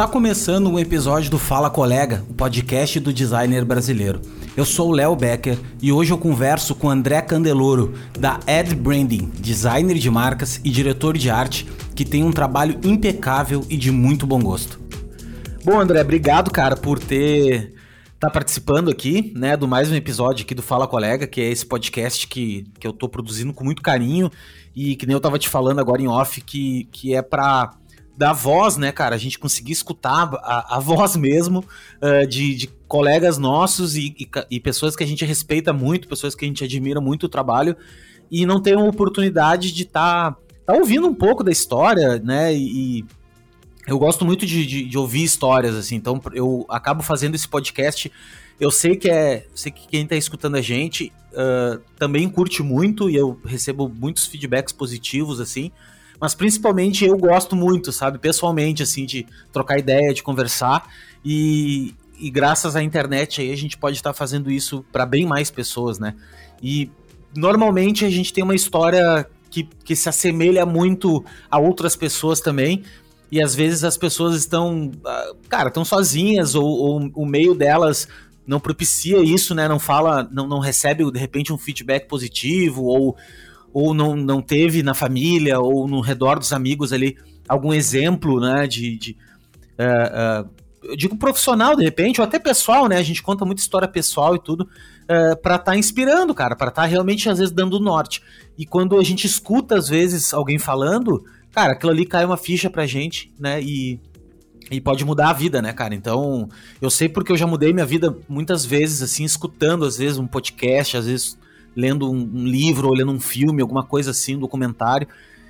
Está começando um episódio do Fala Colega, o podcast do designer brasileiro. Eu sou o Léo Becker e hoje eu converso com André Candeloro, da Ad Branding, designer de marcas e diretor de arte, que tem um trabalho impecável e de muito bom gosto. Bom, André, obrigado, cara, por ter tá participando aqui, né, do mais um episódio aqui do Fala Colega, que é esse podcast que, que eu tô produzindo com muito carinho e que nem eu tava te falando agora em off, que, que é para da voz, né, cara? A gente conseguir escutar a, a voz mesmo uh, de, de, colegas nossos e, e, e, pessoas que a gente respeita muito, pessoas que a gente admira muito o trabalho e não ter uma oportunidade de estar tá, tá ouvindo um pouco da história, né? E, eu gosto muito de, de, de, ouvir histórias, assim, então eu acabo fazendo esse podcast. Eu sei que é. Sei que quem tá escutando a gente uh, também curte muito e eu recebo muitos feedbacks positivos, assim mas principalmente eu gosto muito, sabe, pessoalmente, assim, de trocar ideia, de conversar, e, e graças à internet aí a gente pode estar fazendo isso para bem mais pessoas, né? E normalmente a gente tem uma história que, que se assemelha muito a outras pessoas também, e às vezes as pessoas estão, ah, cara, estão sozinhas, ou, ou o meio delas não propicia isso, né? Não fala, não, não recebe de repente um feedback positivo, ou ou não, não teve na família ou no redor dos amigos ali algum exemplo, né, de, de uh, uh, eu digo profissional de repente, ou até pessoal, né, a gente conta muita história pessoal e tudo, uh, para estar tá inspirando, cara, para estar tá realmente às vezes dando norte. E quando a gente escuta às vezes alguém falando, cara, aquilo ali cai uma ficha pra gente, né, e e pode mudar a vida, né, cara? Então, eu sei porque eu já mudei minha vida muitas vezes, assim, escutando, às vezes, um podcast, às vezes, lendo um, um livro ou lendo um filme, alguma coisa assim, um documentário.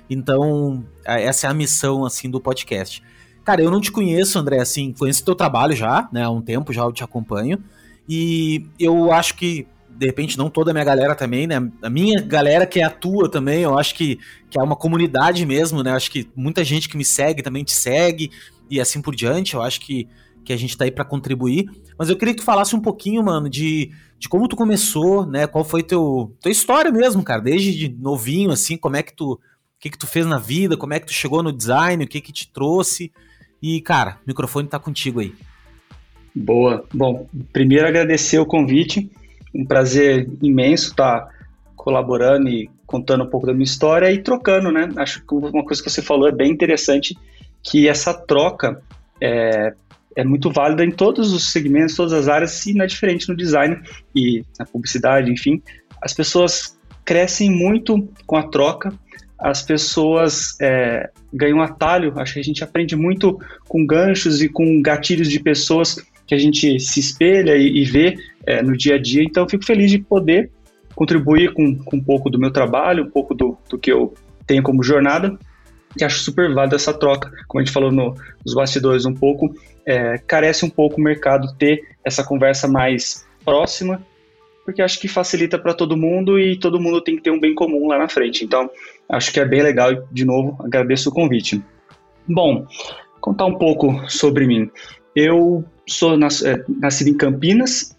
Então, essa é a missão, assim, do podcast. Cara, eu não te conheço, André, assim, conheço teu trabalho já, né, há um tempo já eu te acompanho, e eu acho que, de repente, não toda a minha galera também, né, a minha galera que é a tua também, eu acho que, que é uma comunidade mesmo, né, acho que muita gente que me segue também te segue, e assim por diante, eu acho que, que a gente tá aí para contribuir, mas eu queria que tu falasse um pouquinho, mano, de de como tu começou, né? Qual foi teu tua história mesmo, cara? Desde novinho, assim, como é que tu, o que que tu fez na vida? Como é que tu chegou no design? O que que te trouxe? E, cara, o microfone tá contigo aí. Boa. Bom, primeiro agradecer o convite. Um prazer imenso estar tá colaborando e contando um pouco da minha história e trocando, né? Acho que uma coisa que você falou é bem interessante, que essa troca é, é muito válida em todos os segmentos, todas as áreas, se não é diferente no design e na publicidade, enfim. As pessoas crescem muito com a troca, as pessoas é, ganham atalho, acho que a gente aprende muito com ganchos e com gatilhos de pessoas que a gente se espelha e, e vê é, no dia a dia, então fico feliz de poder contribuir com, com um pouco do meu trabalho, um pouco do, do que eu tenho como jornada, e acho super válido essa troca, como a gente falou no, nos bastidores um pouco, é, carece um pouco o mercado ter essa conversa mais próxima, porque acho que facilita para todo mundo e todo mundo tem que ter um bem comum lá na frente. Então, acho que é bem legal e, de novo, agradeço o convite. Bom, contar um pouco sobre mim. Eu sou nas, é, nascido em Campinas,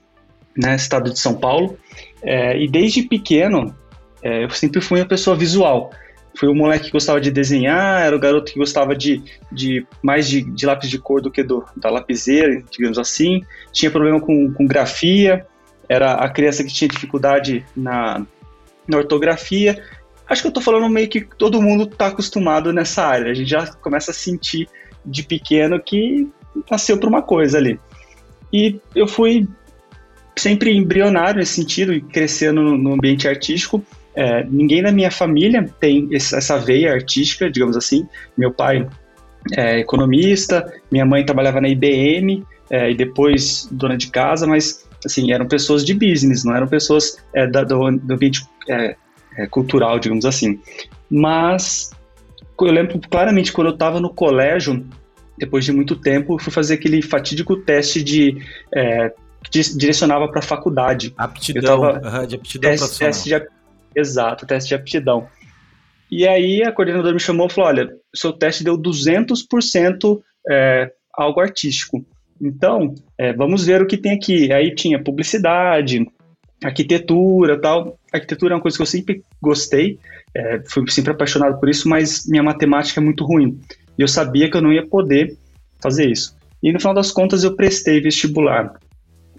né, estado de São Paulo, é, e desde pequeno é, eu sempre fui uma pessoa visual. Fui o moleque que gostava de desenhar, era o garoto que gostava de, de mais de, de lápis de cor do que do, da lapiseira, digamos assim. Tinha problema com, com grafia, era a criança que tinha dificuldade na, na ortografia. Acho que eu estou falando meio que todo mundo está acostumado nessa área. A gente já começa a sentir de pequeno que nasceu para uma coisa ali. E eu fui sempre embrionário nesse sentido, crescendo no, no ambiente artístico. É, ninguém na minha família tem essa veia artística, digamos assim. Meu pai é economista, minha mãe trabalhava na IBM é, e depois dona de casa, mas assim eram pessoas de business, não eram pessoas é, da, do, do, ambiente é, é, cultural, digamos assim. Mas eu lembro claramente quando eu estava no colégio, depois de muito tempo, fui fazer aquele fatídico teste de é, que direcionava para a faculdade. Aptidão, tava, de aptidão teste, teste de Exato, teste de aptidão. E aí a coordenadora me chamou e falou: olha, seu teste deu 200% é, algo artístico. Então, é, vamos ver o que tem aqui. Aí tinha publicidade, arquitetura tal. arquitetura é uma coisa que eu sempre gostei, é, fui sempre apaixonado por isso, mas minha matemática é muito ruim. E eu sabia que eu não ia poder fazer isso. E no final das contas eu prestei vestibular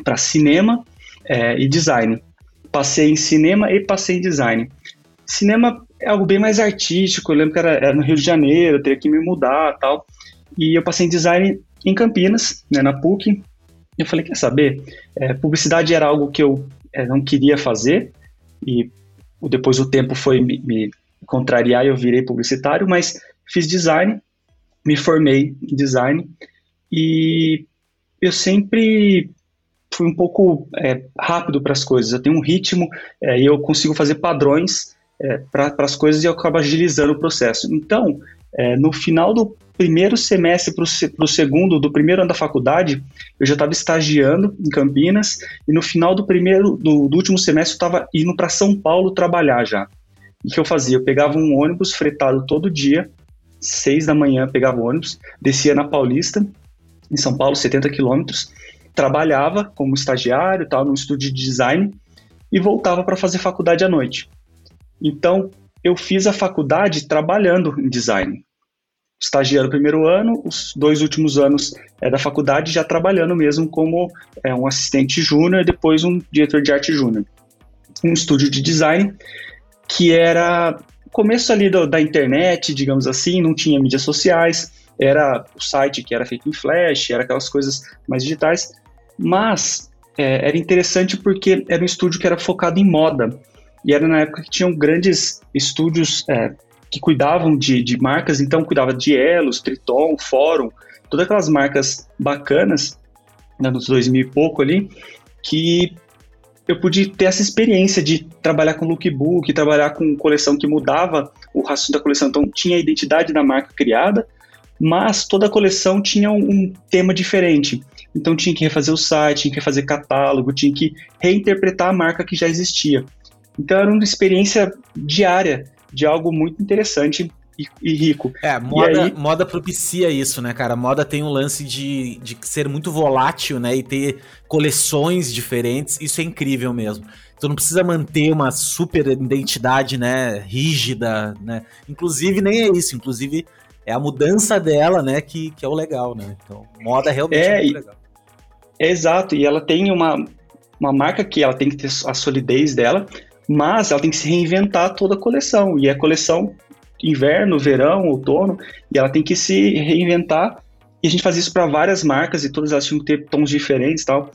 para cinema é, e design. Passei em cinema e passei em design. Cinema é algo bem mais artístico, eu lembro que era, era no Rio de Janeiro, eu teria que me mudar tal. E eu passei em design em Campinas, né, na PUC. Eu falei, quer saber? É, publicidade era algo que eu é, não queria fazer, e depois o tempo foi me, me contrariar e eu virei publicitário, mas fiz design, me formei em design, e eu sempre fui um pouco é, rápido para as coisas. Eu tenho um ritmo é, e eu consigo fazer padrões é, para as coisas e eu acabo agilizando o processo. Então, é, no final do primeiro semestre para o segundo, do primeiro ano da faculdade, eu já estava estagiando em Campinas e no final do primeiro, do, do último semestre, eu estava indo para São Paulo trabalhar já. O que eu fazia? Eu pegava um ônibus fretado todo dia, seis da manhã pegava o ônibus, descia na Paulista, em São Paulo, 70 quilômetros, trabalhava como estagiário, tal, num estúdio de design e voltava para fazer faculdade à noite. Então, eu fiz a faculdade trabalhando em design. Estagiando primeiro ano, os dois últimos anos é, da faculdade já trabalhando mesmo como é, um assistente júnior depois um diretor de arte júnior. Um estúdio de design que era começo ali do, da internet, digamos assim, não tinha mídias sociais, era o site que era feito em Flash, era aquelas coisas mais digitais, mas é, era interessante porque era um estúdio que era focado em moda. E era na época que tinham grandes estúdios é, que cuidavam de, de, marcas, então cuidava de Elos, Triton, Fórum, todas aquelas marcas bacanas, né, nos 2000 e pouco ali, que eu pude ter essa experiência de trabalhar com lookbook, trabalhar com coleção que mudava o raciocínio da coleção, então tinha a identidade da marca criada, mas toda a coleção tinha um, um tema diferente. Então tinha que refazer o site, tinha que fazer catálogo, tinha que reinterpretar a marca que já existia. Então era uma experiência diária de algo muito interessante e, e rico. É, moda, aí... moda propicia isso, né, cara? Moda tem um lance de, de ser muito volátil, né? E ter coleções diferentes. Isso é incrível mesmo. Tu não precisa manter uma super identidade, né, rígida, né? Inclusive, nem é isso. Inclusive, é a mudança dela, né, que, que é o legal, né? Então, moda realmente é, é muito legal. É exato, e ela tem uma, uma marca que ela tem que ter a solidez dela, mas ela tem que se reinventar toda a coleção. E a coleção inverno, verão, outono, e ela tem que se reinventar. E a gente faz isso para várias marcas e todas elas tinham que ter tons diferentes e tal.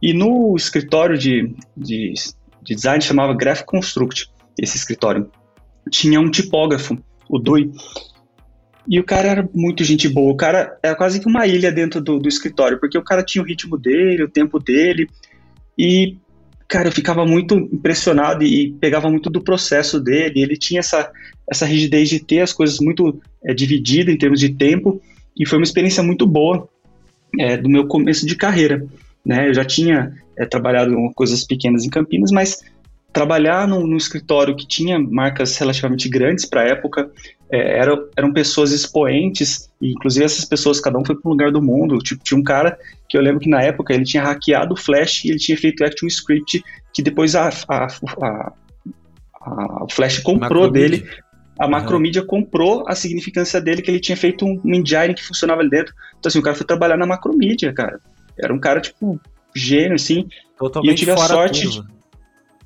E no escritório de, de, de design chamava Graphic Construct, esse escritório. Tinha um tipógrafo, o Dui. E o cara era muito gente boa. O cara era quase que uma ilha dentro do, do escritório, porque o cara tinha o ritmo dele, o tempo dele. E cara, eu ficava muito impressionado e pegava muito do processo dele. Ele tinha essa, essa rigidez de ter as coisas muito é, divididas em termos de tempo, e foi uma experiência muito boa é, do meu começo de carreira. Né? Eu já tinha é, trabalhado em coisas pequenas em Campinas, mas trabalhar num, num escritório que tinha marcas relativamente grandes para a época, é, eram, eram pessoas expoentes, e inclusive essas pessoas, cada um foi para um lugar do mundo. Tipo, tinha um cara que eu lembro que na época ele tinha hackeado o Flash e ele tinha feito ActionScript, que depois a, a, a, a o Flash comprou Macromedia. dele. A Macromedia uhum. comprou a significância dele, que ele tinha feito um, um engine que funcionava ali dentro. Então, assim, o cara foi trabalhar na Macromedia, cara. Era um cara, tipo, gênio, assim. Totalmente e eu tive a sorte. De,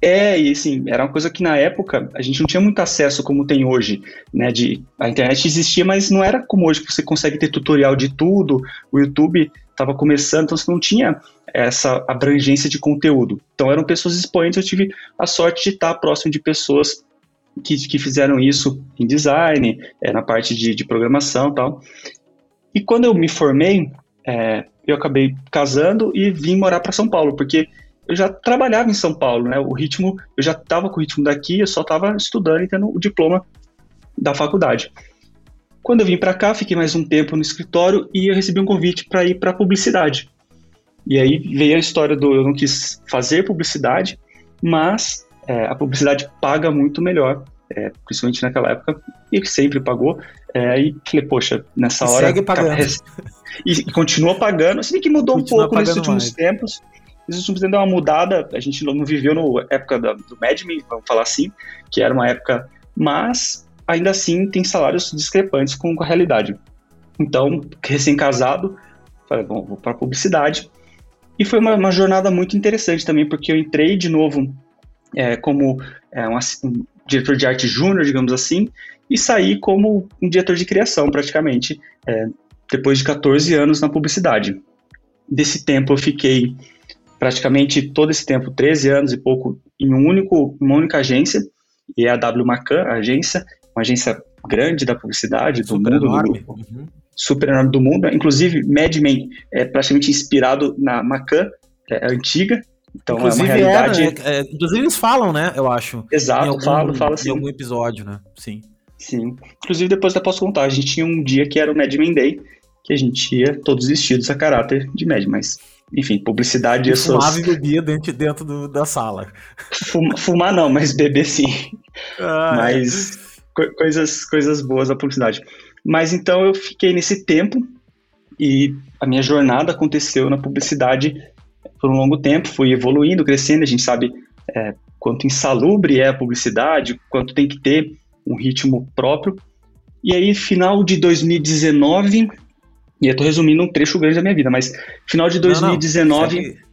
é, e assim, era uma coisa que na época a gente não tinha muito acesso como tem hoje, né? De, a internet existia, mas não era como hoje, que você consegue ter tutorial de tudo, o YouTube estava começando, então você não tinha essa abrangência de conteúdo. Então eram pessoas expoentes, eu tive a sorte de estar próximo de pessoas que, que fizeram isso em design, é, na parte de, de programação e tal. E quando eu me formei, é, eu acabei casando e vim morar para São Paulo, porque eu já trabalhava em São Paulo, né? O ritmo, eu já estava com o ritmo daqui, eu só estava estudando e tendo o diploma da faculdade. Quando eu vim para cá, fiquei mais um tempo no escritório e eu recebi um convite para ir para publicidade. E aí veio a história do eu não quis fazer publicidade, mas é, a publicidade paga muito melhor, é, principalmente naquela época, e sempre pagou. É, e falei, poxa, nessa hora. Segue pagando. e, e continua pagando, assim que mudou continua um pouco nesses últimos mais. tempos. Tempos deu uma mudada, a gente não viveu na época da, do Mad Men, vamos falar assim, que era uma época. Mas ainda assim tem salários discrepantes com a realidade. Então, recém-casado, Falei, bom, vou para publicidade. E foi uma, uma, jornada muito interessante também, porque eu entrei de novo é, como é, um, um, diretor de arte júnior, digamos assim, e saí como um diretor de criação, praticamente, é, depois de 14 anos na publicidade. Desse tempo eu fiquei praticamente todo esse tempo, 13 anos e pouco, em um único, uma única agência, e é a W Macan, a agência, uma agência grande da publicidade super do mundo. Enorme. Do, uhum. Super enorme do mundo. Inclusive, Mad Men é praticamente inspirado na Macan, é antiga. Então inclusive, é uma realidade. Era, é, inclusive eles falam, né? Eu acho. Exato, algum, falo, assim. Em algum episódio, né? Sim. Sim. Inclusive, depois eu posso contar. A gente tinha um dia que era o Mad Men Day, que a gente ia todos vestidos a caráter de Mad, mas enfim, publicidade e Fumava e bebia dentro, dentro do, da sala. Fuma, fumar não, mas beber sim. Ah, mas co coisas, coisas boas da publicidade. Mas então eu fiquei nesse tempo e a minha jornada aconteceu na publicidade por um longo tempo, fui evoluindo, crescendo, a gente sabe é, quanto insalubre é a publicidade, quanto tem que ter um ritmo próprio. E aí, final de 2019, e eu tô resumindo um trecho grande da minha vida, mas final de 2019. Não, não.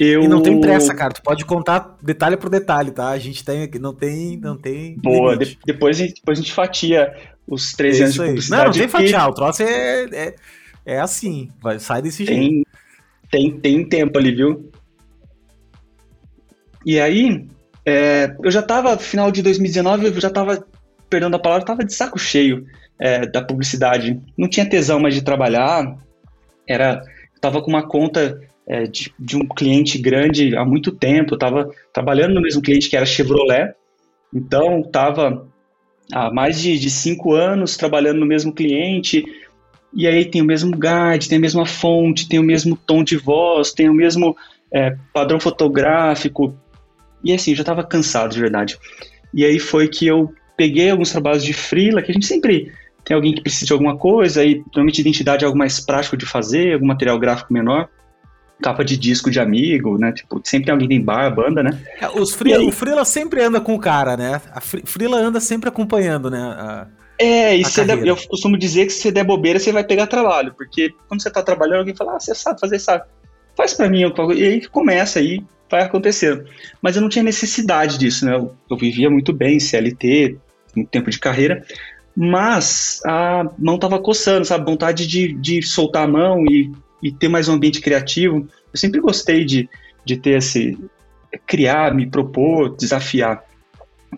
Eu... E não tem pressa, cara. Tu pode contar detalhe por detalhe, tá? A gente tem não tem, não tem. Boa. De, depois, depois a gente fatia os três anos de publicidade. Não, não tem fatiar. O troço é, é, é assim. Vai, sai desse tem, jeito. Tem, tem tempo ali, viu? E aí, é, eu já tava, final de 2019, eu já tava, perdendo a palavra, tava de saco cheio é, da publicidade. Não tinha tesão mais de trabalhar, era, estava com uma conta é, de, de, um cliente grande há muito tempo, estava trabalhando no mesmo cliente que era Chevrolet, então estava há mais de, de cinco anos trabalhando no mesmo cliente, e aí tem o mesmo guide, tem a mesma fonte, tem o mesmo tom de voz, tem o mesmo é, padrão fotográfico, e assim, eu já estava cansado de verdade. E aí foi que eu peguei alguns trabalhos de freela, que a gente sempre tem alguém que precisa de alguma coisa, e normalmente identidade é algo mais prático de fazer, algum material gráfico menor, capa de disco de amigo, né? Tipo, sempre tem alguém em bar, banda, né? É, os aí... O Freela sempre anda com o cara, né? A Freela anda sempre acompanhando, né? A, é, e der, eu costumo dizer que se você der bobeira, você vai pegar trabalho, porque quando você tá trabalhando, alguém fala, ah, você sabe fazer, sabe? Faz para mim, e aí começa aí, vai acontecendo. Mas eu não tinha necessidade disso, né? Eu, eu vivia muito bem, CLT, muito tempo de carreira, mas a mão estava coçando, sabe? Vontade de, de soltar a mão e, e ter mais um ambiente criativo. Eu sempre gostei de, de ter esse. criar, me propor, desafiar.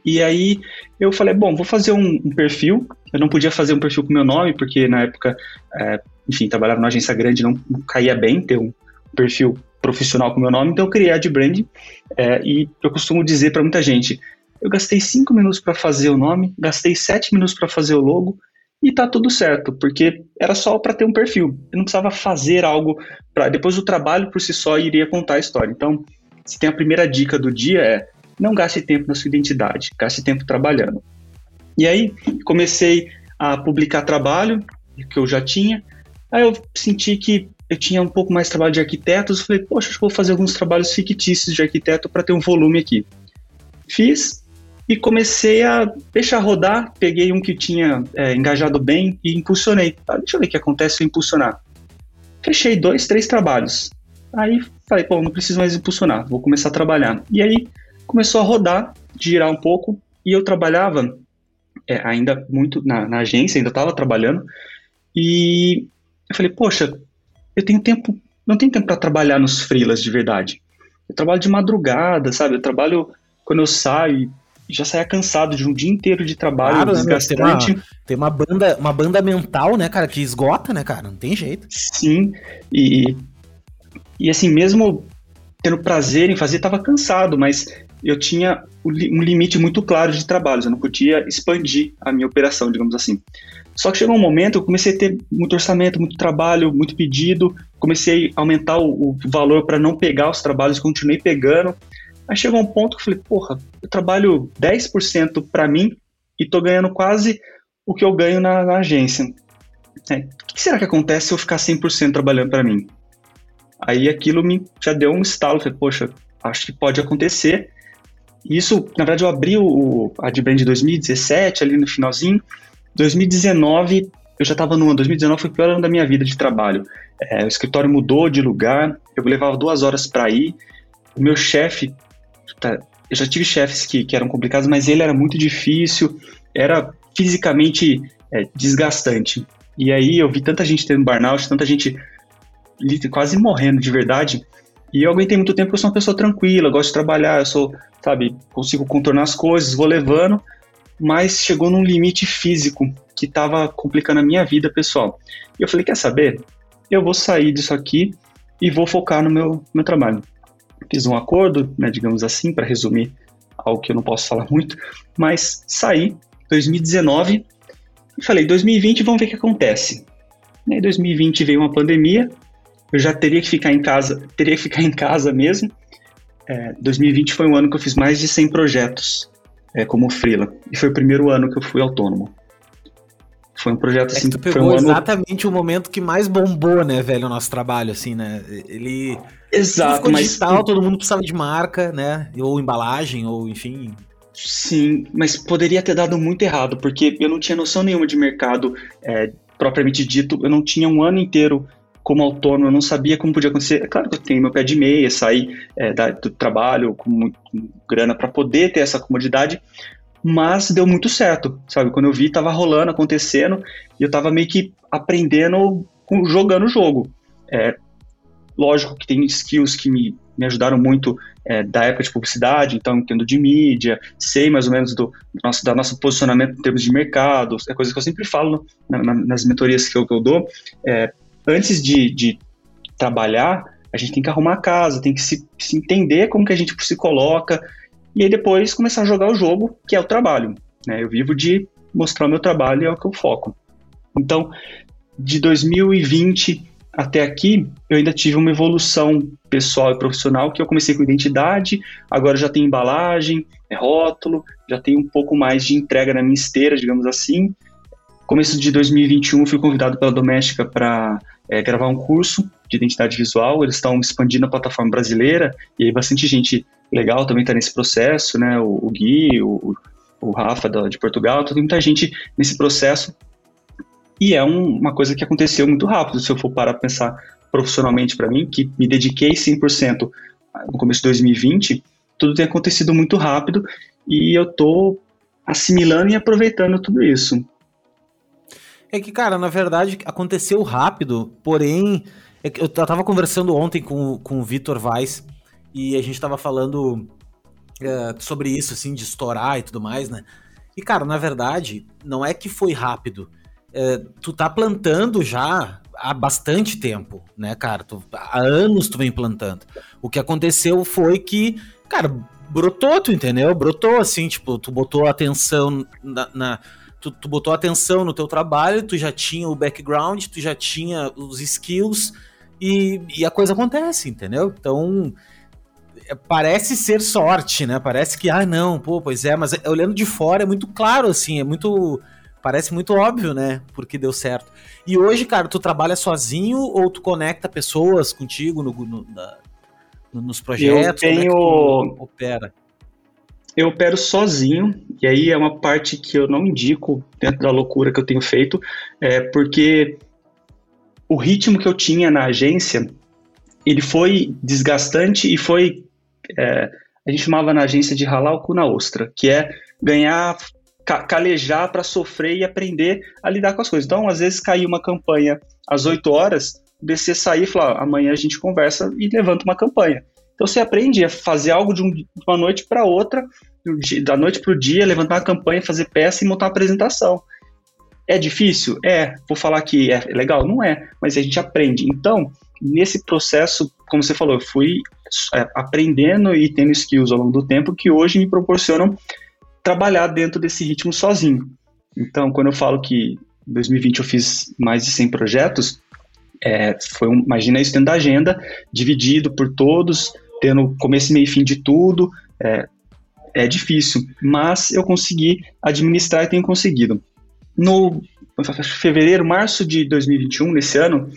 E aí eu falei, bom, vou fazer um, um perfil. Eu não podia fazer um perfil com meu nome, porque na época, é, enfim, trabalhava numa agência grande, não, não caía bem ter um perfil profissional com meu nome, então eu criei a de brand. É, e eu costumo dizer para muita gente, eu gastei cinco minutos para fazer o nome, gastei sete minutos para fazer o logo e tá tudo certo, porque era só para ter um perfil. Eu não precisava fazer algo para depois o trabalho por si só iria contar a história. Então, se tem a primeira dica do dia é não gaste tempo na sua identidade, gaste tempo trabalhando. E aí comecei a publicar trabalho que eu já tinha. Aí eu senti que eu tinha um pouco mais trabalho de arquitetos, falei, poxa, acho que vou fazer alguns trabalhos fictícios de arquiteto para ter um volume aqui. Fiz, e comecei a deixar rodar. Peguei um que tinha é, engajado bem e impulsionei. Ah, deixa eu ver o que acontece se eu impulsionar. Fechei dois, três trabalhos. Aí falei, pô, não preciso mais impulsionar, vou começar a trabalhar. E aí começou a rodar, girar um pouco, e eu trabalhava é, ainda muito na, na agência, ainda estava trabalhando, e eu falei, poxa, eu tenho tempo, não tenho tempo para trabalhar nos freelas de verdade. Eu trabalho de madrugada, sabe? Eu trabalho quando eu saio, já saia cansado de um dia inteiro de trabalho claro, né, desgastante. Tem uma, tem uma banda, uma banda mental, né, cara, que esgota, né, cara? Não tem jeito. Sim, e, e assim, mesmo tendo prazer em fazer, estava cansado, mas eu tinha um limite muito claro de trabalhos, eu não podia expandir a minha operação, digamos assim. Só que chegou um momento, eu comecei a ter muito orçamento, muito trabalho, muito pedido, comecei a aumentar o, o valor para não pegar os trabalhos, continuei pegando, Aí chegou um ponto que eu falei, porra, eu trabalho 10% para mim e tô ganhando quase o que eu ganho na, na agência. É, o que será que acontece se eu ficar 100% trabalhando para mim? Aí aquilo me já deu um estalo, falei, poxa, acho que pode acontecer. Isso, na verdade, eu abri o, a de Brand 2017, ali no finalzinho. 2019, eu já estava no ano 2019, foi o pior ano da minha vida de trabalho. É, o escritório mudou de lugar, eu levava duas horas para ir. O meu chefe, tá, eu já tive chefes que, que eram complicados, mas ele era muito difícil, era fisicamente é, desgastante. E aí eu vi tanta gente tendo burnout, tanta gente quase morrendo de verdade. E eu aguentei muito tempo eu sou uma pessoa tranquila, gosto de trabalhar, eu sou, sabe, consigo contornar as coisas, vou levando mas chegou num limite físico que estava complicando a minha vida pessoal. E eu falei, quer saber? Eu vou sair disso aqui e vou focar no meu, meu trabalho. Fiz um acordo, né, digamos assim, para resumir algo que eu não posso falar muito, mas saí 2019 e falei, 2020 vamos ver o que acontece. Em 2020 veio uma pandemia, eu já teria que ficar em casa, teria que ficar em casa mesmo. É, 2020 foi um ano que eu fiz mais de 100 projetos é, como freela. E foi o primeiro ano que eu fui autônomo. Foi um projeto é assim. tu pegou um exatamente ano... o momento que mais bombou, né, velho, o nosso trabalho, assim, né? Ele. Exato, mas. Digital, todo mundo precisava de marca, né? Ou embalagem, ou enfim. Sim, mas poderia ter dado muito errado, porque eu não tinha noção nenhuma de mercado é, propriamente dito. Eu não tinha um ano inteiro como autônomo, eu não sabia como podia acontecer. É claro que eu tenho meu pé de meia, sair é, da, do trabalho com, muito, com grana para poder ter essa comodidade, mas deu muito certo, sabe? Quando eu vi, tava rolando, acontecendo, e eu tava meio que aprendendo, jogando o jogo. É, lógico que tem skills que me, me ajudaram muito é, da época de publicidade, então entendo de mídia, sei mais ou menos do, do nosso, da nosso posicionamento em termos de mercado, é coisa que eu sempre falo na, na, nas mentorias que eu, que eu dou. É, antes de, de trabalhar, a gente tem que arrumar a casa, tem que se, se, entender como que a gente se coloca, e aí depois começar a jogar o jogo, que é o trabalho. Né? Eu vivo de mostrar o meu trabalho e é o que eu foco. Então, de 2020 até aqui, eu ainda tive uma evolução pessoal e profissional, que eu comecei com identidade, agora já tem embalagem, é rótulo, já tem um pouco mais de entrega na minha esteira, digamos assim, Começo de 2021, fui convidado pela Doméstica para é, gravar um curso de identidade visual. Eles estão expandindo a plataforma brasileira e aí bastante gente legal também está nesse processo, né? O, o Gui, o, o Rafa da, de Portugal, tem muita gente nesse processo. E é um, uma coisa que aconteceu muito rápido, se eu for parar para pensar profissionalmente para mim, que me dediquei 100% no começo de 2020, tudo tem acontecido muito rápido e eu estou assimilando e aproveitando tudo isso. É que, cara, na verdade aconteceu rápido, porém. É eu tava conversando ontem com, com o Vitor Vaz e a gente tava falando é, sobre isso, assim, de estourar e tudo mais, né? E, cara, na verdade, não é que foi rápido. É, tu tá plantando já há bastante tempo, né, cara? Tu, há anos tu vem plantando. O que aconteceu foi que, cara, brotou, tu entendeu? Brotou, assim, tipo, tu botou atenção na, na tu, tu botou atenção no teu trabalho, tu já tinha o background, tu já tinha os skills e, e a coisa acontece, entendeu? Então, é, parece ser sorte, né? Parece que, ah, não, pô, pois é, mas olhando de fora é muito claro, assim, é muito. Parece muito óbvio, né? Porque deu certo. E hoje, cara, tu trabalha sozinho ou tu conecta pessoas contigo no, no, na, nos projetos? Eu tenho. Como é tu opera? eu opero sozinho, e aí é uma parte que eu não indico dentro da loucura que eu tenho feito, é porque o ritmo que eu tinha na agência, ele foi desgastante e foi, é, a gente chamava na agência de ralar o cu na ostra, que é ganhar, ca calejar para sofrer e aprender a lidar com as coisas. Então, às vezes, caía uma campanha às 8 horas, descer, sair e falar, amanhã a gente conversa e levanta uma campanha. Então você aprende a fazer algo de, um, de uma noite para outra, da noite para o dia, levantar uma campanha, fazer peça e montar uma apresentação. É difícil? É. Vou falar que é legal? Não é, mas a gente aprende. Então, nesse processo, como você falou, eu fui é, aprendendo e tendo skills ao longo do tempo que hoje me proporcionam trabalhar dentro desse ritmo sozinho. Então, quando eu falo que em 2020 eu fiz mais de 100 projetos, é, foi um, imagina isso da agenda, dividido por todos, tendo começo, meio e fim de tudo. É, é difícil, mas eu consegui administrar e tenho conseguido. No fevereiro, março de 2021, nesse ano,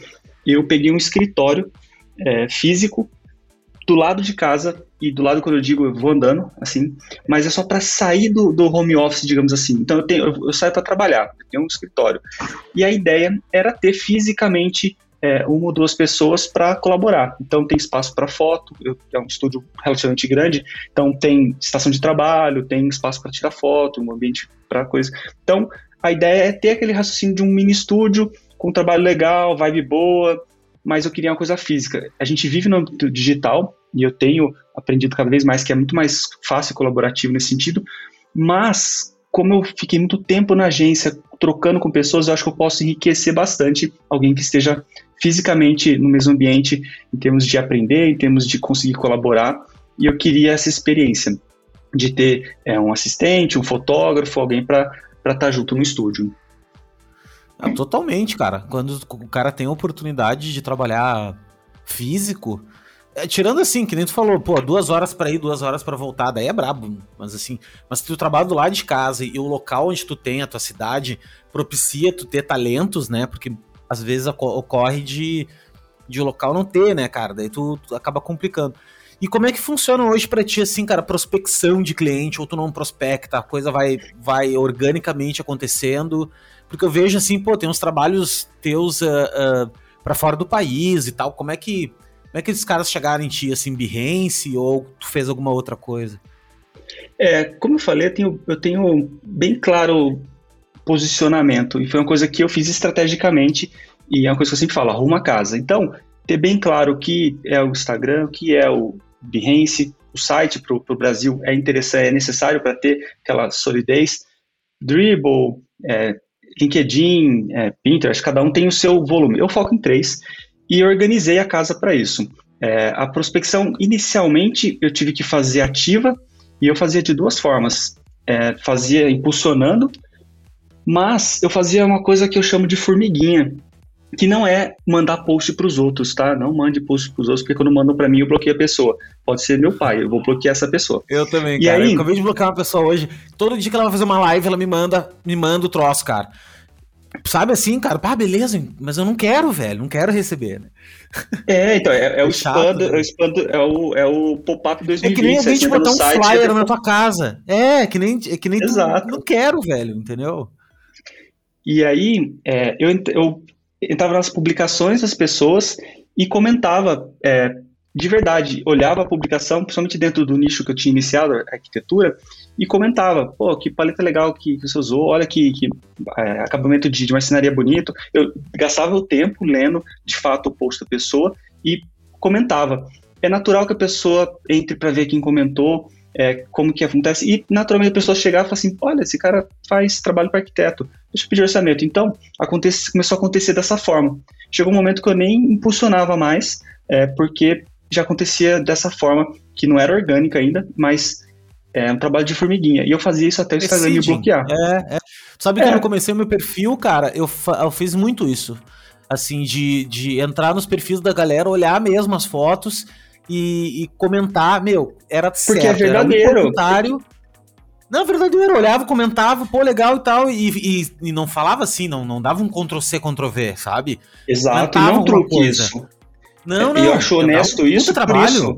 eu peguei um escritório é, físico do lado de casa, e do lado quando eu digo eu vou andando, assim, mas é só para sair do, do, home office, digamos assim. Então eu, tenho, eu, eu saio para trabalhar, eu tenho um escritório. E a ideia era ter fisicamente é, uma ou duas pessoas para colaborar. Então tem espaço para foto, eu, é um estúdio relativamente grande, então tem estação de trabalho, tem espaço para tirar foto, um ambiente para coisa. Então a ideia é ter aquele raciocínio de um mini estúdio com um trabalho legal, vibe boa, mas eu queria uma coisa física. A gente vive no âmbito digital e eu tenho aprendido cada vez mais que é muito mais fácil e colaborativo nesse sentido, mas como eu fiquei muito tempo na agência trocando com pessoas, eu acho que eu posso enriquecer bastante alguém que esteja fisicamente no mesmo ambiente, em termos de aprender, em termos de conseguir colaborar. E eu queria essa experiência de ter é, um assistente, um fotógrafo, alguém para estar tá junto no estúdio. Ah, totalmente, cara. Quando o cara tem a oportunidade de trabalhar físico, é, tirando assim, que nem tu falou, pô, duas horas para ir, duas horas para voltar, daí é brabo. Mas assim, mas tu trabalha do lado de casa e o local onde tu tem, a tua cidade, propicia tu ter talentos, né? Porque às vezes ocorre de, de local não ter, né, cara? Daí tu, tu acaba complicando. E como é que funciona hoje para ti, assim, cara, prospecção de cliente, ou tu não prospecta, a coisa vai, vai organicamente acontecendo? Porque eu vejo, assim, pô, tem uns trabalhos teus uh, uh, para fora do país e tal, como é que como é que esses caras chegaram em ti, assim, Behance, ou tu fez alguma outra coisa? É, como eu falei, eu tenho, eu tenho bem claro posicionamento, e foi uma coisa que eu fiz estrategicamente, e é uma coisa que eu sempre falo, arruma a casa. Então, ter bem claro o que é o Instagram, o que é o Behance, o site para o Brasil é interessante, é necessário para ter aquela solidez. Dribble, é, LinkedIn, é, Pinterest, cada um tem o seu volume. Eu foco em três e organizei a casa para isso. É, a prospecção, inicialmente, eu tive que fazer ativa e eu fazia de duas formas. É, fazia impulsionando, mas eu fazia uma coisa que eu chamo de formiguinha, que não é mandar post para os outros, tá? Não mande post para os outros, porque quando mandam para mim eu bloqueio a pessoa. Pode ser meu pai, eu vou bloquear essa pessoa. Eu também, e cara. Aí... Eu acabei de bloquear uma pessoa hoje. Todo dia que ela vai fazer uma live, ela me manda, me manda o troço, cara. Sabe assim, cara, pá, beleza, mas eu não quero, velho, não quero receber, né? É, então, é, é o, spam, né? é o é o, é o pop-up 2020. É que nem a gente botar um site, flyer é na tua casa. É, que nem, é que nem Exato. Tu, não quero, velho, entendeu? E aí, é, eu, eu entrava nas publicações das pessoas e comentava é, de verdade, olhava a publicação, principalmente dentro do nicho que eu tinha iniciado, a arquitetura, e comentava, pô, que paleta legal que, que você usou, olha que, que é, acabamento de, de marcenaria bonito. Eu gastava o tempo lendo, de fato, o post da pessoa e comentava. É natural que a pessoa entre para ver quem comentou, é, como que acontece, e naturalmente a pessoa chegar e falar assim, olha, esse cara faz trabalho para arquiteto, deixa eu pedir orçamento. Então, acontece, começou a acontecer dessa forma. Chegou um momento que eu nem impulsionava mais, é, porque já acontecia dessa forma, que não era orgânica ainda, mas é um trabalho de formiguinha. E eu fazia isso até o Instagram me bloquear. É, é. Sabe que é. quando eu comecei o meu perfil, cara, eu, eu fiz muito isso. Assim, de, de entrar nos perfis da galera, olhar mesmo as fotos e, e comentar. Meu, era Porque certo, é verdadeiro. Era um comentário. Não, verdadeiro, olhava, comentava, pô, legal e tal, e, e, e, não falava assim, não, não dava um Ctrl-C, Ctrl-V, sabe? Exato, comentava não truque isso. Não, não. E eu acho honesto isso trabalho. Isso.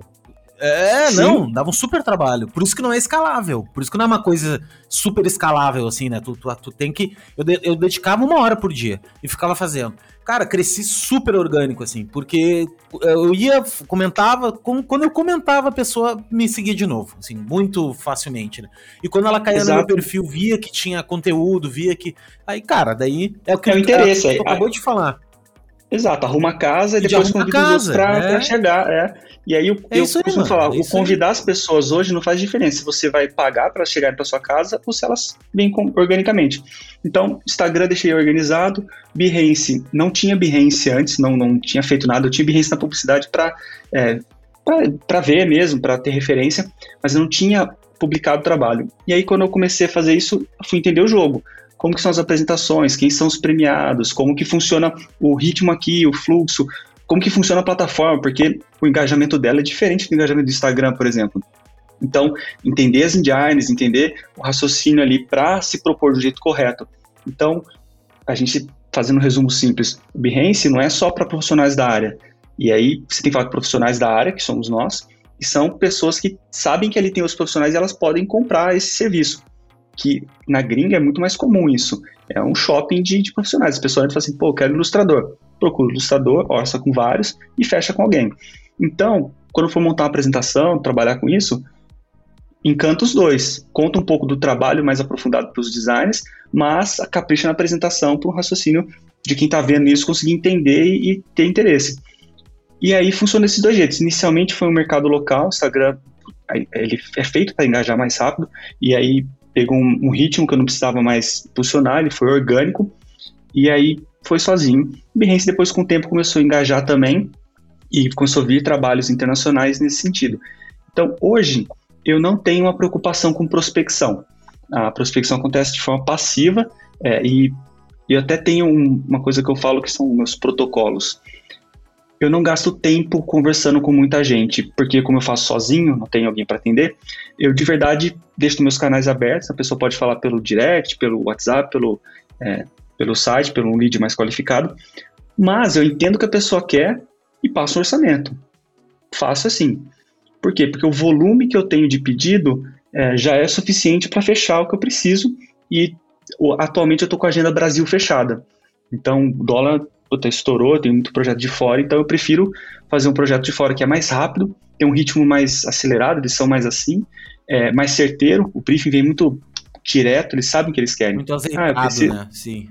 É, Sim. não, dava um super trabalho. Por isso que não é escalável. Por isso que não é uma coisa super escalável, assim, né? Tu, tu, tu tem que. Eu, de, eu dedicava uma hora por dia e ficava fazendo. Cara, cresci super orgânico, assim, porque eu ia, comentava, quando eu comentava, a pessoa me seguia de novo, assim, muito facilmente, né? E quando ela caía Exato. no meu perfil, via que tinha conteúdo, via que. Aí, cara, daí é o que, é o interesse, é, acabou de falar. Exato, arruma a casa e depois convida os outros pra, é. pra, chegar. É. E aí eu, é eu costumo aí, falar, é o convidar aí. as pessoas hoje não faz diferença se você vai pagar para chegar para sua casa ou se elas vêm organicamente. Então, Instagram deixei organizado, Behance, não tinha Behance antes, não, não tinha feito nada, eu tinha Behance na publicidade para é, para ver mesmo, para ter referência, mas eu não tinha publicado trabalho. E aí quando eu comecei a fazer isso, fui entender o jogo como que são as apresentações, quem são os premiados, como que funciona o ritmo aqui, o fluxo, como que funciona a plataforma, porque o engajamento dela é diferente do engajamento do Instagram, por exemplo. Então, entender as engines, entender o raciocínio ali para se propor do jeito correto. Então, a gente fazendo um resumo simples, o Behance não é só para profissionais da área. E aí você tem que falar com profissionais da área, que somos nós, E são pessoas que sabem que ali tem os profissionais e elas podem comprar esse serviço. Que na gringa é muito mais comum isso. É um shopping de, de profissionais. As pessoas falam assim, pô, eu quero ilustrador. Procura ilustrador, orça com vários e fecha com alguém. Então, quando for montar uma apresentação, trabalhar com isso, encanta os dois. Conta um pouco do trabalho mais aprofundado para os designers, mas capricha na apresentação para um raciocínio de quem está vendo isso conseguir entender e, ter interesse. E aí funciona desses dois jeitos. Inicialmente foi um mercado local, o Instagram ele é feito para engajar mais rápido, e aí pegou um, um, ritmo que eu não precisava mais posicionar, ele foi orgânico, e aí foi sozinho. Behance depois com o tempo começou a engajar também, e começou a vir trabalhos internacionais nesse sentido. Então hoje eu não tenho uma preocupação com prospecção. A prospecção acontece de forma passiva é, e eu até tenho um, uma coisa que eu falo que são meus protocolos. Eu não gasto tempo conversando com muita gente, porque como eu faço sozinho, não tenho alguém para atender, eu de verdade deixo meus canais abertos, a pessoa pode falar pelo direct, pelo WhatsApp, pelo, é, pelo site, pelo lead mais qualificado, mas eu entendo o que a pessoa quer e passo um orçamento. Faço assim. Por quê? Porque o volume que eu tenho de pedido é, já é suficiente para fechar o que eu preciso e atualmente eu estou com a agenda Brasil fechada. Então, o dólar puta, estourou, tem muito projeto de fora, então eu prefiro fazer um projeto de fora que é mais rápido, tem um ritmo mais acelerado, eles são mais assim, é, mais certeiro, o briefing vem muito direto, eles sabem o que eles querem. Muito azeitado, ah, preciso... né? Sim.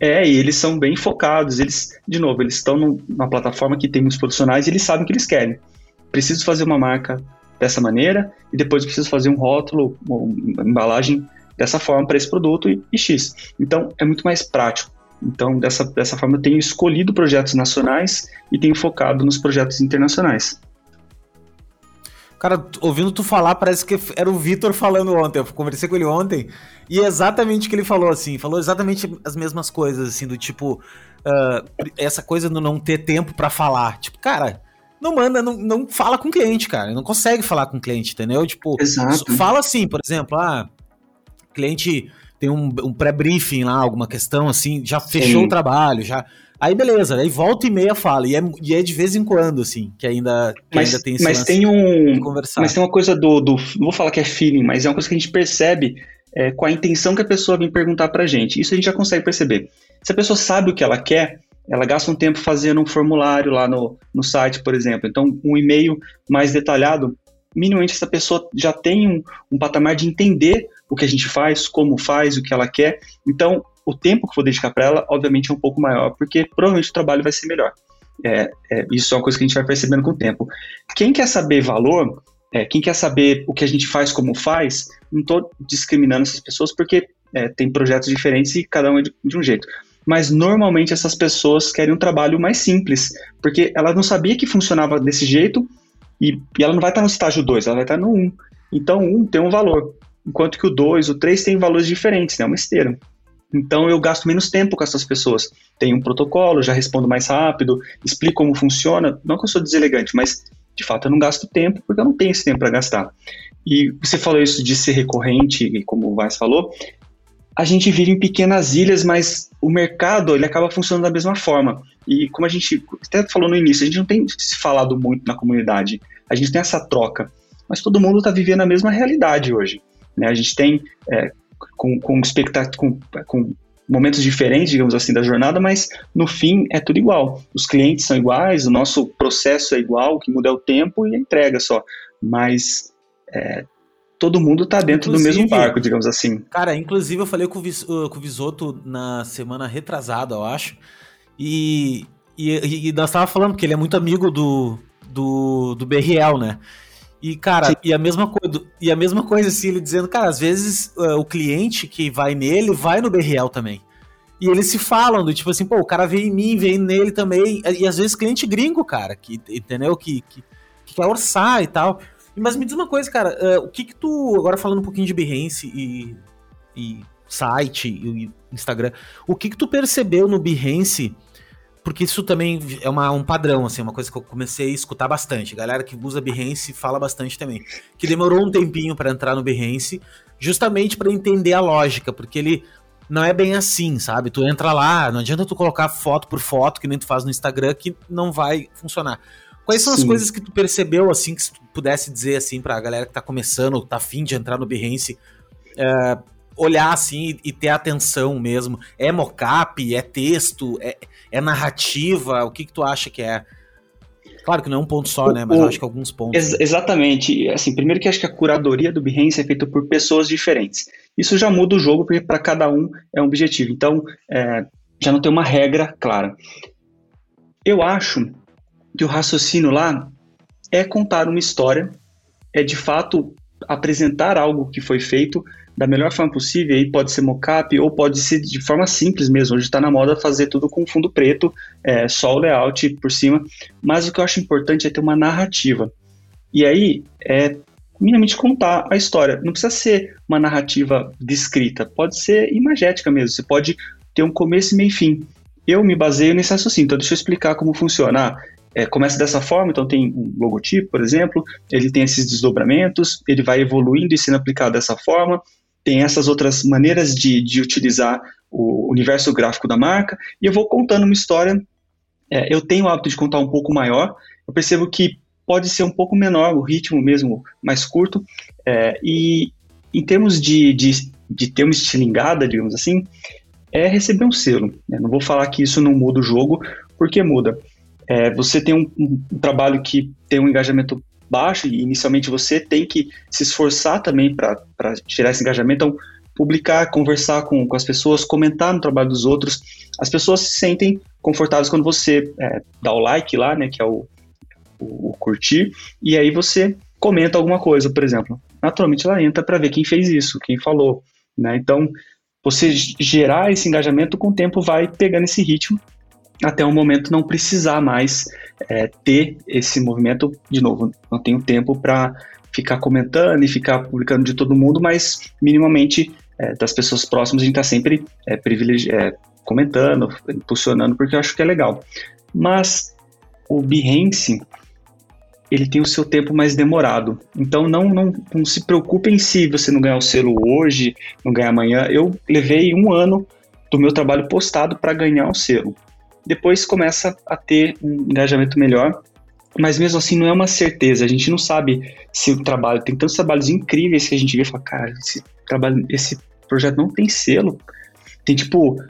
É, e eles são bem focados, eles, de novo, eles estão numa plataforma que tem muitos profissionais e eles sabem o que eles querem preciso fazer uma marca dessa maneira e depois preciso fazer um rótulo, uma embalagem dessa forma para esse produto e, e, X. Então, é muito mais prático. Então, dessa, dessa forma, eu tenho escolhido projetos nacionais e tenho focado nos projetos internacionais. Cara, ouvindo tu falar, parece que era o Vitor falando ontem. Eu conversei com ele ontem e é exatamente o que ele falou, assim. Falou exatamente as mesmas coisas, assim, do tipo. Uh, essa coisa do não ter tempo para falar. Tipo, cara, não manda, não, não fala com o cliente, cara. Não consegue falar com o cliente, entendeu? Tipo, Exato. fala assim, por exemplo, ah, cliente tem um, um pré-briefing lá, alguma questão assim, já fechou Sim. o trabalho, já. Aí beleza, aí volta e meia fala, e é, e é de vez em quando, assim, que ainda, que mas, ainda tem esse Mas tem um. Mas tem uma coisa do, do. Não vou falar que é feeling, mas é uma coisa que a gente percebe é, com a intenção que a pessoa vem perguntar pra gente. Isso a gente já consegue perceber. Se a pessoa sabe o que ela quer, ela gasta um tempo fazendo um formulário lá no, no site, por exemplo. Então, um e-mail mais detalhado, minimamente essa pessoa já tem um, um patamar de entender o que a gente faz, como faz, o que ela quer. Então, o tempo que vou dedicar para ela, obviamente, é um pouco maior, porque provavelmente o trabalho vai ser melhor. É, é, isso é uma coisa que a gente vai percebendo com o tempo. Quem quer saber valor, é, quem quer saber o que a gente faz, como faz, não estou discriminando essas pessoas, porque é, tem projetos diferentes e cada um é de, de um jeito mas normalmente essas pessoas querem um trabalho mais simples, porque ela não sabia que funcionava desse jeito e, e ela não vai estar no estágio 2, ela vai estar no 1. Um. Então, o 1 um tem um valor, enquanto que o 2, o 3 tem valores diferentes, né? uma esteira. Então, eu gasto menos tempo com essas pessoas. Tenho um protocolo, já respondo mais rápido, explico como funciona. Não que eu sou deselegante, mas de fato eu não gasto tempo porque eu não tenho esse tempo para gastar. E você falou isso de ser recorrente, e como o Vaz falou, a gente vive em pequenas ilhas, mas o mercado ele acaba funcionando da mesma forma. E como a gente até falou no início, a gente não tem se falado muito na comunidade, a gente tem essa troca, mas todo mundo está vivendo a mesma realidade hoje. Né? A gente tem é, com, com, com, com momentos diferentes, digamos assim, da jornada, mas no fim é tudo igual. Os clientes são iguais, o nosso processo é igual, o que muda é o tempo e a entrega só. Mas é, todo mundo tá dentro inclusive, do mesmo barco, digamos assim. Cara, inclusive eu falei com o, Vis, uh, com o Visoto na semana retrasada, eu acho. E, e, e nós tava falando, porque ele é muito amigo do, do, do BRL, né? E, cara, e a, mesma coisa, e a mesma coisa, assim, ele dizendo, cara, às vezes uh, o cliente que vai nele vai no BRL também. E eles se falam do tipo assim, pô, o cara vem em mim, vem nele também. E às vezes cliente gringo, cara, que, entendeu? Que, que, que quer orçar e tal. Mas me diz uma coisa, cara, uh, o que que tu, agora falando um pouquinho de Behance e, e site e Instagram, o que que tu percebeu no Behance, porque isso também é uma, um padrão, assim, uma coisa que eu comecei a escutar bastante, galera que usa Behance fala bastante também, que demorou um tempinho para entrar no Behance, justamente para entender a lógica, porque ele não é bem assim, sabe? Tu entra lá, não adianta tu colocar foto por foto, que nem tu faz no Instagram, que não vai funcionar. Quais são Sim. as coisas que tu percebeu, assim, que tu pudesse dizer, assim, pra galera que tá começando, tá afim de entrar no Behance, é, olhar, assim, e ter atenção mesmo? É mocap? É texto? É, é narrativa? O que que tu acha que é? Claro que não é um ponto só, né? Mas o, acho que alguns pontos. Ex exatamente. Assim, primeiro que acho que a curadoria do Behance é feita por pessoas diferentes. Isso já muda o jogo, porque para cada um é um objetivo. Então, é, já não tem uma regra clara. Eu acho que o raciocínio lá é contar uma história, é de fato apresentar algo que foi feito da melhor forma possível, aí pode ser mockup ou pode ser de forma simples mesmo. Hoje está na moda fazer tudo com fundo preto, é, só o layout por cima. Mas o que eu acho importante é ter uma narrativa. E aí é minimamente contar a história. Não precisa ser uma narrativa descrita, pode ser imagética mesmo. Você pode ter um começo, meio fim. Eu me baseio nesse raciocínio, então deixa eu explicar como funciona. Ah, é, começa dessa forma, então tem um logotipo, por exemplo, ele tem esses desdobramentos, ele vai evoluindo e sendo aplicado dessa forma, tem essas outras maneiras de, de utilizar o universo gráfico da marca, e eu vou contando uma história. É, eu tenho o hábito de contar um pouco maior, eu percebo que pode ser um pouco menor, o ritmo mesmo mais curto, é, e em termos de, de, de ter uma estilingada, digamos assim, é receber um selo. Né? Não vou falar que isso não muda o jogo, porque muda. É, você tem um, um, trabalho que tem um engajamento baixo e inicialmente você tem que se esforçar também para tirar esse engajamento. Então, publicar, conversar com, com as pessoas, comentar no trabalho dos outros. As pessoas se sentem confortáveis quando você é, dá o like lá, né, que é o, o, o, curtir, e aí você comenta alguma coisa, por exemplo. Naturalmente ela entra para ver quem fez isso, quem falou. Né? Então, você gerar esse engajamento com o tempo vai pegando esse ritmo até o momento não precisar mais é, ter esse movimento. De novo, não tenho tempo para ficar comentando e ficar publicando de todo mundo, mas minimamente é, das pessoas próximas a gente está sempre é, é, comentando, impulsionando, porque eu acho que é legal. Mas o Behance, ele tem o seu tempo mais demorado. Então não, não, não se preocupem se você não ganhar o selo hoje, não ganhar amanhã. Eu levei um ano do meu trabalho postado para ganhar o selo depois começa a ter um engajamento melhor. Mas mesmo assim não é uma certeza, a gente não sabe se o trabalho, tem tantos trabalhos incríveis que a gente vê e fala, cara, esse trabalho, esse projeto não tem selo. Tem tipo,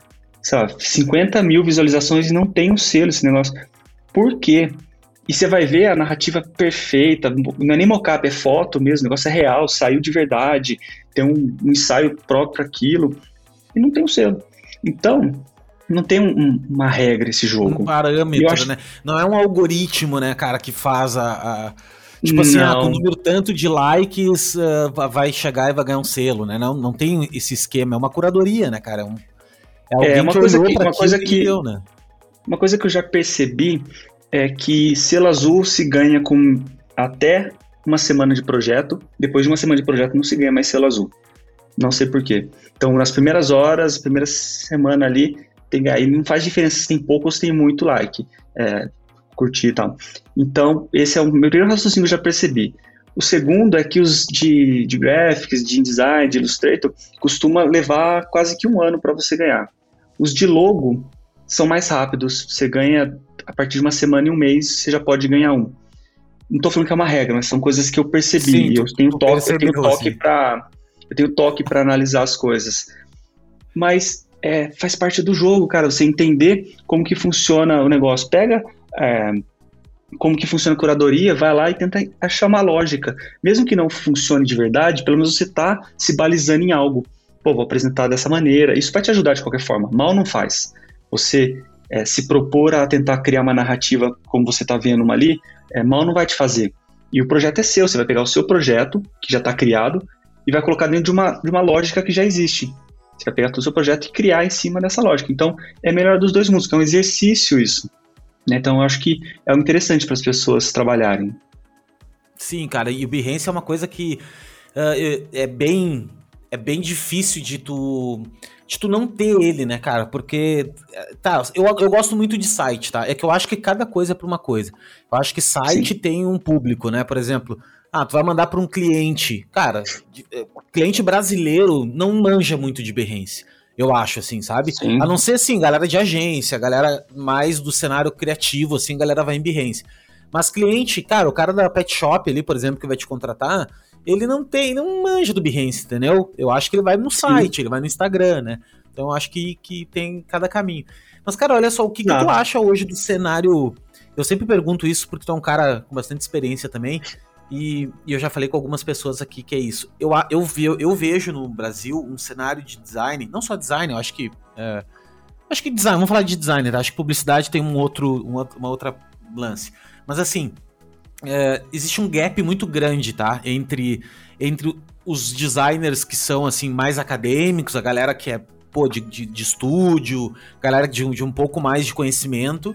sei lá, 50 mil visualizações e não tem um selo esse negócio. Por quê? E você vai ver a narrativa perfeita, não é nem mocap, é foto mesmo, o negócio é real, saiu de verdade, tem um, um ensaio próprio para aquilo, e não tem um selo. Então, não tem um, uma regra esse jogo. Um parâmetro, acho... né? Não é um algoritmo, né, cara, que faz a. a... Tipo assim, ah, com o número tanto de likes uh, vai chegar e vai ganhar um selo, né? Não, não tem esse esquema, é uma curadoria, né, cara? É, um, é, é uma coisa que, uma coisa que, deu, né? Uma coisa que eu já percebi é que selo azul se ganha com até uma semana de projeto, depois de uma semana de projeto não se ganha mais selo azul. Não sei porquê. Então, nas primeiras horas, primeira semana ali, tem, aí não faz diferença se tem pouco ou se tem muito like, é, curtir e tal. Então, esse é o meu primeiro raciocínio que eu já percebi. O segundo é que os de, de graphics, de InDesign, de Illustrator, costuma levar quase que um ano para você ganhar. Os de logo são mais rápidos. Você ganha a partir de uma semana e um mês, você já pode ganhar um. Não estou falando que é uma regra, mas são coisas que eu percebi. Sim, eu tenho toque, eu tenho toque para eu tenho toque para analisar as coisas. Mas é, faz parte do jogo, cara. Você entender como que funciona o negócio. Pega é, como que funciona a curadoria, vai lá e tenta achar uma lógica. Mesmo que não funcione de verdade, pelo menos você está se balizando em algo. Pô, vou apresentar dessa maneira. Isso vai te ajudar de qualquer forma. Mal não faz. Você é, se propor a tentar criar uma narrativa como você está vendo uma ali, é, mal não vai te fazer. E o projeto é seu. Você vai pegar o seu projeto, que já está criado, e vai colocar dentro de uma, de uma lógica que já existe. Você vai pegar todo o seu projeto e criar em cima dessa lógica. Então, é melhor dos dois mundos, que é um exercício isso. Né? Então, eu acho que é interessante para as pessoas trabalharem. Sim, cara, e o Behance é uma coisa que uh, é bem é bem difícil de tu de tu não ter ele, né, cara? Porque tá, eu, eu gosto muito de site, tá? É que eu acho que cada coisa é para uma coisa. Eu acho que site Sim. tem um público, né? Por exemplo, ah, tu vai mandar para um cliente. Cara, eh, cliente brasileiro não manja muito de Behance. Eu acho, assim, sabe? Sim. A não ser, assim, galera de agência, galera mais do cenário criativo, assim, galera vai em Behance. Mas cliente, cara, o cara da pet shop ali, por exemplo, que vai te contratar, ele não tem, não manja do Behance, entendeu? Eu acho que ele vai no site, Sim. ele vai no Instagram, né? Então eu acho que, que tem cada caminho. Mas, cara, olha só, o que, que tu acha hoje do cenário? Eu sempre pergunto isso porque tu é um cara com bastante experiência também. E, e, eu já falei com algumas pessoas aqui que é isso. Eu, eu, eu, eu vejo no Brasil um cenário de design, não só design, eu acho que. É, acho que design, vamos falar de designer, acho que publicidade tem um outro, uma, uma outra lance. Mas assim, é, existe um gap muito grande, tá? Entre, entre os designers que são assim mais acadêmicos, a galera que é pô, de, de, de estúdio, galera de, de um pouco mais de conhecimento,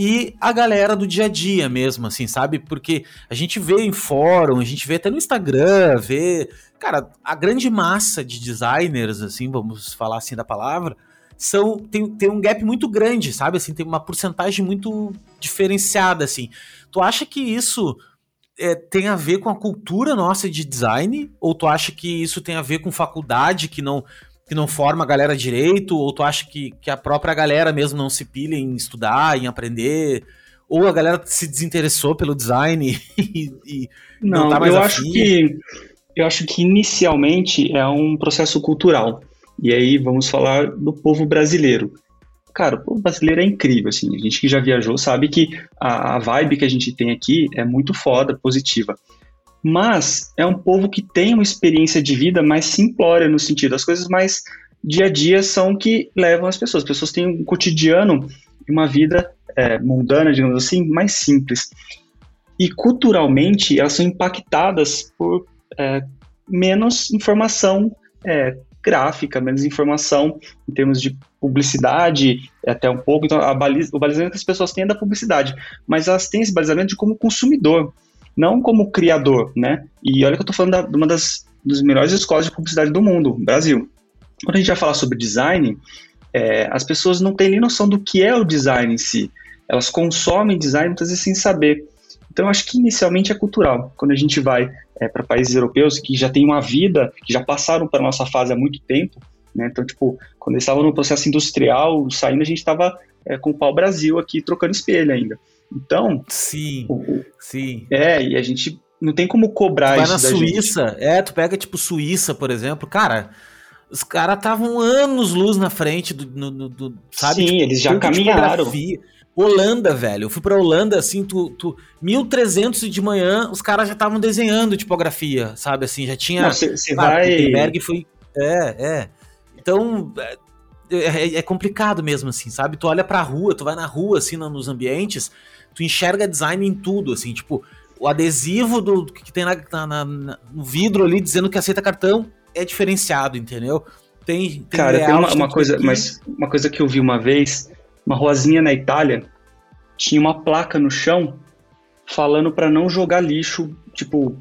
e a galera do dia a dia mesmo, assim, sabe? Porque a gente vê em fórum, a gente vê até no Instagram, vê. Cara, a grande massa de designers, assim, vamos falar assim da palavra, são tem, tem um gap muito grande, sabe? Assim, tem uma porcentagem muito diferenciada, assim. Tu acha que isso é, tem a ver com a cultura nossa de design? Ou tu acha que isso tem a ver com faculdade que não, que não forma a galera direito? Ou tu acha que, que a própria galera mesmo não se pilha em estudar, em aprender? Ou a galera se desinteressou pelo design e, e não, não tá mais eu acho que eu acho que inicialmente é um processo cultural. E aí vamos falar do povo brasileiro. Cara, o povo brasileiro é incrível, assim. A gente que já viajou sabe que a, a vibe que a gente tem aqui é muito foda, positiva. Mas é um povo que tem uma experiência de vida mais simplória, no sentido, as coisas mais dia a dia são que levam as pessoas. As pessoas têm um cotidiano e uma vida é, mundana, digamos assim, mais simples. E culturalmente elas são impactadas por é, menos informação é, gráfica, menos informação em termos de publicidade, até um pouco. Então, baliza, o balizamento que as pessoas têm é da publicidade, mas elas têm esse balizamento de como consumidor, não como criador, né? E olha que eu estou falando da, de uma das dos melhores escolas de publicidade do mundo, Brasil. Quando a gente vai falar sobre design, é, as pessoas não têm nem noção do que é o design em si. Elas consomem design muitas vezes sem saber. Então, acho que inicialmente é cultural. Quando a gente vai é, para países europeus que já têm uma vida, que já passaram para nossa fase há muito tempo, né? Então, tipo, quando eles estavam no processo industrial, saindo, a gente estava é, com o pau Brasil aqui trocando espelho ainda. Então. Sim. O, sim. É, e a gente não tem como cobrar tu vai na Suíça, gente. é, tu pega tipo Suíça, por exemplo, cara. Os caras estavam anos luz na frente do, do, do sabe? Sim, tipo, eles já caminharam. Holanda, velho. Eu fui pra Holanda, assim, tu, tu 1300 de manhã, os caras já estavam desenhando tipografia, sabe? Assim, já tinha. Você vai. Gutenberg foi. É, é. Então. É, é, é, complicado mesmo, assim, sabe? Tu olha pra rua, tu vai na rua, assim, nos ambientes, tu enxerga design em tudo, assim, tipo, o adesivo do que tem na, na, na, no vidro ali dizendo que aceita cartão é diferenciado, entendeu? Tem, tem Cara, tem uma, uma coisa, mas uma coisa que eu vi uma vez uma ruazinha na Itália, tinha uma placa no chão falando para não jogar lixo, tipo,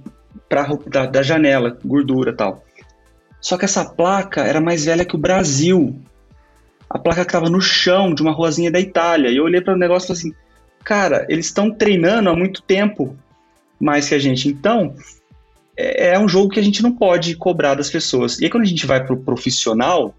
pra, da, da janela, gordura tal. Só que essa placa era mais velha que o Brasil. A placa estava no chão de uma ruazinha da Itália. E eu olhei para o negócio e falei assim: cara, eles estão treinando há muito tempo mais que a gente. Então, é, é um jogo que a gente não pode cobrar das pessoas. E aí, quando a gente vai para o profissional,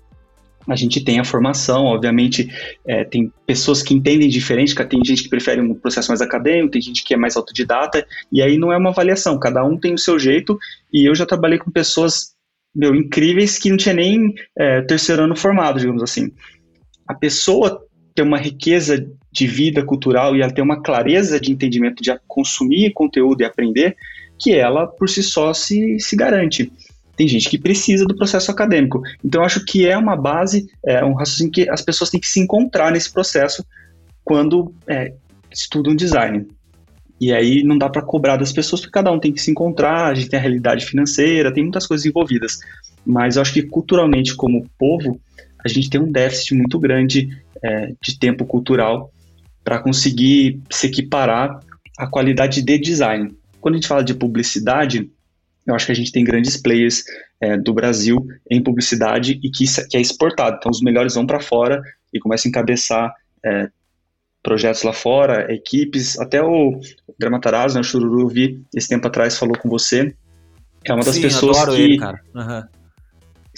a gente tem a formação, obviamente, é, tem pessoas que entendem diferente, tem gente que prefere um processo mais acadêmico, tem gente que é mais autodidata, e aí não é uma avaliação, cada um tem o seu jeito, e eu já trabalhei com pessoas, meu, incríveis que não tinha nem é, terceiro ano formado, digamos assim. A pessoa tem uma riqueza de vida cultural e ela tem uma clareza de entendimento de consumir conteúdo e aprender, que ela, por si só, se, se garante tem gente que precisa do processo acadêmico. Então, eu acho que é uma base, é um raciocínio que as pessoas têm que se encontrar nesse processo quando é, estudam design. E aí não dá para cobrar das pessoas, porque cada um tem que se encontrar, a gente tem a realidade financeira, tem muitas coisas envolvidas. Mas eu acho que culturalmente, como povo, a gente tem um déficit muito grande é, de tempo cultural para conseguir se equiparar à qualidade de design. Quando a gente fala de publicidade, eu acho que a gente tem grandes players é, do Brasil em publicidade e que, que é exportado. Então, os melhores vão para fora e começam a encabeçar é, projetos lá fora, equipes. Até o Dramatarazzo, né, o Chururu, eu vi esse tempo atrás, falou com você. É uma das Sim, pessoas que. Ele, uhum.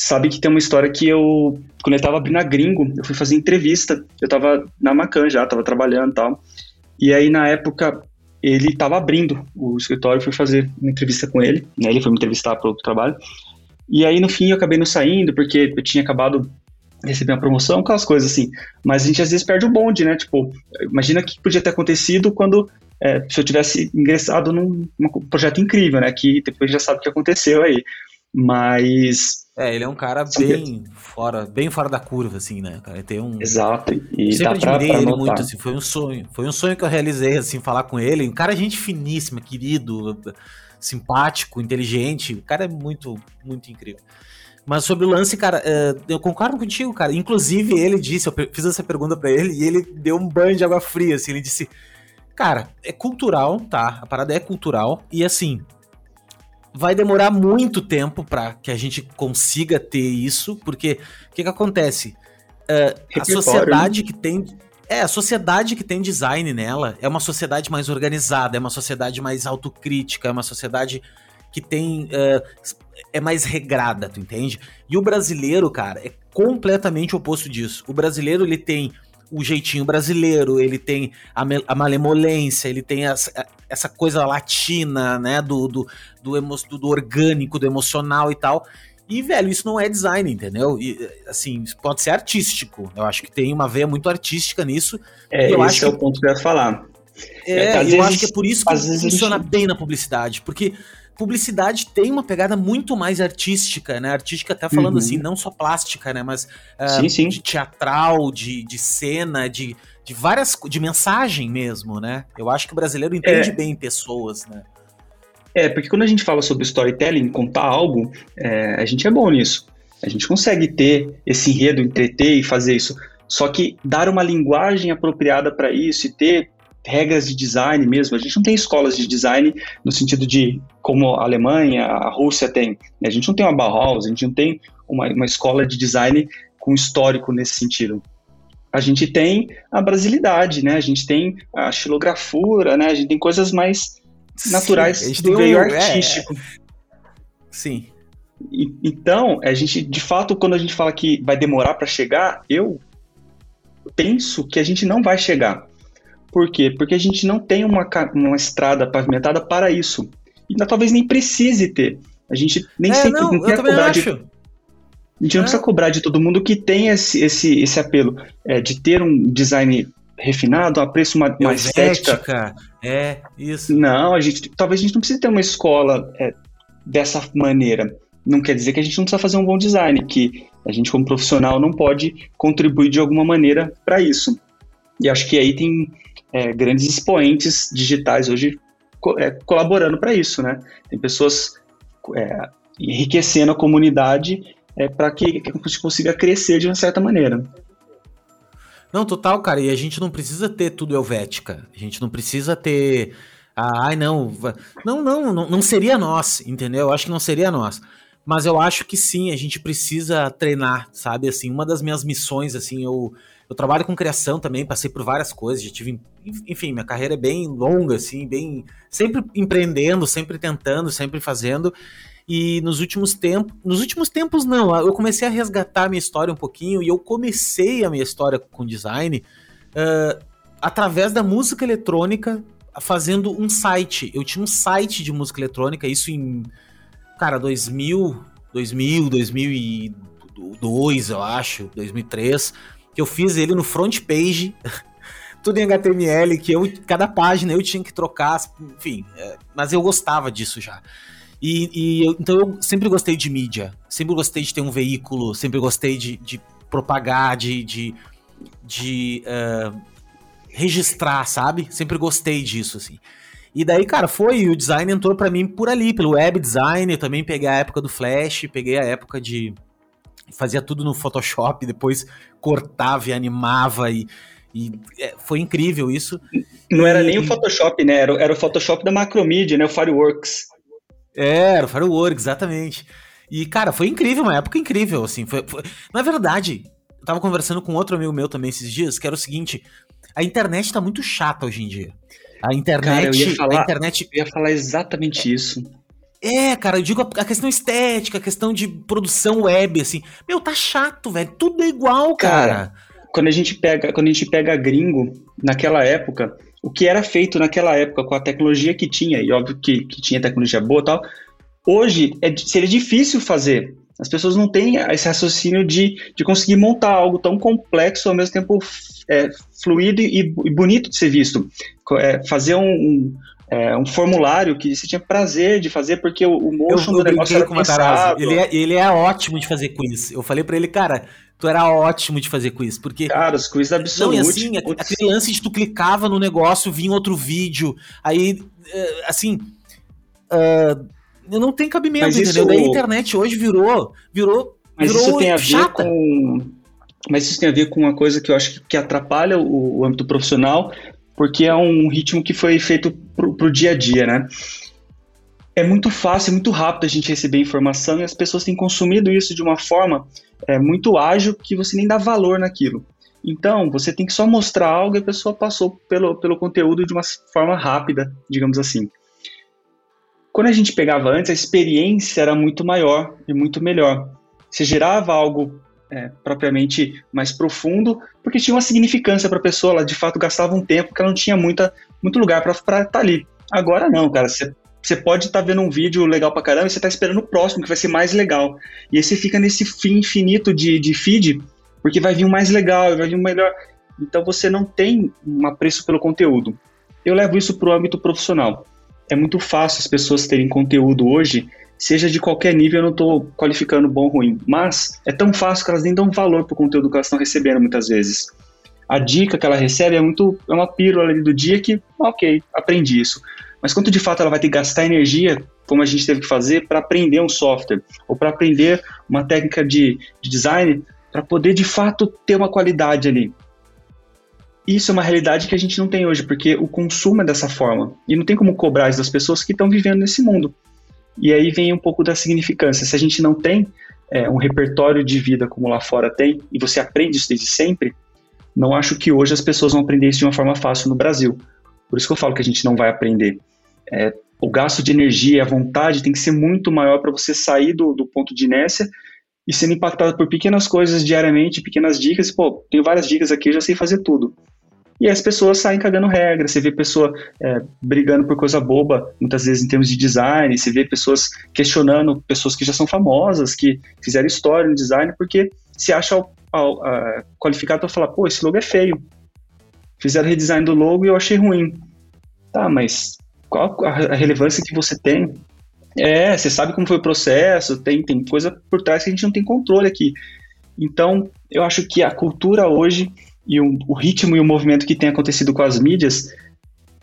Sabe que tem uma história que eu, quando eu tava abrindo a Gringo, eu fui fazer entrevista. Eu tava na Macan já, tava trabalhando e tal. E aí, na época, ele estava abrindo o escritório, fui fazer uma entrevista com ele, né? Ele foi me entrevistar para outro trabalho. E aí, no fim, eu acabei não saindo, porque eu tinha acabado receber uma promoção, aquelas coisas assim. Mas a gente às vezes perde o bonde, né? Tipo, imagina que podia ter acontecido quando é, se eu tivesse ingressado num, num, projeto incrível, né? Que depois já sabe o que aconteceu aí. Mas. É, ele é um cara bem fora, bem fora da curva, assim, né? Cara, ele tem um. Exato. E eu sempre admirei ele muito, assim, foi um sonho. Foi um sonho que eu realizei, assim, falar com ele. Um cara gente finíssima, querido simpático, inteligente. O cara é muito, muito incrível. Mas sobre o lance, cara, é, eu concordo contigo, cara. Inclusive, ele disse, eu fiz essa pergunta para ele e ele deu um banho de água fria, assim. Ele disse, cara, é cultural, tá? A parada é cultural e assim. Vai demorar muito tempo para que a gente consiga ter isso, porque o que, que acontece? Uh, a sociedade que tem é, a sociedade que tem design nela é uma sociedade mais organizada, é uma sociedade mais autocrítica, é uma sociedade que tem. Uh, é mais regrada, tu entende? E o brasileiro, cara, é completamente oposto disso. O brasileiro, ele tem o jeitinho brasileiro, ele tem a, a malemolência, ele tem essa, essa coisa latina, né, do, do, do, emo, do orgânico, do emocional e tal. E, velho, isso não é design, entendeu? E, assim, pode ser artístico. Eu acho que tem uma veia muito artística nisso. É, eu esse é que... o ponto que eu ia falar. É, é eu acho que é por isso que funciona gente... bem na publicidade. Porque publicidade tem uma pegada muito mais artística, né? Artística até falando uhum. assim, não só plástica, né? Mas uh, sim, sim. de teatral, de, de cena, de, de várias... de mensagem mesmo, né? Eu acho que o brasileiro entende é. bem pessoas, né? É, porque quando a gente fala sobre storytelling, contar algo, é, a gente é bom nisso. A gente consegue ter esse enredo, entreter e fazer isso. Só que dar uma linguagem apropriada para isso e ter regras de design mesmo. A gente não tem escolas de design no sentido de como a Alemanha, a Rússia tem. A gente não tem uma Bauhaus, a gente não tem uma, uma escola de design com histórico nesse sentido. A gente tem a brasilidade, né? A gente tem a xilografura, né? A gente tem coisas mais naturais Sim, do meio um, é, artístico. É, Sim. E, então, a gente, de fato, quando a gente fala que vai demorar para chegar, eu penso que a gente não vai chegar. Por quê? Porque a gente não tem uma, uma estrada pavimentada para isso. E talvez nem precise ter. A gente nem é, sempre não, não tem a cobrar de, A gente não precisa é. cobrar de todo mundo que tem esse, esse, esse apelo é, de ter um design refinado, a preço uma, uma estética. É, isso. Não, a gente, talvez a gente não precise ter uma escola é, dessa maneira. Não quer dizer que a gente não precisa fazer um bom design, que a gente, como profissional, não pode contribuir de alguma maneira para isso. E acho que aí tem é, grandes expoentes digitais hoje co é, colaborando para isso, né? Tem pessoas é, enriquecendo a comunidade é, para que, que a gente consiga crescer de uma certa maneira. Não, total, cara. E a gente não precisa ter tudo helvética. A gente não precisa ter. Ah, ai, não. Não, não, não, não seria nós, entendeu? Eu acho que não seria nós. Mas eu acho que sim, a gente precisa treinar, sabe? Assim, uma das minhas missões, assim, eu, eu trabalho com criação também, passei por várias coisas, já tive. Enfim, minha carreira é bem longa, assim, bem. Sempre empreendendo, sempre tentando, sempre fazendo. E nos últimos tempos, nos últimos tempos não, eu comecei a resgatar a minha história um pouquinho e eu comecei a minha história com design uh, através da música eletrônica, fazendo um site. Eu tinha um site de música eletrônica, isso em, cara, 2000, 2000, 2002, eu acho, 2003, que eu fiz ele no front page, tudo em HTML, que eu, cada página eu tinha que trocar, enfim, é, mas eu gostava disso já. E, e eu, então eu sempre gostei de mídia, sempre gostei de ter um veículo, sempre gostei de, de propagar, de, de, de uh, registrar, sabe? Sempre gostei disso, assim. E daí, cara, foi, o design entrou para mim por ali, pelo web design, eu também peguei a época do Flash, peguei a época de... Fazia tudo no Photoshop, depois cortava e animava e... E é, foi incrível isso. Não era nem o Photoshop, né? Era, era o Photoshop da Macromedia, né? O Fireworks. É, era o Firework, exatamente. E, cara, foi incrível, uma época incrível, assim. Foi, foi... Na verdade, eu tava conversando com outro amigo meu também esses dias, que era o seguinte: a internet tá muito chata hoje em dia. A internet. Cara, eu ia falar, a internet... eu ia falar exatamente isso. É, cara, eu digo a, questão estética, a questão de produção web, assim. Meu, tá chato, velho. Tudo é igual, cara. cara. Quando a gente pega, quando a gente pega gringo, naquela época, o que era feito naquela época com a tecnologia que tinha, e óbvio que, que tinha tecnologia boa e tal, hoje é, seria difícil fazer. As pessoas não têm esse raciocínio de, de conseguir montar algo tão complexo ao mesmo tempo é, fluido e, e, bonito de ser visto. É, fazer um, um, é, um, formulário que você tinha prazer de fazer, porque o, o motion eu, eu do negócio era pensado. Ele é, ele é ótimo de fazer quiz. Eu falei para ele, cara, tu era ótimo de fazer quiz, porque... Cara, os quiz absolutos. Não, e assim, aquele lance de tu clicava no negócio, vinha outro vídeo, aí, eh, assim... Uh, não tem cabimento, Mas entendeu? Isso... Daí a internet hoje virou, virou, Mas virou isso tem a ver chata. com... Mas isso tem a ver com uma coisa que eu acho que atrapalha o, o âmbito profissional, porque é um ritmo que foi feito pro, pro dia a dia, né? é muito fácil, muito rápido a gente receber informação e as pessoas têm consumido isso de uma forma é, muito ágil que você nem dá valor naquilo. Então, você tem que só mostrar algo e a pessoa passou pelo, pelo conteúdo de uma forma rápida, digamos assim. Quando a gente pegava antes, a experiência era muito maior e muito melhor. Você gerava algo é, propriamente mais profundo, porque tinha uma significância para a pessoa, ela de fato gastava um tempo que ela não tinha muita, muito lugar para estar tá ali. Agora não, cara, você pode estar tá vendo um vídeo legal pra caramba e você está esperando o próximo, que vai ser mais legal. E aí você fica nesse fim infinito de, de feed, porque vai vir um mais legal, vai vir um melhor. Então você não tem um apreço pelo conteúdo. Eu levo isso para o âmbito profissional. É muito fácil as pessoas terem conteúdo hoje, seja de qualquer nível, eu não estou qualificando bom ou ruim, mas é tão fácil que elas nem dão valor para o conteúdo que elas estão recebendo muitas vezes. A dica que ela recebe é muito é uma pílula do dia que, ok, aprendi isso mas quanto de fato ela vai ter que gastar energia, como a gente teve que fazer, para aprender um software, ou para aprender uma técnica de, de design, para poder de fato ter uma qualidade ali. Isso é uma realidade que a gente não tem hoje, porque o consumo é dessa forma. E não tem como cobrar isso das pessoas que estão vivendo nesse mundo. E aí vem um pouco da significância. Se a gente não tem é, um repertório de vida como lá fora tem, e você aprende isso desde sempre, não acho que hoje as pessoas vão aprender isso de uma forma fácil no Brasil. Por isso que eu falo que a gente não vai aprender. É, o gasto de energia, a vontade tem que ser muito maior para você sair do, do ponto de inércia e sendo impactado por pequenas coisas diariamente, pequenas dicas. Pô, tenho várias dicas aqui, eu já sei fazer tudo. E as pessoas saem cagando regra. Você vê pessoa é, brigando por coisa boba, muitas vezes em termos de design. Você vê pessoas questionando pessoas que já são famosas, que fizeram história no design, porque se acha qualificado para falar: pô, esse logo é feio. Fizeram redesign do logo e eu achei ruim. Tá, mas qual a relevância que você tem. É, você sabe como foi o processo, tem, tem coisa por trás que a gente não tem controle aqui. Então, eu acho que a cultura hoje e o, o ritmo e o movimento que tem acontecido com as mídias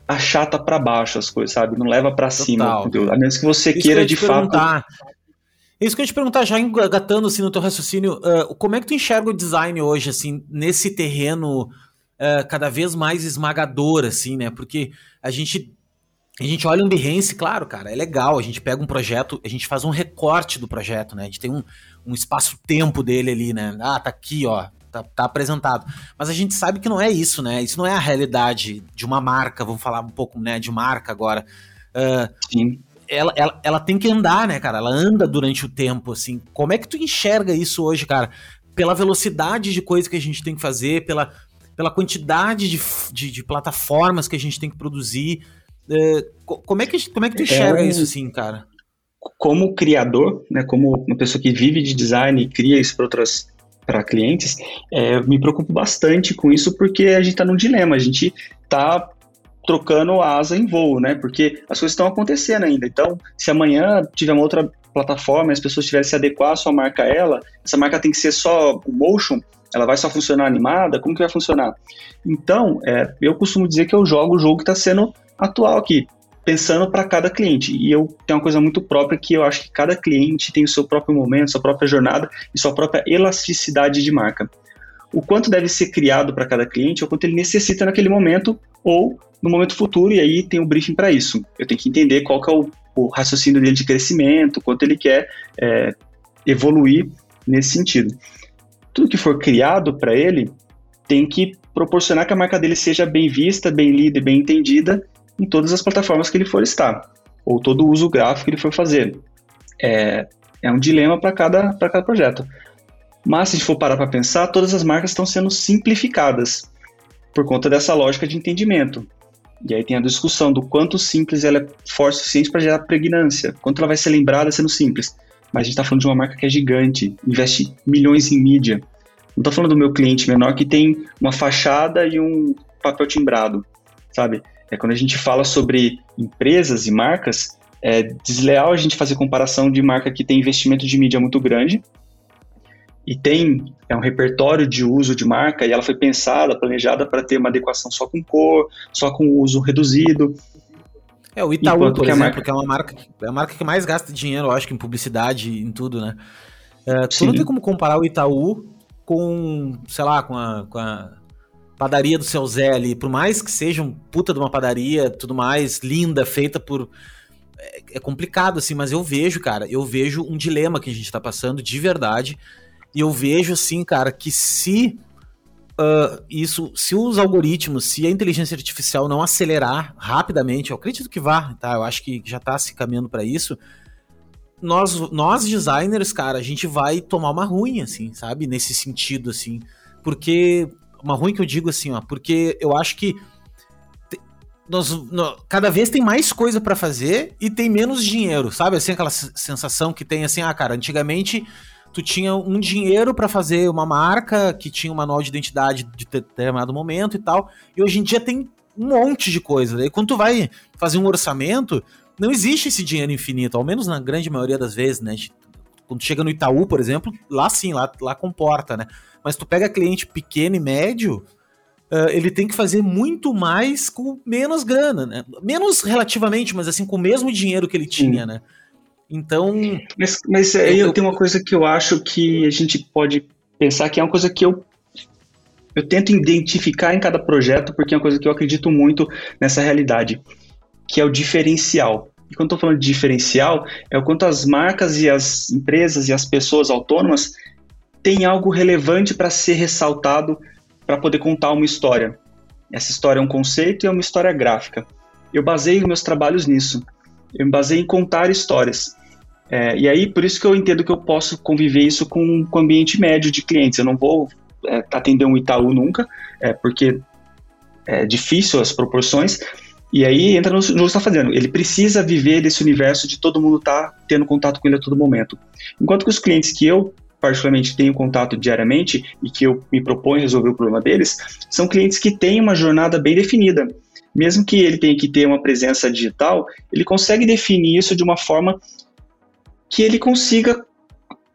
achata para baixo as coisas, sabe? Não leva para cima. A menos que você Isso queira que de fato. Isso que eu ia te perguntar, já engatando assim no teu raciocínio, uh, como é que tu enxerga o design hoje, assim, nesse terreno uh, cada vez mais esmagador, assim, né? Porque a gente a gente olha um Behance, claro, cara, é legal. A gente pega um projeto, a gente faz um recorte do projeto, né? A gente tem um, um espaço-tempo dele ali, né? Ah, tá aqui, ó, tá, tá, apresentado. Mas a gente sabe que não é isso, né? Isso não é a realidade de uma marca. Vamos falar um pouco, né, de marca agora. Uh, Sim. Ela, ela, ela tem que andar, né, cara? Ela anda durante o tempo, assim. Como é que tu enxerga isso hoje, cara? Pela velocidade de coisa que a gente tem que fazer, pela, pela quantidade de, de, de plataformas que a gente tem que produzir. É, como, é que, como é que tu enxerga é isso assim, cara? Como criador, né, como uma pessoa que vive de design e cria isso para outras para clientes, é, me preocupo bastante com isso porque a gente está num dilema, a gente está trocando asa em voo, né? Porque as coisas estão acontecendo ainda. Então, se amanhã tiver uma outra plataforma, as pessoas tiverem que se adequar a sua marca a ela, essa marca tem que ser só motion, ela vai só funcionar animada, como que vai funcionar? Então, é, eu costumo dizer que eu jogo o jogo que está sendo atual aqui, pensando para cada cliente. E eu tenho uma coisa muito própria que eu acho que cada cliente tem o seu próprio momento, sua própria jornada e sua própria elasticidade de marca. O quanto deve ser criado para cada cliente, o quanto ele necessita naquele momento ou no momento futuro, e aí tem um briefing para isso. Eu tenho que entender qual que é o, o raciocínio dele de crescimento, quanto ele quer é, evoluir nesse sentido. Tudo que for criado para ele tem que proporcionar que a marca dele seja bem vista, bem lida e bem entendida em todas as plataformas que ele for estar, ou todo o uso gráfico que ele for fazer. É, é um dilema para cada, cada projeto. Mas se a gente for parar para pensar, todas as marcas estão sendo simplificadas por conta dessa lógica de entendimento. E aí tem a discussão do quanto simples ela é forte o suficiente para gerar pregnância, quanto ela vai ser lembrada sendo simples. Mas a gente está falando de uma marca que é gigante, investe milhões em mídia. Não estou falando do meu cliente menor que tem uma fachada e um papel timbrado, sabe? É quando a gente fala sobre empresas e marcas, é desleal a gente fazer comparação de marca que tem investimento de mídia muito grande e tem é um repertório de uso de marca e ela foi pensada, planejada para ter uma adequação só com cor, só com uso reduzido. É, o Itaú, Enquanto por que exemplo, marca... que é uma marca, é a marca que mais gasta dinheiro, eu acho, em publicidade, em tudo, né? É, tu não tem como comparar o Itaú com, sei lá, com a, com a padaria do seu Zé ali, por mais que seja um puta de uma padaria, tudo mais, linda, feita por. É, é complicado, assim, mas eu vejo, cara, eu vejo um dilema que a gente tá passando de verdade e eu vejo assim, cara, que se uh, isso, se os algoritmos, se a inteligência artificial não acelerar rapidamente, eu acredito que vá, tá? Eu acho que já tá se caminhando para isso. Nós, nós designers, cara, a gente vai tomar uma ruim, assim, sabe? Nesse sentido, assim. Porque. Uma ruim que eu digo assim, ó, porque eu acho que nós, nós, cada vez tem mais coisa para fazer e tem menos dinheiro, sabe? Assim, aquela sensação que tem assim, ah, cara, antigamente tu tinha um dinheiro para fazer uma marca que tinha um manual de identidade de determinado momento e tal. E hoje em dia tem um monte de coisa. E quando tu vai fazer um orçamento, não existe esse dinheiro infinito, ao menos na grande maioria das vezes, né? Quando chega no Itaú, por exemplo, lá sim, lá, lá comporta, né? Mas tu pega cliente pequeno e médio, uh, ele tem que fazer muito mais com menos grana, né? Menos relativamente, mas assim, com o mesmo dinheiro que ele tinha, sim. né? Então. Mas, mas aí eu, eu tenho uma coisa que eu acho que a gente pode pensar que é uma coisa que eu eu tento identificar em cada projeto, porque é uma coisa que eu acredito muito nessa realidade, que é o diferencial. E quando estou falando de diferencial, é o quanto as marcas e as empresas e as pessoas autônomas têm algo relevante para ser ressaltado para poder contar uma história. Essa história é um conceito e é uma história gráfica. Eu baseio meus trabalhos nisso. Eu me baseio em contar histórias. É, e aí, por isso que eu entendo que eu posso conviver isso com, o ambiente médio de clientes. Eu não vou é, atender um Itaú nunca, é, porque é difícil as proporções. E aí entra no, no que está fazendo. Ele precisa viver desse universo de todo mundo estar tá tendo contato com ele a todo momento. Enquanto que os clientes que eu particularmente tenho contato diariamente e que eu me proponho resolver o problema deles, são clientes que têm uma jornada bem definida mesmo que ele tenha que ter uma presença digital, ele consegue definir isso de uma forma que ele consiga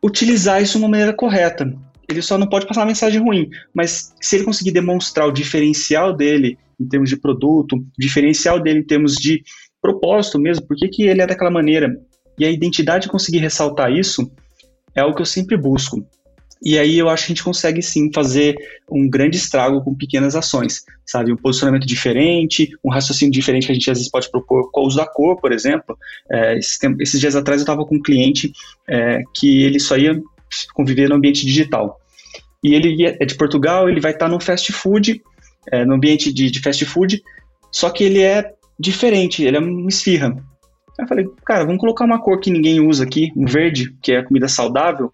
utilizar isso de uma maneira correta. Ele só não pode passar uma mensagem ruim, mas se ele conseguir demonstrar o diferencial dele em termos de produto, diferencial dele em termos de propósito mesmo, por que, que ele é daquela maneira, e a identidade conseguir ressaltar isso, é o que eu sempre busco. E aí eu acho que a gente consegue sim fazer um grande estrago com pequenas ações, sabe? Um posicionamento diferente, um raciocínio diferente que a gente às vezes pode propor com o uso da cor, por exemplo. É, esses, esses, dias atrás eu estava com um cliente é, que ele só ia conviver no ambiente digital. E ele é de Portugal, ele vai estar no fast food, é, no ambiente de, de fast food, só que ele é diferente, ele é uma esfirra. Eu falei, cara, vamos colocar uma cor que ninguém usa aqui, um verde, que é comida saudável,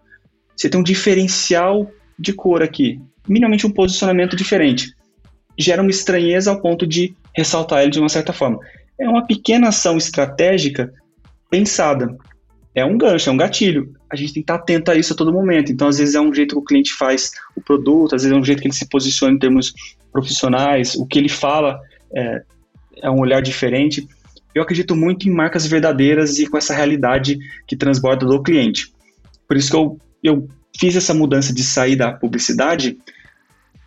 você tem um diferencial de cor aqui, minimamente um posicionamento diferente. Gera uma estranheza ao ponto de ressaltar ele de uma certa forma. É uma pequena ação estratégica pensada. É um gancho, é um gatilho. A gente tem que estar atento a isso a todo momento. Então, às vezes, é um jeito que o cliente faz o produto, às vezes, é um jeito que ele se posiciona em termos profissionais, o que ele fala é, é um olhar diferente. Eu acredito muito em marcas verdadeiras e com essa realidade que transborda do cliente. Por isso que eu eu fiz essa mudança de sair da publicidade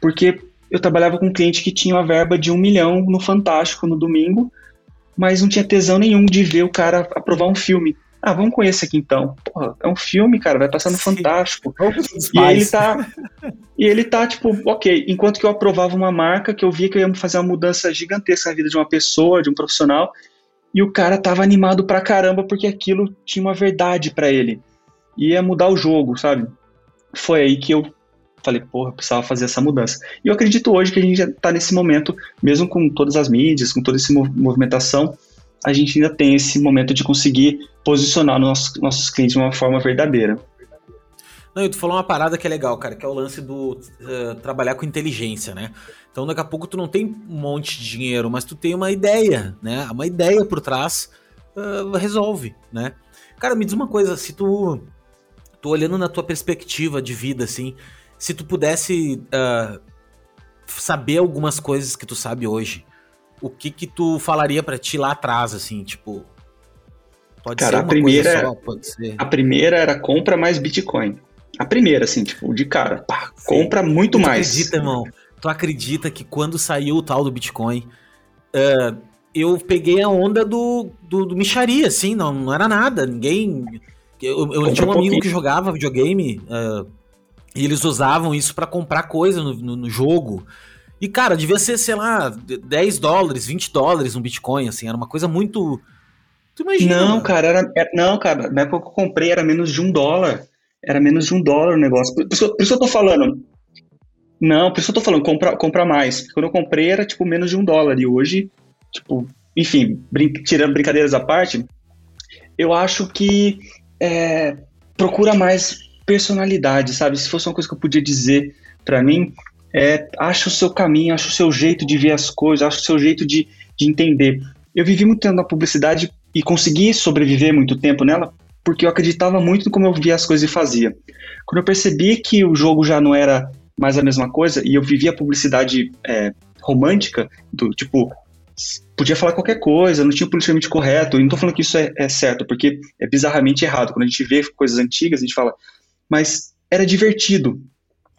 porque eu trabalhava com um cliente que tinha uma verba de um milhão no Fantástico no domingo, mas não tinha tesão nenhum de ver o cara aprovar um filme. Ah, vamos com esse aqui então. Porra, é um filme, cara, vai passar no Sim. Fantástico. E ele tá. e ele tá, tipo, ok. Enquanto que eu aprovava uma marca que eu via que eu ia fazer uma mudança gigantesca na vida de uma pessoa, de um profissional, e o cara tava animado pra caramba porque aquilo tinha uma verdade para ele ia mudar o jogo, sabe? Foi aí que eu falei, porra, precisava fazer essa mudança. E eu acredito hoje que a gente já está nesse momento, mesmo com todas as mídias, com toda essa movimentação, a gente ainda tem esse momento de conseguir posicionar nossos, nossos clientes de uma forma verdadeira. Não, e tu falou uma parada que é legal, cara, que é o lance do uh, trabalhar com inteligência, né? Então daqui a pouco tu não tem um monte de dinheiro, mas tu tem uma ideia, né? Uma ideia por trás uh, resolve, né? Cara, me diz uma coisa, se tu. Tô olhando na tua perspectiva de vida, assim, se tu pudesse uh, saber algumas coisas que tu sabe hoje, o que que tu falaria para ti lá atrás, assim, tipo. Pode Cara, ser a primeira, só, pode ser. A primeira era compra mais Bitcoin. A primeira, assim, tipo, de cara, pá, compra muito tu mais. acredita, irmão? Tu acredita que quando saiu o tal do Bitcoin, uh, eu peguei a onda do, do, do micharia, assim, não, não era nada, ninguém... Eu, eu tinha um amigo que jogava videogame uh, e eles usavam isso para comprar coisa no, no, no, jogo. E, cara, devia ser, sei lá, 10 dólares, 20 dólares um Bitcoin, assim, era uma coisa muito... Tu imagina? Não, cara, era, era, não, cara, na época que eu comprei era menos de um dólar. Era menos de um dólar o negócio. Por, por, isso, por isso eu tô falando. Não, por isso eu tô falando, compra, compra mais. Quando eu comprei era, tipo, menos de um dólar. E hoje, tipo, enfim, brin tirando brincadeiras à parte, eu acho que é, procura mais personalidade, sabe? Se fosse uma coisa que eu podia dizer para mim, é, acha o seu caminho, acha o seu jeito de ver as coisas, acha o seu jeito de, de entender. Eu vivi muito tempo na publicidade e consegui sobreviver muito tempo nela porque eu acreditava muito no como eu via as coisas e fazia. Quando eu percebi que o jogo já não era mais a mesma coisa e eu vivia a publicidade é, romântica, do tipo, podia falar qualquer coisa, não tinha politicamente correto, e não estou falando que isso é, é, certo, porque é bizarramente errado. Quando a gente vê coisas antigas, a gente fala, mas era divertido,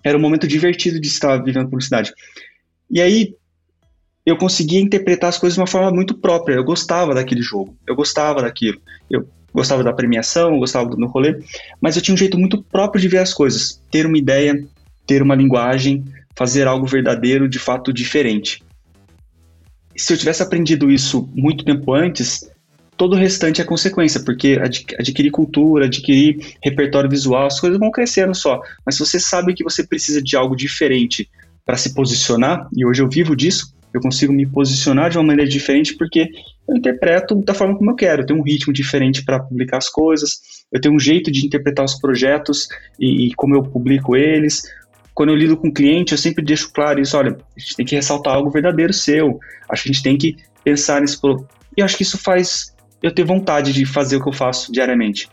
era um momento divertido de estar vivendo publicidade. E aí, eu conseguia interpretar as coisas de uma forma muito própria. Eu gostava daquele jogo, eu gostava daquilo. Eu gostava da premiação, gostava do rolê, mas eu tinha um jeito muito próprio de ver as coisas, ter uma ideia, ter uma linguagem, fazer algo verdadeiro, de fato diferente. Se eu tivesse aprendido isso muito tempo antes, todo o restante é consequência, porque adquirir cultura, adquirir repertório visual, as coisas vão crescendo só. Mas se você sabe que você precisa de algo diferente para se posicionar, e hoje eu vivo disso, eu consigo me posicionar de uma maneira diferente porque eu interpreto da forma como eu quero. Eu tenho um ritmo diferente para publicar as coisas, eu tenho um jeito de interpretar os projetos e, e, como eu publico eles. Quando eu lido com cliente, eu sempre deixo claro isso: olha, a gente tem que ressaltar algo verdadeiro seu, acho que a gente tem que pensar nisso. E acho que isso faz eu ter vontade de fazer o que eu faço diariamente.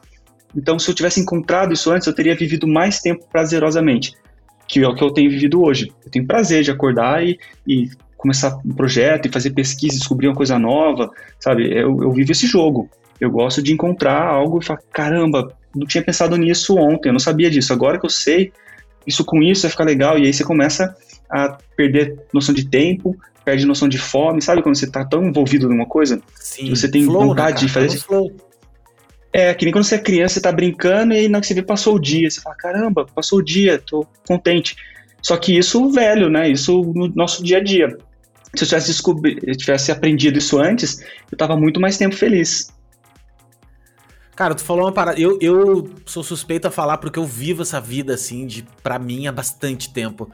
Então, se eu tivesse encontrado isso antes, eu teria vivido mais tempo prazerosamente, que é o que eu tenho vivido hoje. Eu tenho prazer de acordar e, e começar um projeto e fazer pesquisa, descobrir uma coisa nova, sabe? Eu, eu vivo esse jogo. Eu gosto de encontrar algo e falar, caramba, não tinha pensado nisso ontem, eu não sabia disso. Agora que eu sei, isso com isso vai ficar legal. E aí você começa a perder noção de tempo, perde noção de fome, sabe? Quando você está tão envolvido numa coisa, Sim, você tem flow, né, vontade de fazer. Tá flow. É, que nem quando você é criança, você tá brincando e na hora que você vê, passou o dia. Você fala, caramba, passou o dia, tô contente. Só que isso velho, né? Isso no nosso dia a dia se eu tivesse, descobri, eu tivesse aprendido isso antes, eu tava muito mais tempo feliz. Cara, tu falou uma parada. Eu, eu sou suspeito a falar porque eu vivo essa vida assim, de para mim há bastante tempo.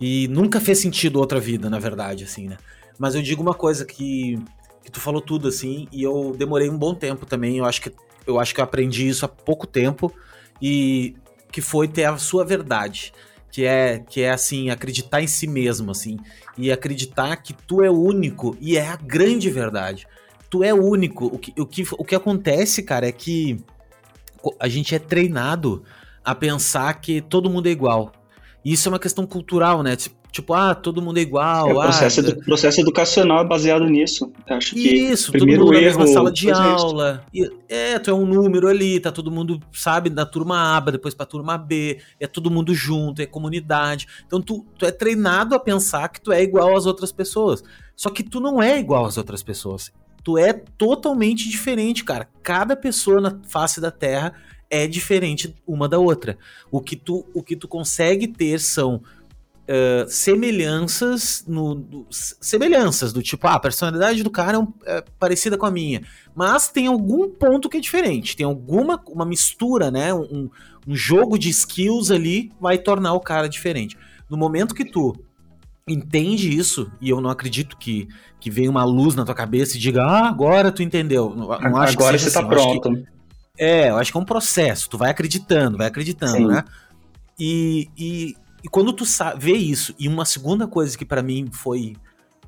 E nunca fez sentido outra vida, na verdade, assim, né? Mas eu digo uma coisa que, que tu falou tudo, assim, e eu demorei um bom tempo também. Eu acho que eu acho que eu aprendi isso há pouco tempo. E que foi ter a sua verdade que é que é assim acreditar em si mesmo assim e acreditar que tu é único e é a grande verdade tu é único o que, o que, o que acontece cara é que a gente é treinado a pensar que todo mundo é igual isso é uma questão cultural né tipo, Tipo, ah, todo mundo é igual. É, o processo, ah, edu processo educacional é baseado nisso. Acho que isso, todo mundo na mesma sala de aula. E, é, tu é um número ali, tá todo mundo, sabe, da turma A, depois pra turma B, é todo mundo junto, é comunidade. Então tu, tu é treinado a pensar que tu é igual às outras pessoas. Só que tu não é igual às outras pessoas. Tu é totalmente diferente, cara. Cada pessoa na face da Terra é diferente uma da outra. O que tu, o que tu consegue ter são Uh, semelhanças no, semelhanças do tipo, ah, a personalidade do cara é, um, é, parecida com a minha, mas tem algum ponto que é diferente, tem alguma uma mistura, né, um, um jogo de skills ali vai tornar o cara diferente. No momento que tu entende isso, e eu não acredito que, que venha uma luz na tua cabeça e diga, ah, agora tu entendeu. Não, não agora você tá assim. pronto. Que, é, eu acho que é um processo, tu vai acreditando, vai acreditando, Sim. né? E, e, e quando tu vê isso, e uma segunda coisa que para mim foi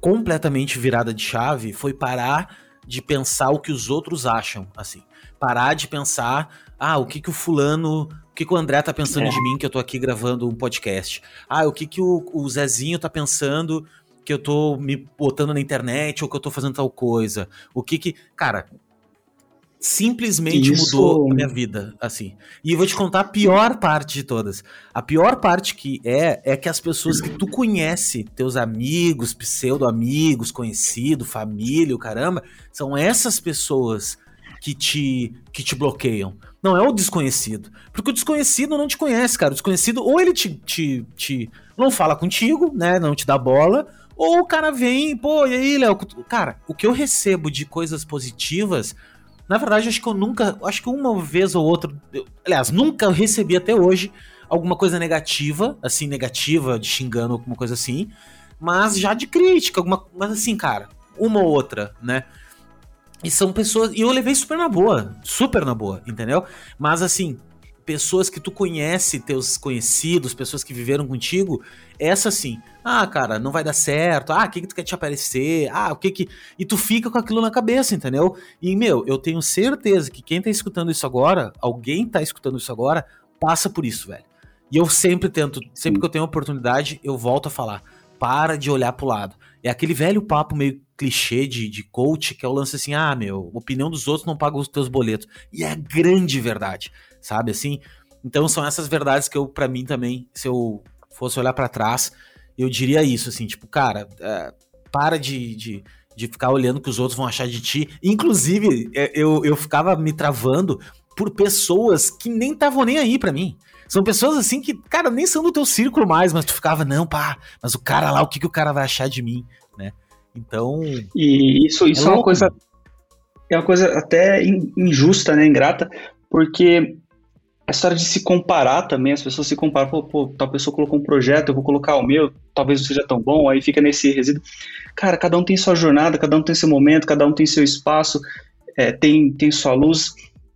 completamente virada de chave foi parar de pensar o que os outros acham, assim. Parar de pensar, ah, o que que o fulano, o que que o André tá pensando é. de mim que eu tô aqui gravando um podcast? Ah, o que que o, o Zezinho tá pensando que eu tô me botando na internet ou que eu tô fazendo tal coisa? O que que, cara, simplesmente Isso. mudou a minha vida, assim. E eu vou te contar a pior parte de todas. A pior parte que é, é que as pessoas que tu conhece, teus amigos, pseudo-amigos, conhecido, família, o caramba, são essas pessoas que te, que te bloqueiam. Não é o desconhecido. Porque o desconhecido não te conhece, cara. O desconhecido, ou ele te, te, te não fala contigo, né? Não te dá bola, ou o cara vem, pô, e aí, Léo? Cara, o que eu recebo de coisas positivas na verdade, acho que eu nunca. Acho que uma vez ou outra. Eu, aliás, nunca recebi até hoje alguma coisa negativa, assim, negativa, de xingando alguma coisa assim. Mas já de crítica, alguma. Mas assim, cara, uma ou outra, né? E são pessoas. E eu levei super na boa. Super na boa, entendeu? Mas assim, pessoas que tu conhece, teus conhecidos, pessoas que viveram contigo, essa sim. Ah, cara, não vai dar certo. Ah, o que, que tu quer te aparecer? Ah, o que que. E tu fica com aquilo na cabeça, entendeu? E, meu, eu tenho certeza que quem tá escutando isso agora, alguém tá escutando isso agora, passa por isso, velho. E eu sempre tento, sempre que eu tenho oportunidade, eu volto a falar. Para de olhar pro lado. É aquele velho papo meio clichê de, de coach, que é o lance assim: ah, meu, opinião dos outros não paga os teus boletos. E é a grande verdade sabe assim? Então são essas verdades que eu, para mim também, se eu fosse olhar para trás, eu diria isso, assim, tipo, cara, é, para de, de, de ficar olhando o que os outros vão achar de ti. Inclusive, é, eu, eu ficava me travando por pessoas que nem estavam nem aí para mim. São pessoas assim que, cara, nem são do teu círculo mais, mas tu ficava, não, pá, mas o cara lá, o que, que o cara vai achar de mim, né? Então. E isso, isso é, é uma coisa. É uma coisa até injusta, né? Ingrata, porque a história de se comparar também, as pessoas se comparam, pô, pô, tal pessoa colocou um projeto, eu vou colocar o meu, talvez não seja tão bom, aí fica nesse resíduo. Cara, cada um tem sua jornada, cada um tem seu momento, cada um tem seu espaço, é, tem, tem sua luz.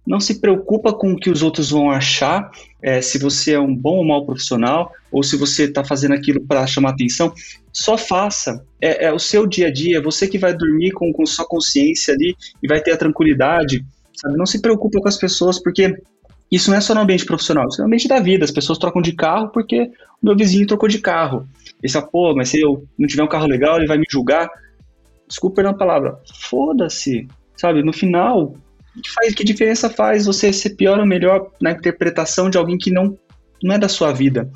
Não se preocupa com o que os outros vão achar, é, se você é um bom ou mau profissional, ou se você está fazendo aquilo para chamar atenção. Só faça. É, é, o seu dia a dia, é você que vai dormir com, com sua consciência ali e vai ter a tranquilidade. Sabe? Não se preocupa com as pessoas, porque isso não é só no ambiente profissional, isso é no ambiente da vida. As pessoas trocam de carro porque o meu vizinho trocou de carro. Esse, pô, mas se eu não tiver um carro legal, ele vai me julgar. Desculpa a palavra. Foda-se. Sabe, no final, que, faz, que diferença faz você ser pior ou melhor na interpretação de alguém que não, não é da sua vida?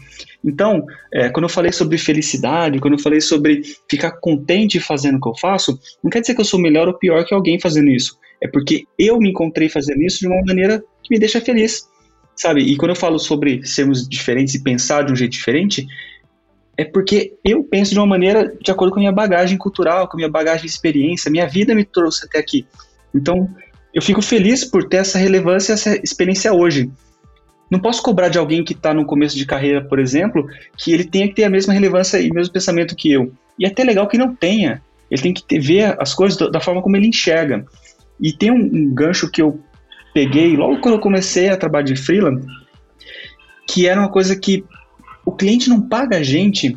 Então, é, quando eu falei sobre felicidade, quando eu falei sobre ficar contente fazendo o que eu faço, não quer dizer que eu sou melhor ou pior que alguém fazendo isso. É porque eu me encontrei fazendo isso de uma maneira que me deixa feliz, sabe? E quando eu falo sobre sermos diferentes e pensar de um jeito diferente, é porque eu penso de uma maneira de acordo com a minha bagagem cultural, com a minha bagagem de experiência, minha vida me trouxe até aqui. Então, eu fico feliz por ter essa relevância, essa experiência hoje. Não posso cobrar de alguém que está no começo de carreira, por exemplo, que ele tenha que ter a mesma relevância e mesmo pensamento que eu. E é até legal que não tenha. Ele tem que ter, ver as coisas da forma como ele enxerga. E tem um, um gancho que eu peguei logo quando eu comecei a trabalhar de freela, que era uma coisa que o cliente não paga a gente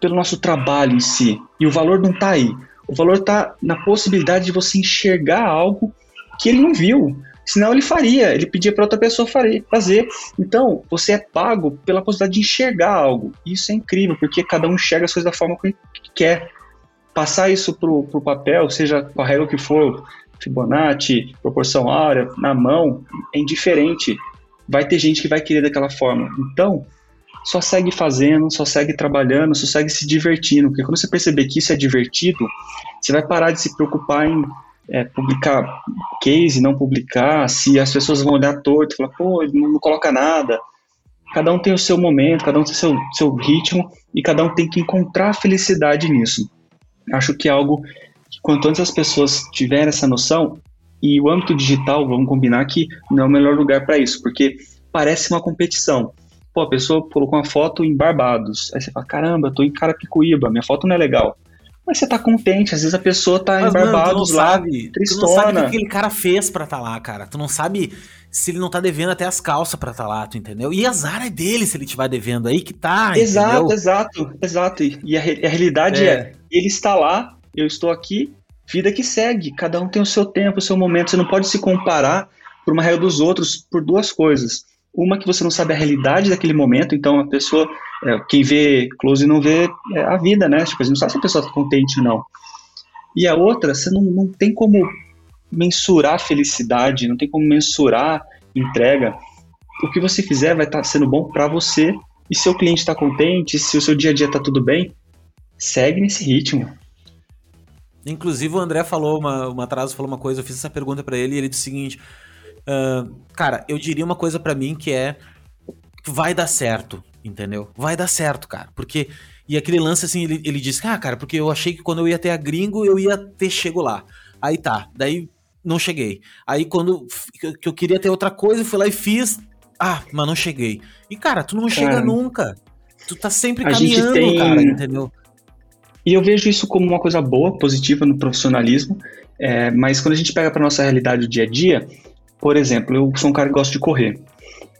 pelo nosso trabalho em si, e o valor não está aí. O valor está na possibilidade de você enxergar algo que ele não viu. Senão ele faria, ele pedia para outra pessoa fazer. Então, você é pago pela possibilidade de enxergar algo. Isso é incrível, porque cada um enxerga as coisas da forma que quer. Passar isso para o papel, seja com a regra que for, Fibonacci, proporção áurea, na mão, é indiferente. Vai ter gente que vai querer daquela forma. Então, só segue fazendo, só segue trabalhando, só segue se divertindo. Porque quando você perceber que isso é divertido, você vai parar de se preocupar em é, publicar case, não publicar, se as pessoas vão olhar torto, falar, pô, ele não, coloca nada. Cada um tem o seu momento, cada um tem o seu, seu ritmo e cada um tem que encontrar felicidade nisso. Acho que é algo quanto antes as pessoas tiverem essa noção, e o âmbito digital, vamos combinar que não é o melhor lugar para isso, porque parece uma competição. Pô, a pessoa colocou uma foto em Barbados, aí você fala, caramba, eu tô em Carapicuíba, minha foto não é legal. mas você tá contente. Às vezes a pessoa tá embarbado lá, sabe, tristona. Tu não sabe o que aquele cara fez pra tá lá, cara. Tu não sabe se ele não tá devendo até as calças pra tá lá, tu entendeu? E azar é dele se ele estiver devendo aí que tá, Exato, entendeu? exato, exato. E a, a realidade é. é, ele está lá, eu estou aqui, vida que segue. Cada um tem o seu tempo, o seu momento. Você não pode se comparar por uma regra dos outros por duas coisas. Uma que você não sabe a realidade daquele momento, então a pessoa, é, quem vê close não vê é, a vida, né? Tipo, você não sabe se a pessoa está contente ou não. E a outra, você não, não tem como mensurar felicidade, não tem como mensurar entrega. O que você fizer vai estar tá sendo bom para você e seu cliente está contente, se o seu dia a dia está tudo bem, segue nesse ritmo. Inclusive o André falou uma, uma atraso falou uma coisa, eu fiz essa pergunta para ele e ele disse o seguinte: uh, cara, eu diria uma coisa para mim que é vai dar certo, entendeu? Vai dar certo, cara, porque e aquele lance assim ele, ele disse, ah, cara, porque eu achei que quando eu ia ter a gringo eu ia ter chego lá. Aí tá, daí não cheguei. Aí quando que eu queria ter outra coisa, eu fui lá e fiz. Ah, mas não cheguei. E cara, tu não cara, chega nunca. Tu tá sempre caminhando, tem... cara, entendeu? E eu vejo isso como uma coisa boa, positiva no profissionalismo. É, mas quando a gente pega para nossa realidade do dia a dia, por exemplo, eu sou um cara que gosta de correr.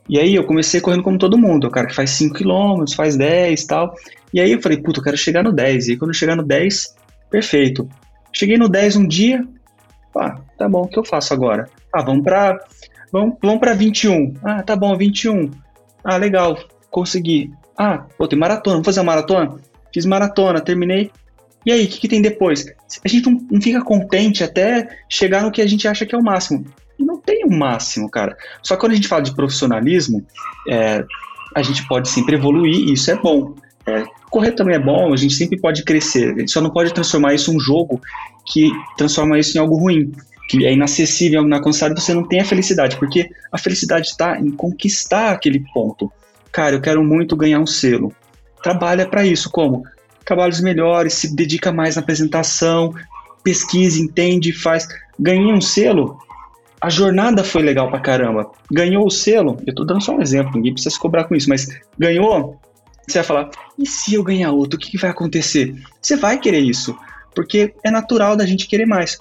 E aí eu comecei correndo como todo mundo, o cara que faz 5 km, faz 10 e tal. E aí eu falei, puta, eu quero chegar no 10. E quando eu chegar no 10, perfeito. Cheguei no 10 um dia, ah, tá bom, o que eu faço agora? Ah, vamos para vamos, vamos para 21. Ah, tá bom, 21. Ah, legal, consegui. Ah, pô, tem maratona, vamos fazer uma maratona? Fiz maratona, terminei. E aí, o que, que, tem depois? A gente não, não, fica contente até chegar no que a gente acha que é o máximo. E não tem o um máximo, cara. Só que quando a gente fala de profissionalismo, é, a gente pode sempre evoluir e isso é bom. É, correr também é bom, a gente sempre pode crescer. A gente só não pode transformar isso em um jogo que transforma isso em algo ruim, que é inacessível, algo inalcançável, você não tem a felicidade, porque a felicidade está em conquistar aquele ponto. Cara, eu quero muito ganhar um selo. Trabalha para isso, como? Trabalhos melhores, se dedica mais na apresentação, pesquisa, entende, faz. Ganhei um selo, a jornada foi legal pra caramba. Ganhou o selo, eu tô dando só um exemplo, ninguém precisa se cobrar com isso, mas ganhou, você vai falar, e se eu ganhar outro, o que, que vai acontecer? Você vai querer isso, porque é natural da gente querer mais.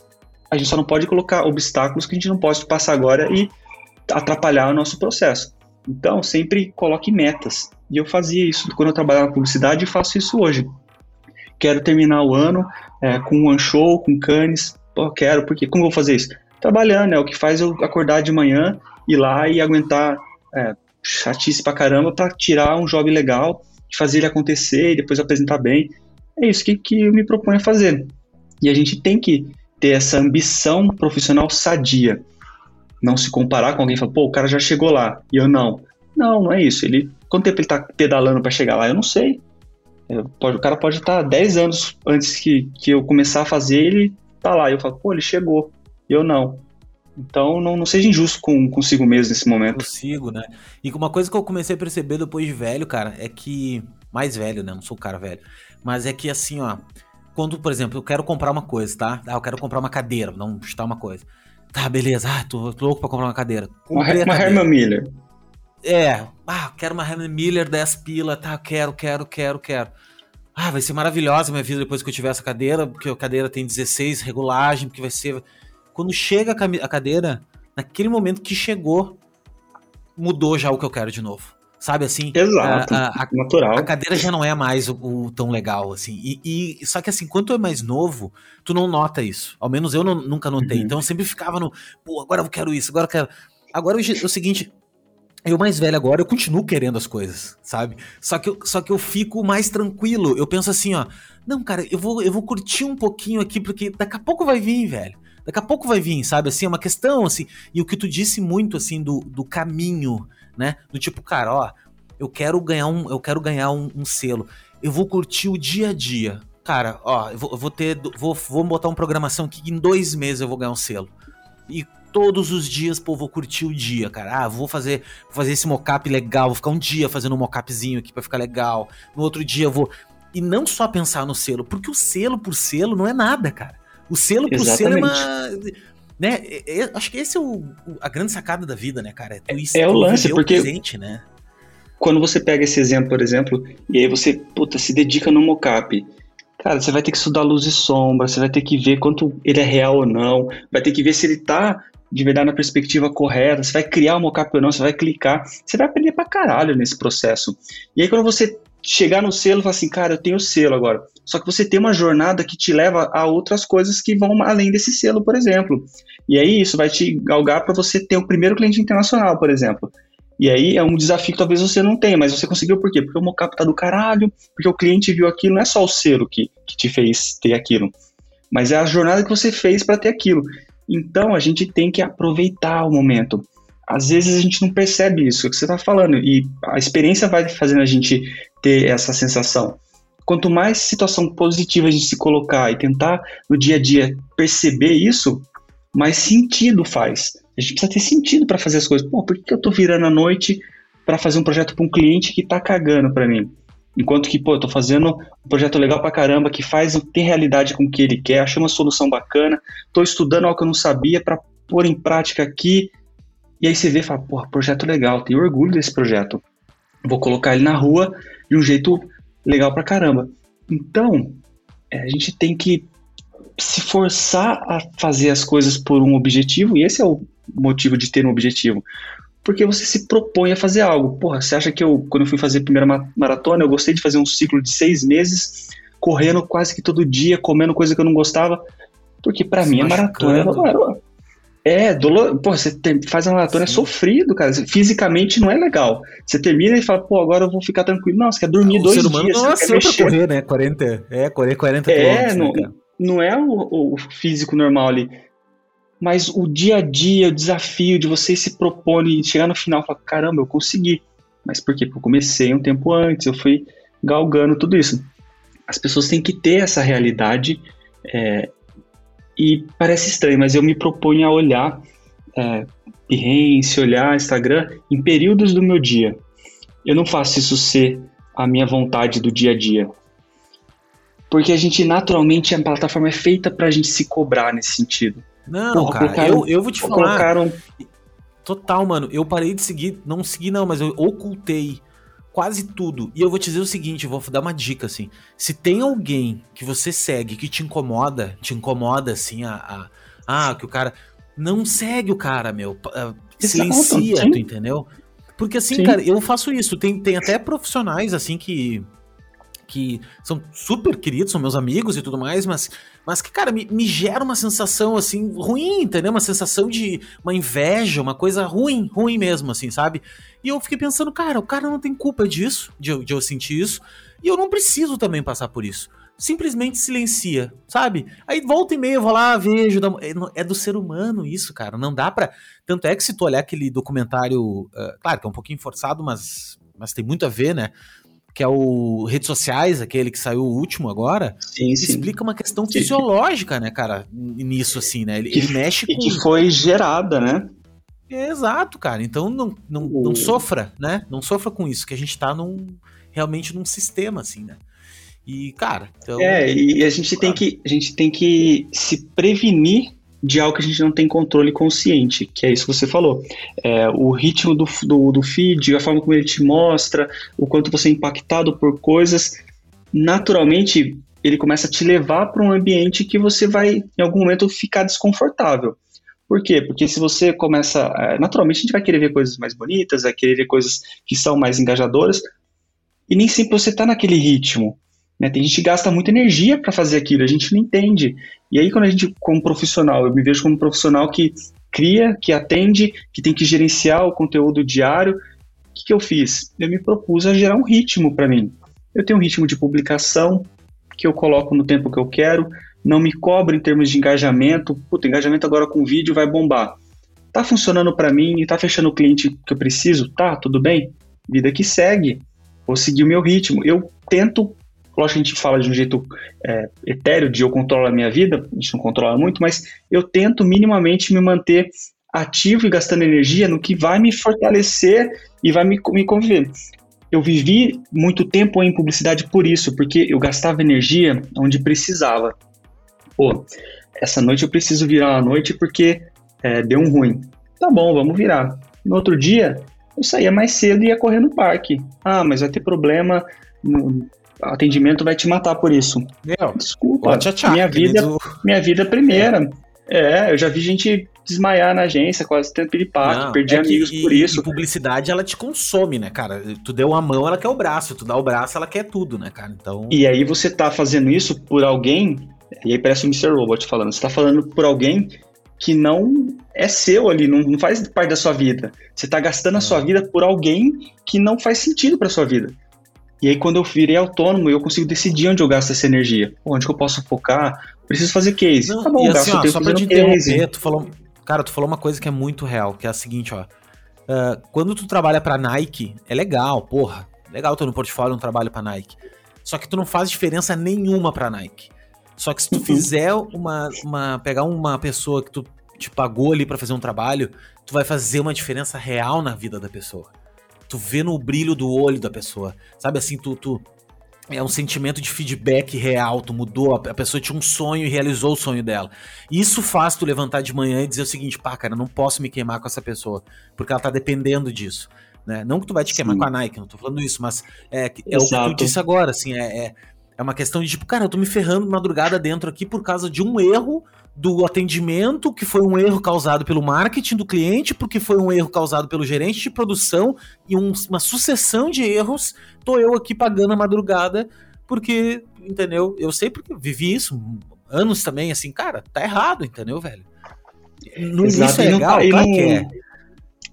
A gente só não pode colocar obstáculos que a gente não pode passar agora e atrapalhar o nosso processo. Então, sempre coloque metas. E eu fazia isso quando eu trabalhava na publicidade e faço isso hoje. Quero terminar o ano é, com um show, com canes. Pô, quero, porque como eu vou fazer isso? Trabalhando, é o que faz eu acordar de manhã, ir lá e aguentar é, chatice pra caramba para tirar um job legal fazer ele acontecer e depois apresentar bem. É isso que, que eu me proponho a fazer. E a gente tem que ter essa ambição profissional sadia. Não se comparar com alguém e falar, pô, o cara já chegou lá e eu não. Não, não é isso. Ele, quanto tempo ele está pedalando para chegar lá? Eu não sei. É, pode, o cara pode estar tá 10 anos antes que, que eu começar a fazer, ele tá lá. E eu falo, pô, ele chegou. Eu não. Então não, não seja injusto com, consigo mesmo nesse momento. Consigo, né? E uma coisa que eu comecei a perceber depois de velho, cara, é que. Mais velho, né? Não sou o cara velho. Mas é que assim, ó. Quando, por exemplo, eu quero comprar uma coisa, tá? Ah, eu quero comprar uma cadeira, não chutar uma coisa. Tá, beleza. Ah, tô, tô louco pra comprar uma cadeira. Comprei uma, uma Herman Miller. É. Ah, quero uma Herman Miller 10 pila, tá? Quero, quero, quero, quero. Ah, vai ser maravilhosa a minha vida depois que eu tiver essa cadeira, porque a cadeira tem 16 regulagem, porque vai ser quando chega a cadeira, naquele momento que chegou, mudou já o que eu quero de novo. Sabe assim? Exato. A, a, natural. A cadeira já não é mais o, o tão legal, assim. E, e, só que assim, quando tu é mais novo, tu não nota isso. Ao menos eu não, nunca notei. Uhum. Então eu sempre ficava no, pô, agora eu quero isso, agora eu quero. Agora o, o seguinte, eu mais velho agora, eu continuo querendo as coisas, sabe? Só que, eu, só que eu fico mais tranquilo. Eu penso assim, ó. Não, cara, eu vou, eu vou curtir um pouquinho aqui, porque daqui a pouco vai vir, velho. Daqui a pouco vai vir, sabe? Assim, é uma questão, assim. E o que tu disse muito, assim, do, do caminho, né? Do tipo, cara, ó, eu quero ganhar um, eu quero ganhar um, um selo. Eu vou curtir o dia a dia. Cara, ó, eu vou, eu vou ter. Vou, vou botar uma programação que em dois meses eu vou ganhar um selo. E todos os dias, pô, vou curtir o dia, cara. Ah, vou fazer, vou fazer esse mocap legal, vou ficar um dia fazendo um mocapzinho aqui para ficar legal. No outro dia eu vou. E não só pensar no selo, porque o selo por selo não é nada, cara. O selo pro selo é uma. Né? É, acho que esse é o, a grande sacada da vida, né, cara? É, é o lance, porque. Presente, né? Quando você pega esse exemplo, por exemplo, e aí você, puta, se dedica no mocap, Cara, você vai ter que estudar luz e sombra, você vai ter que ver quanto ele é real ou não, vai ter que ver se ele tá de verdade na perspectiva correta, você vai criar o um mockup ou não, você vai clicar, você vai aprender pra caralho nesse processo. E aí quando você chegar no selo e falar assim, cara, eu tenho selo agora. Só que você tem uma jornada que te leva a outras coisas que vão além desse selo, por exemplo. E aí isso vai te galgar para você ter o primeiro cliente internacional, por exemplo. E aí é um desafio que talvez você não tenha, mas você conseguiu por quê? Porque o mockup tá do caralho, porque o cliente viu aquilo, não é só o selo que, que te fez ter aquilo, mas é a jornada que você fez para ter aquilo. Então a gente tem que aproveitar o momento. Às vezes a gente não percebe isso, é o que você está falando, e a experiência vai fazendo a gente ter essa sensação. Quanto mais situação positiva a gente se colocar e tentar no dia a dia perceber isso, mais sentido faz. A gente precisa ter sentido para fazer as coisas. Pô, por que eu estou virando a noite para fazer um projeto para um cliente que está cagando para mim? Enquanto que, pô, eu tô fazendo um projeto legal pra caramba, que faz ter realidade com o que ele quer, achei uma solução bacana, tô estudando algo que eu não sabia para pôr em prática aqui. E aí você vê e fala, pô, projeto legal, tenho orgulho desse projeto. Vou colocar ele na rua de um jeito legal pra caramba. Então, é, a gente tem que se forçar a fazer as coisas por um objetivo, e esse é o motivo de ter um objetivo porque você se propõe a fazer algo. Porra, você acha que eu, quando eu fui fazer a primeira maratona, eu gostei de fazer um ciclo de seis meses, correndo quase que todo dia, comendo coisa que eu não gostava? Porque para mim a maratona era, é, dolor, pô, você tem, faz a maratona é Sim. é sofrido, cara. Fisicamente não é legal. Você termina e fala, pô, agora eu vou ficar tranquilo. Não, você quer dormir o dois ser humano dias. Não nasceu pra correr, né? 40, é, 40, 40 é, não, né, não é o, o, físico normal ali mas o dia a dia, o desafio de você se propor e chegar no final e falar, caramba, eu consegui. Mas por quê? Porque eu comecei um tempo antes, eu fui galgando tudo isso. As pessoas têm que ter essa realidade é, e parece estranho, mas eu me proponho a olhar é, Behance, olhar Instagram em períodos do meu dia. Eu não faço isso ser a minha vontade do dia a dia. Porque a gente, naturalmente, a plataforma é feita para a gente se cobrar nesse sentido. Não, Porra, cara, colocaram, eu, eu vou te falar. Colocaram... Total, mano. Eu parei de seguir, não segui não, mas eu ocultei quase tudo. E eu vou te dizer o seguinte, vou dar uma dica assim. Se tem alguém que você segue que te incomoda, te incomoda assim a, a ah, que o cara não segue o cara, meu, uh, silencia, tu entendeu? Porque assim, Sim. cara, eu faço isso. Tem, tem até profissionais assim que que são super queridos, são meus amigos e tudo mais, mas, mas que, cara, me, me gera uma sensação, assim, ruim, entendeu? Uma sensação de uma inveja, uma coisa ruim, ruim mesmo, assim, sabe? E eu fiquei pensando, cara, o cara não tem culpa disso, de, de eu sentir isso, e eu não preciso também passar por isso simplesmente silencia, sabe? Aí volta e meia eu vou lá, vejo. É, é do ser humano isso, cara. Não dá pra. Tanto é que se tu olhar aquele documentário. Uh, claro que é um pouquinho forçado, mas, mas tem muito a ver, né? Que é o Redes Sociais, aquele que saiu o último agora, sim, sim. explica uma questão fisiológica, né, cara, nisso, assim, né? Ele, que, ele mexe com... E que foi gerada, né? exato, cara. Então não, não, o... não sofra, né? Não sofra com isso, que a gente tá num, realmente num sistema, assim, né? E, cara, então... É, e a gente, claro. tem que, a gente tem que se prevenir de algo que a gente não tem controle consciente, que é isso que você falou. É, o ritmo do, do, do feed, a forma como ele te mostra, o quanto você é impactado por coisas, naturalmente ele começa a te levar para um ambiente que você vai, em algum momento, ficar desconfortável. Por quê? Porque se você começa. É, naturalmente a gente vai querer ver coisas mais bonitas, vai querer ver coisas que são mais engajadoras, e nem sempre você está naquele ritmo. Né? Tem gente que gasta muita energia para fazer aquilo, a gente não entende. E aí, quando a gente, como profissional, eu me vejo como um profissional que cria, que atende, que tem que gerenciar o conteúdo diário, o que, que eu fiz? Eu me propus a gerar um ritmo para mim. Eu tenho um ritmo de publicação que eu coloco no tempo que eu quero, não me cobro em termos de engajamento. Puta, engajamento agora com vídeo vai bombar. Tá funcionando para mim? Tá fechando o cliente que eu preciso? Tá, tudo bem? Vida que segue. Vou seguir o meu ritmo. Eu tento Lógico que a gente fala de um jeito é, etéreo, de eu controlo a minha vida, a gente não controla muito, mas eu tento minimamente me manter ativo e gastando energia no que vai me fortalecer e vai me, me conviver. Eu vivi muito tempo em publicidade por isso, porque eu gastava energia onde precisava. Pô, essa noite eu preciso virar a noite porque é, deu um ruim. Tá bom, vamos virar. No outro dia, eu saía mais cedo e ia correr no parque. Ah, mas vai ter problema no, atendimento vai te matar por isso. Meu, Desculpa, tchau, tchau, minha vida, minha vida primeira. É, eu já vi gente desmaiar na agência, quase tendo piripaque, perdi é amigos que, por isso. E publicidade, ela te consome, né, cara? Tu deu a mão, ela quer o braço, tu dá o braço, ela quer tudo, né, cara? Então... E aí você tá fazendo isso por alguém, e aí parece o Mr. Robot falando, você tá falando por alguém que não é seu ali, não, não faz parte da sua vida. Você tá gastando a sua é. vida por alguém que não faz sentido pra sua vida. E aí, quando eu virei autônomo, eu consigo decidir onde eu gasto essa energia. Onde que eu posso focar? Preciso fazer case. Não, tá bom, assim, gasto ó, tempo só pra te interromper, tu falou, Cara, tu falou uma coisa que é muito real, que é a seguinte, ó. Uh, quando tu trabalha pra Nike, é legal, porra. Legal ter no portfólio um trabalho pra Nike. Só que tu não faz diferença nenhuma pra Nike. Só que se tu uhum. fizer uma, uma. pegar uma pessoa que tu te pagou ali para fazer um trabalho, tu vai fazer uma diferença real na vida da pessoa. Tu vê no brilho do olho da pessoa. Sabe assim, tu, tu é um sentimento de feedback real, tu mudou, a pessoa tinha um sonho e realizou o sonho dela. Isso faz tu levantar de manhã e dizer o seguinte, pá, cara, não posso me queimar com essa pessoa, porque ela tá dependendo disso. Né? Não que tu vai te queimar Sim. com a Nike, não tô falando isso, mas é, é o que tu disse agora, assim, é, é, é uma questão de tipo, cara, eu tô me ferrando madrugada dentro aqui por causa de um erro do atendimento, que foi um erro causado pelo marketing do cliente, porque foi um erro causado pelo gerente de produção e um, uma sucessão de erros. Tô eu aqui pagando a madrugada, porque, entendeu? Eu sei porque vivi isso anos também, assim, cara, tá errado, entendeu, velho? No Exato, é legal, tá, claro não, que é.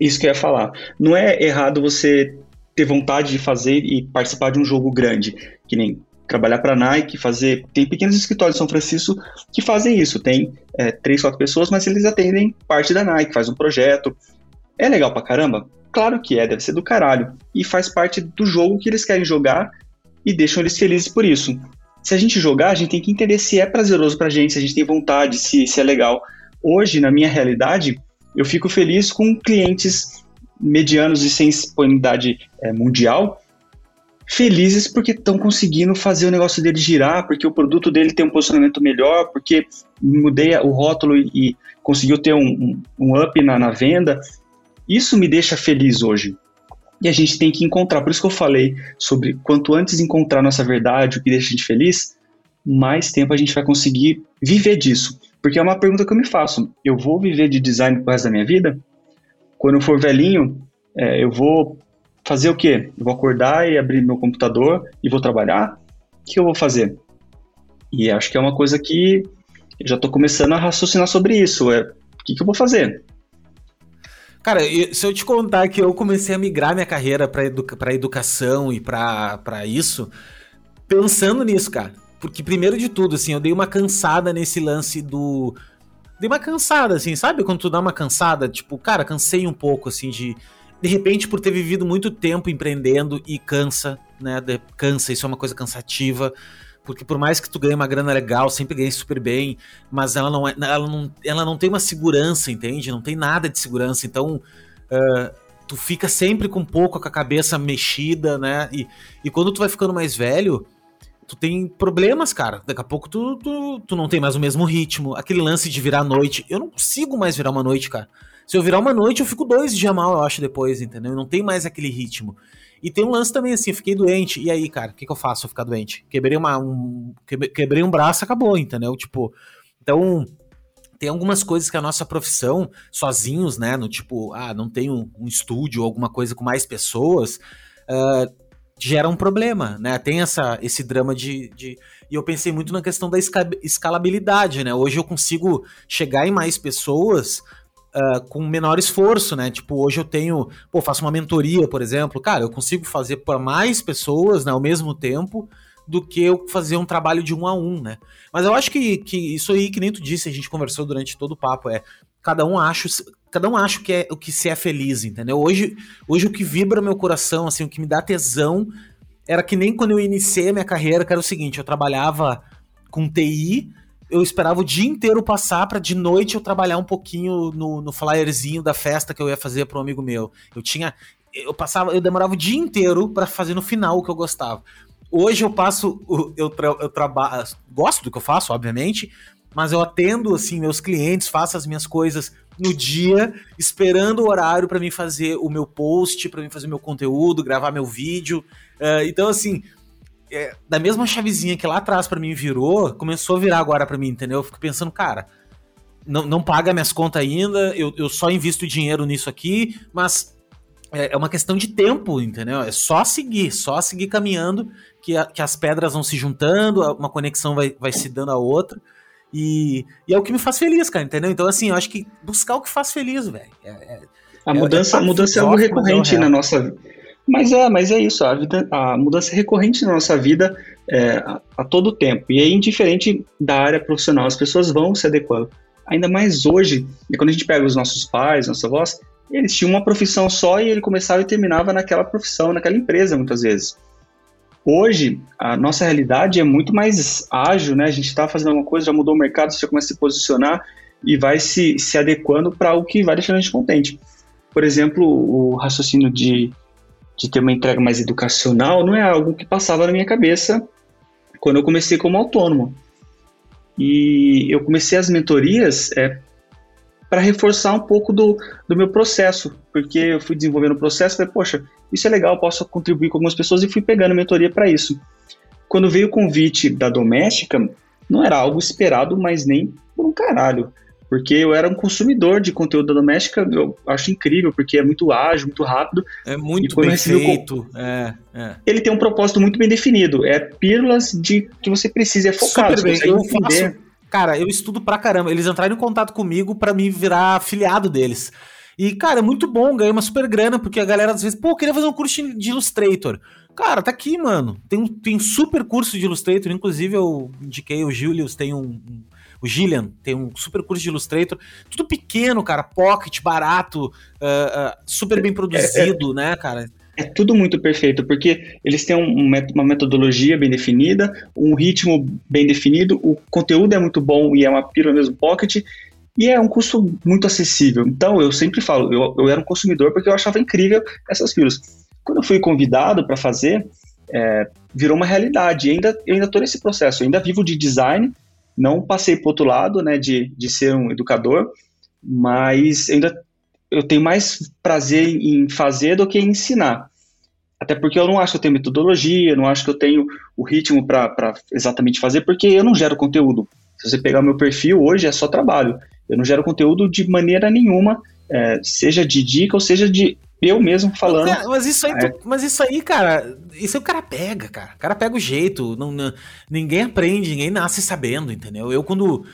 Isso que eu ia falar. Não é errado você ter vontade de fazer e participar de um jogo grande, que nem trabalhar para a Nike, fazer. Tem pequenos escritórios em São Francisco que fazem isso. Tem é, três, quatro pessoas, mas eles atendem parte da Nike, faz um projeto. É legal pra caramba? Claro que é, deve ser do caralho. E faz parte do jogo que eles querem jogar e deixam eles felizes por isso. Se a gente jogar, a gente tem que entender se é prazeroso pra gente, se a gente tem vontade, se, se é legal. Hoje, na minha realidade, eu fico feliz com clientes medianos e sem disponibilidade é, mundial felizes porque estão conseguindo fazer o negócio dele girar, porque o produto dele tem um posicionamento melhor, porque mudei o rótulo e, e conseguiu ter um, um, um up na, na, venda. Isso me deixa feliz hoje. E a gente tem que encontrar, por isso que eu falei sobre quanto antes encontrar nossa verdade, o que deixa a gente feliz, mais tempo a gente vai conseguir viver disso. Porque é uma pergunta que eu me faço: eu vou viver de design pro resto da minha vida? Quando eu for velhinho, é, eu vou fazer o quê? Eu vou acordar e abrir meu computador e vou trabalhar? O que eu vou fazer? E acho que é uma coisa que eu já estou começando a raciocinar sobre isso. É, o que, que eu vou fazer? Cara, se eu te contar que eu comecei a migrar minha carreira para educa educação e para isso, pensando nisso, cara. Porque, primeiro de tudo, assim, eu dei uma cansada nesse lance do. Dei uma cansada, assim, sabe? Quando tu dá uma cansada, tipo, cara, cansei um pouco, assim, de de repente, por ter vivido muito tempo empreendendo e cansa, né? De, cansa, isso é uma coisa cansativa. Porque por mais que tu ganhe uma grana legal, sempre ganhe super bem, mas ela não, é, ela não, ela não tem uma segurança, entende? Não tem nada de segurança. Então, uh, tu fica sempre com um pouco com a cabeça mexida, né? E, e quando tu vai ficando mais velho, tu tem problemas, cara. Daqui a pouco tu, tu, tu não tem mais o mesmo ritmo. Aquele lance de virar noite. Eu não consigo mais virar uma noite, cara. Se eu virar uma noite, eu fico dois dias mal, eu acho, depois, entendeu? Não tem mais aquele ritmo. E tem um lance também assim, fiquei doente. E aí, cara, o que, que eu faço se eu ficar doente? Quebrei uma, um, quebrei um braço, acabou, entendeu? Tipo, então tem algumas coisas que a nossa profissão, sozinhos, né? No tipo, ah, não tem um, um estúdio ou alguma coisa com mais pessoas, uh, gera um problema, né? Tem essa, esse drama de, de. E eu pensei muito na questão da escalabilidade, né? Hoje eu consigo chegar em mais pessoas uh, com menor esforço, né? Tipo, hoje eu tenho, pô, faço uma mentoria, por exemplo, cara, eu consigo fazer para mais pessoas, né, ao mesmo tempo, do que eu fazer um trabalho de um a um, né? Mas eu acho que, que isso aí, que nem tu disse, a gente conversou durante todo o papo, é cada um acha, cada um acha que é o que se é feliz, entendeu? Hoje, hoje o que vibra meu coração, assim, o que me dá tesão, era que nem quando eu iniciei a minha carreira, que era o seguinte, eu trabalhava com TI, eu esperava o dia inteiro passar para de noite eu trabalhar um pouquinho no, no flyerzinho da festa que eu ia fazer para um amigo meu. Eu tinha. Eu passava, eu demorava o dia inteiro para fazer no final o que eu gostava. Hoje eu passo. Eu, tra, eu trabalho. Gosto do que eu faço, obviamente, mas eu atendo assim meus clientes, faço as minhas coisas no dia, esperando o horário para mim fazer o meu post, para mim fazer meu conteúdo, gravar meu vídeo. Uh, então, assim, é, da mesma chavezinha que lá atrás para mim virou, começou a virar agora para mim, entendeu? Eu fico pensando, cara, não, não paga minhas contas ainda, eu, eu só invisto dinheiro nisso aqui, mas é, é uma questão de tempo, entendeu? É só seguir, só seguir caminhando, que, a, que as pedras vão se juntando, uma conexão vai, vai se dando a outra. E, e, é o que me faz feliz, cara, entendeu? Então, assim, eu acho que buscar o que faz feliz, velho. É, é, a mudança, é, a mudança é algo recorrente na nossa vida. Mas é, mas é isso, a, vida, a mudança é recorrente na nossa vida é, a, a, todo tempo. E é indiferente da área profissional, as pessoas vão se adequando. Ainda mais hoje, e quando a gente pega os nossos pais, nossa avós, eles tinham uma profissão só e ele começava e terminava naquela profissão, naquela empresa, muitas vezes. Hoje, a nossa realidade é muito mais ágil, né? A gente está fazendo alguma coisa, já mudou o mercado, você já começa a se posicionar e vai se, se adequando para o que vai deixando a gente contente. Por exemplo, o raciocínio de, de ter uma entrega mais educacional não é algo que passava na minha cabeça quando eu comecei como autônomo. E eu comecei as mentorias é, para reforçar um pouco do, do meu processo, porque eu fui desenvolvendo o processo e falei, poxa, isso é legal, posso contribuir com algumas pessoas e fui pegando mentoria para isso. Quando veio o convite da doméstica, não era algo esperado, mas nem por um caralho. Porque eu era um consumidor de conteúdo doméstica, eu acho incrível, porque é muito ágil, muito rápido. É muito bem feito. É, é. Ele tem um propósito muito bem definido. É pílulas de que você precisa, é focado. Super bem. Eu faço, cara, eu estudo pra caramba. Eles entraram em contato comigo para me virar afiliado deles. E, cara, é muito bom, ganhei uma super grana, porque a galera às vezes, pô, queria fazer um curso de Illustrator. Cara, tá aqui, mano. Tem um, tem super curso de Illustrator, inclusive eu indiquei o Julius, tem um, um o Gillian tem um super curso de Illustrator, tudo pequeno, cara, pocket, barato, uh, uh, super bem produzido, é, é, né, cara? É tudo muito perfeito, porque eles têm um, uma metodologia bem definida, um ritmo bem definido, o conteúdo é muito bom e é uma pílula mesmo pocket, e é um custo muito acessível. Então, eu sempre falo, eu, eu era um consumidor porque eu achava incrível essas pílulas. Quando eu fui convidado para fazer, é, virou uma realidade. E ainda, eu ainda estou nesse processo, eu ainda vivo de design, não passei para outro lado, né, de, de ser um educador, mas ainda eu tenho mais prazer em fazer do que em ensinar. Até porque eu não acho que eu tenho metodologia, não acho que eu tenho o ritmo para exatamente fazer, porque eu não gero conteúdo. Se você pegar meu perfil hoje, é só trabalho. Eu não gero conteúdo de maneira nenhuma, é, seja de dica ou seja de eu mesmo falando. Mas, mas isso aí, é. tu, mas isso aí, cara, isso aí o cara pega, cara. O cara pega o jeito. Não, não, ninguém aprende, ninguém nasce sabendo, entendeu? Eu quando.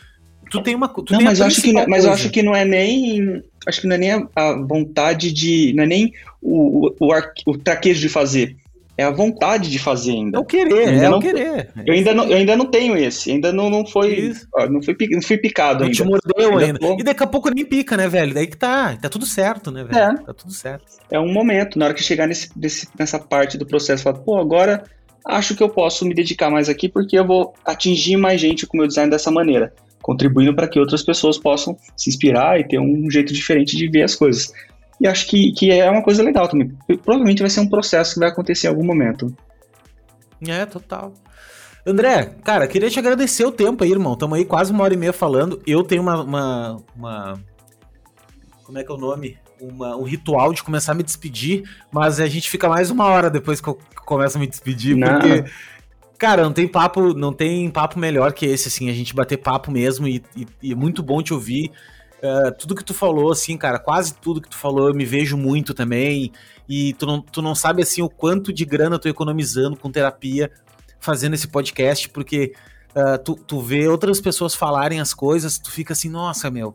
Tu tem uma. Tu não, mas, eu acho que, mas eu acho que não é nem. Acho que não é nem a, vontade de. Não é nem o, o, o, o traquejo de fazer é a vontade de fazer ainda. É o querer, é não, o querer. Eu ainda, não, eu ainda não tenho esse, ainda não, não foi. Ó, não, fui, não fui picado não ainda. te mordeu ainda. ainda. E daqui a pouco nem pica, né, velho? Daí que tá, tá tudo certo, né, velho? É. Tá tudo certo. É um momento, na hora que chegar nesse, nesse, nessa parte do processo, falar, pô, agora acho que eu posso me dedicar mais aqui porque eu vou atingir mais gente com o meu design dessa maneira, contribuindo para que outras pessoas possam se inspirar e ter um jeito diferente de ver as coisas. E acho que, que é uma coisa legal também. Provavelmente vai ser um processo que vai acontecer em algum momento. É, total. André, cara, queria te agradecer o tempo aí, irmão. Estamos aí quase uma hora e meia falando. Eu tenho uma, uma, uma. Como é que é o nome? Uma, um ritual de começar a me despedir, mas a gente fica mais uma hora depois que eu começo a me despedir, não. porque. Cara, não tem papo, não tem papo melhor que esse, assim, a gente bater papo mesmo e, e, e é muito bom te ouvir. Uh, tudo que tu falou, assim, cara, quase tudo que tu falou, eu me vejo muito também. E tu não, tu não sabe, assim, o quanto de grana eu tô economizando com terapia fazendo esse podcast, porque uh, tu, tu vê outras pessoas falarem as coisas, tu fica assim, nossa, meu.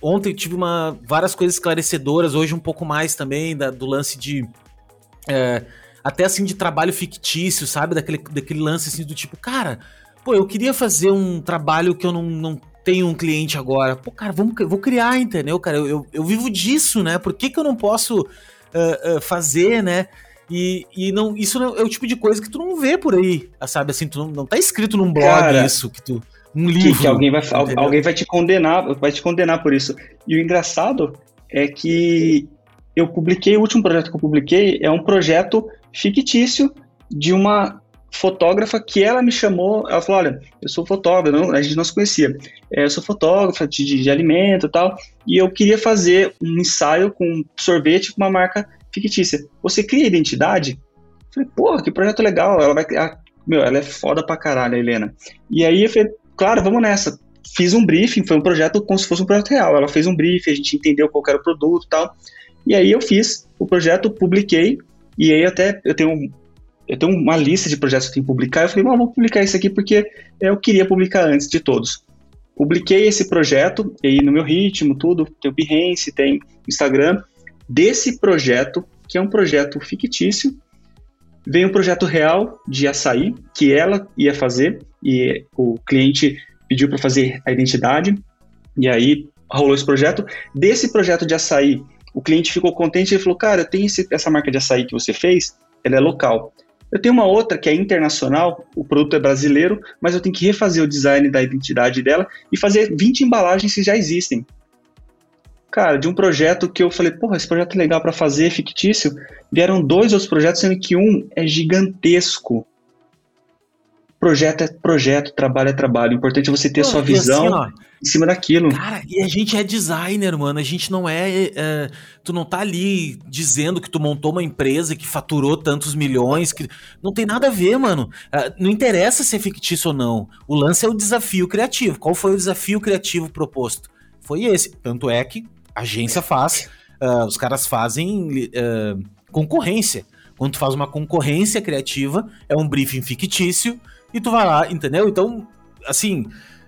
Ontem eu tive uma, várias coisas esclarecedoras, hoje um pouco mais também, da, do lance de. Uh, até assim, de trabalho fictício, sabe? Daquele, daquele lance assim do tipo, cara, pô, eu queria fazer um trabalho que eu não, não tenho um cliente agora. Pô, cara, vamos, vou criar, entendeu, cara? Eu, eu, eu vivo disso, né? Por que, que eu não posso uh, uh, fazer, né? E, e não, isso é o tipo de coisa que tu não vê por aí, sabe? Assim, tu não, não tá escrito num blog cara, isso, que tu. Um livro. Que, que alguém, vai, alguém vai te condenar, vai te condenar por isso. E o engraçado é que eu publiquei, o último projeto que eu publiquei é um projeto fictício de uma fotógrafa que ela me chamou, ela falou, olha, eu sou fotógrafa, não, a gente não se conhecia, é, eu sou fotógrafa de, de, de alimento e tal, e eu queria fazer um ensaio com sorvete com uma marca fictícia. Você cria identidade? Eu falei, porra, que projeto legal, ela vai meu, ela é foda pra caralho, a Helena. E aí eu falei, claro, vamos nessa. Fiz um briefing, foi um projeto como se fosse um projeto real. Ela fez um briefing, a gente entendeu qual era o produto e tal. E aí eu fiz o projeto, publiquei, e aí até eu tenho, eu tenho uma lista de projetos que eu tenho que publicar. Eu falei, não, vou publicar isso aqui porque eu queria publicar antes de todos. Publiquei esse projeto, e aí no meu ritmo, tudo, tem o Behance, tem Instagram. Desse projeto, que é um projeto fictício, veio um projeto real de açaí, que ela ia fazer, e o cliente pediu para fazer a identidade, e aí rolou esse projeto. Desse projeto de açaí, o cliente ficou contente e falou: Cara, tem essa marca de açaí que você fez, ela é local. Eu tenho uma outra que é internacional, o produto é brasileiro, mas eu tenho que refazer o design da identidade dela e fazer 20 embalagens que já existem. Cara, de um projeto que eu falei, porra, esse projeto é legal para fazer, fictício, vieram dois outros projetos, sendo que um é gigantesco projeto é projeto, trabalho é trabalho. O importante é você ter Pô, sua visão assim, ó, em cima daquilo. Cara, e a gente é designer, mano. A gente não é, é, Tu não tá ali dizendo que tu montou uma empresa que faturou tantos milhões. que Não tem nada a ver, mano. Uh, não interessa se é fictício ou não. O lance é o desafio criativo. Qual foi o desafio criativo proposto? Foi esse. Tanto é que a agência faz. Uh, os caras fazem uh, concorrência. Quando tu faz uma concorrência criativa, é um briefing fictício e tu vai lá, entendeu? Então, assim,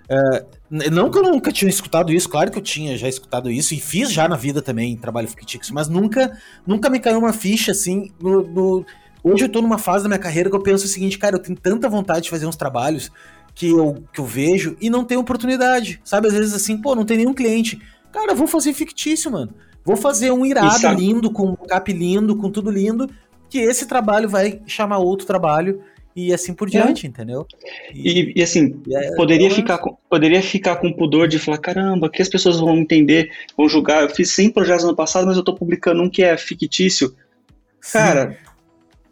é, não que eu nunca tinha escutado isso, claro que eu tinha já escutado isso e fiz já na vida também trabalho fictício, mas nunca, nunca me caiu uma ficha assim no, no... Hoje eu tô numa fase da minha carreira que eu penso o seguinte, cara, eu tenho tanta vontade de fazer uns trabalhos que eu, que eu vejo e não tenho oportunidade, sabe? Às vezes assim, pô, não tem nenhum cliente. Cara, vou fazer fictício, mano. Vou fazer um irado lindo, com um cap lindo, com tudo lindo, que esse trabalho vai chamar outro trabalho e assim por diante, é. entendeu? E, e, e assim, é, poderia, ficar com, poderia ficar com pudor de falar, caramba, que as pessoas vão entender, vão julgar. Eu fiz 100 projetos no passado, mas eu tô publicando um que é fictício. Cara,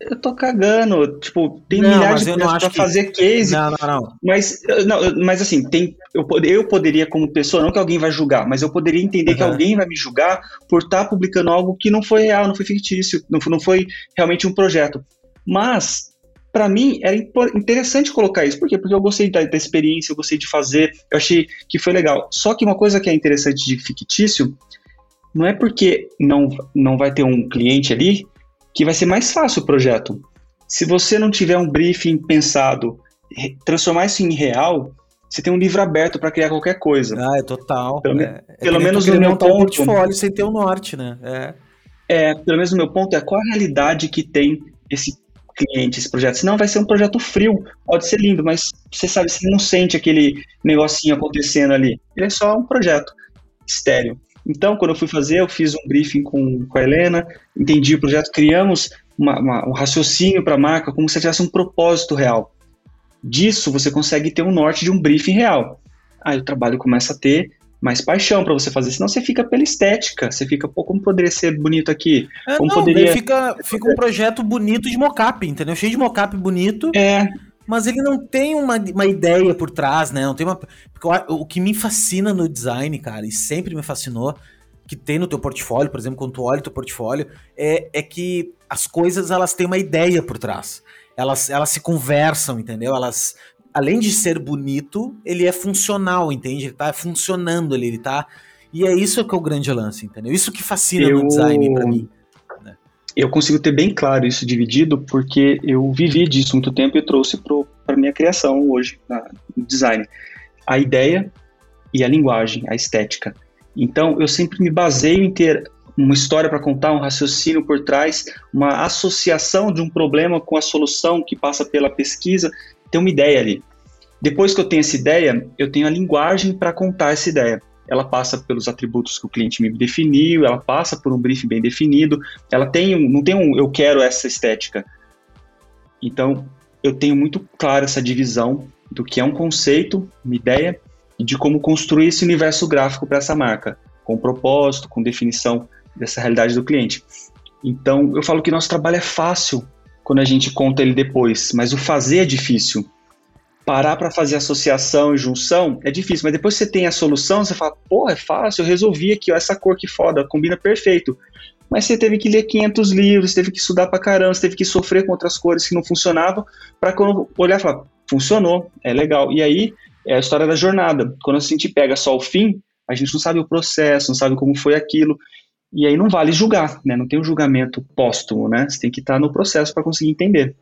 eu tô cagando. Tipo, tem não, milhares de projetos pra que... fazer case. Não, não, não. Mas, não, mas assim, tem, eu, eu poderia, como pessoa, não que alguém vai julgar, mas eu poderia entender uhum. que alguém vai me julgar por estar tá publicando algo que não foi real, não foi fictício, não, não foi realmente um projeto. Mas para mim era interessante colocar isso. Por quê? Porque eu gostei da, da, experiência, eu gostei de fazer, eu achei que foi legal. Só que uma coisa que é interessante de fictício não é porque não, não vai ter um cliente ali que vai ser mais fácil o projeto. Se você não tiver um briefing pensado, transformar isso em real, você tem um livro aberto para criar qualquer coisa. Ah, é total. Pelo, é, é pelo menos no meu ponto. Um portfólio sem ter o um norte, né? É. é, pelo menos no meu ponto é qual a realidade que tem esse cliente esse projeto. Senão vai ser um projeto frio. Pode ser lindo, mas você sabe, você não sente aquele negocinho acontecendo ali. Ele é só um projeto estéreo. Então, quando eu fui fazer, eu fiz um briefing com, com a Helena, entendi o projeto, criamos uma, uma, um raciocínio para a marca como se tivesse um propósito real. Disso, você consegue ter um norte de um briefing real. Aí o trabalho começa a ter mais paixão para você fazer, senão você fica pela estética, você fica, pô, como poderia ser bonito aqui? É, como não, poderia... fica, fica um projeto bonito de mocap, entendeu? Cheio de mocap bonito. É. Mas ele não tem uma, uma ideia por trás, né? Não tem uma. Porque o que me fascina no design, cara, e sempre me fascinou, que tem no teu portfólio, por exemplo, quando tu olha o teu portfólio, é, é que as coisas elas têm uma ideia por trás. Elas, elas se conversam, entendeu? Elas além de ser bonito, ele é funcional, entende? Ele tá funcionando ali, ele tá. E é isso que é o grande lance, entendeu? Isso que fascina eu... no design para mim. Né? Eu consigo ter bem claro isso dividido, porque eu vivi disso muito tempo e trouxe para minha criação hoje, no design. A ideia e a linguagem, a estética. Então, eu sempre me baseio em ter uma história para contar, um raciocínio por trás, uma associação de um problema com a solução que passa pela pesquisa ter uma ideia ali. Depois que eu tenho essa ideia, eu tenho a linguagem para contar essa ideia. Ela passa pelos atributos que o cliente me definiu, ela passa por um briefing bem definido, ela tem, não tem um eu quero essa estética. Então, eu tenho muito claro essa divisão do que é um conceito, uma ideia, e de como construir esse universo gráfico para essa marca, com propósito, com definição dessa realidade do cliente. Então, eu falo que nosso trabalho é fácil quando a gente conta ele depois, mas o fazer é difícil. Parar para fazer associação e junção é difícil, mas depois você tem a solução, você fala, pô, é fácil, eu resolvi aqui, ó, essa cor que foda, combina perfeito. mas você teve que ler 500 livros, teve que estudar pra caramba, você teve que sofrer com outras cores que não funcionavam, para quando olhar e falar, funcionou, é legal. E aí é a história da jornada. Quando a gente pega só o fim, a gente não sabe o processo, não sabe como foi aquilo. E aí não vale julgar, né? Não tem um julgamento póstumo, né? Você tem que estar no processo para conseguir entender.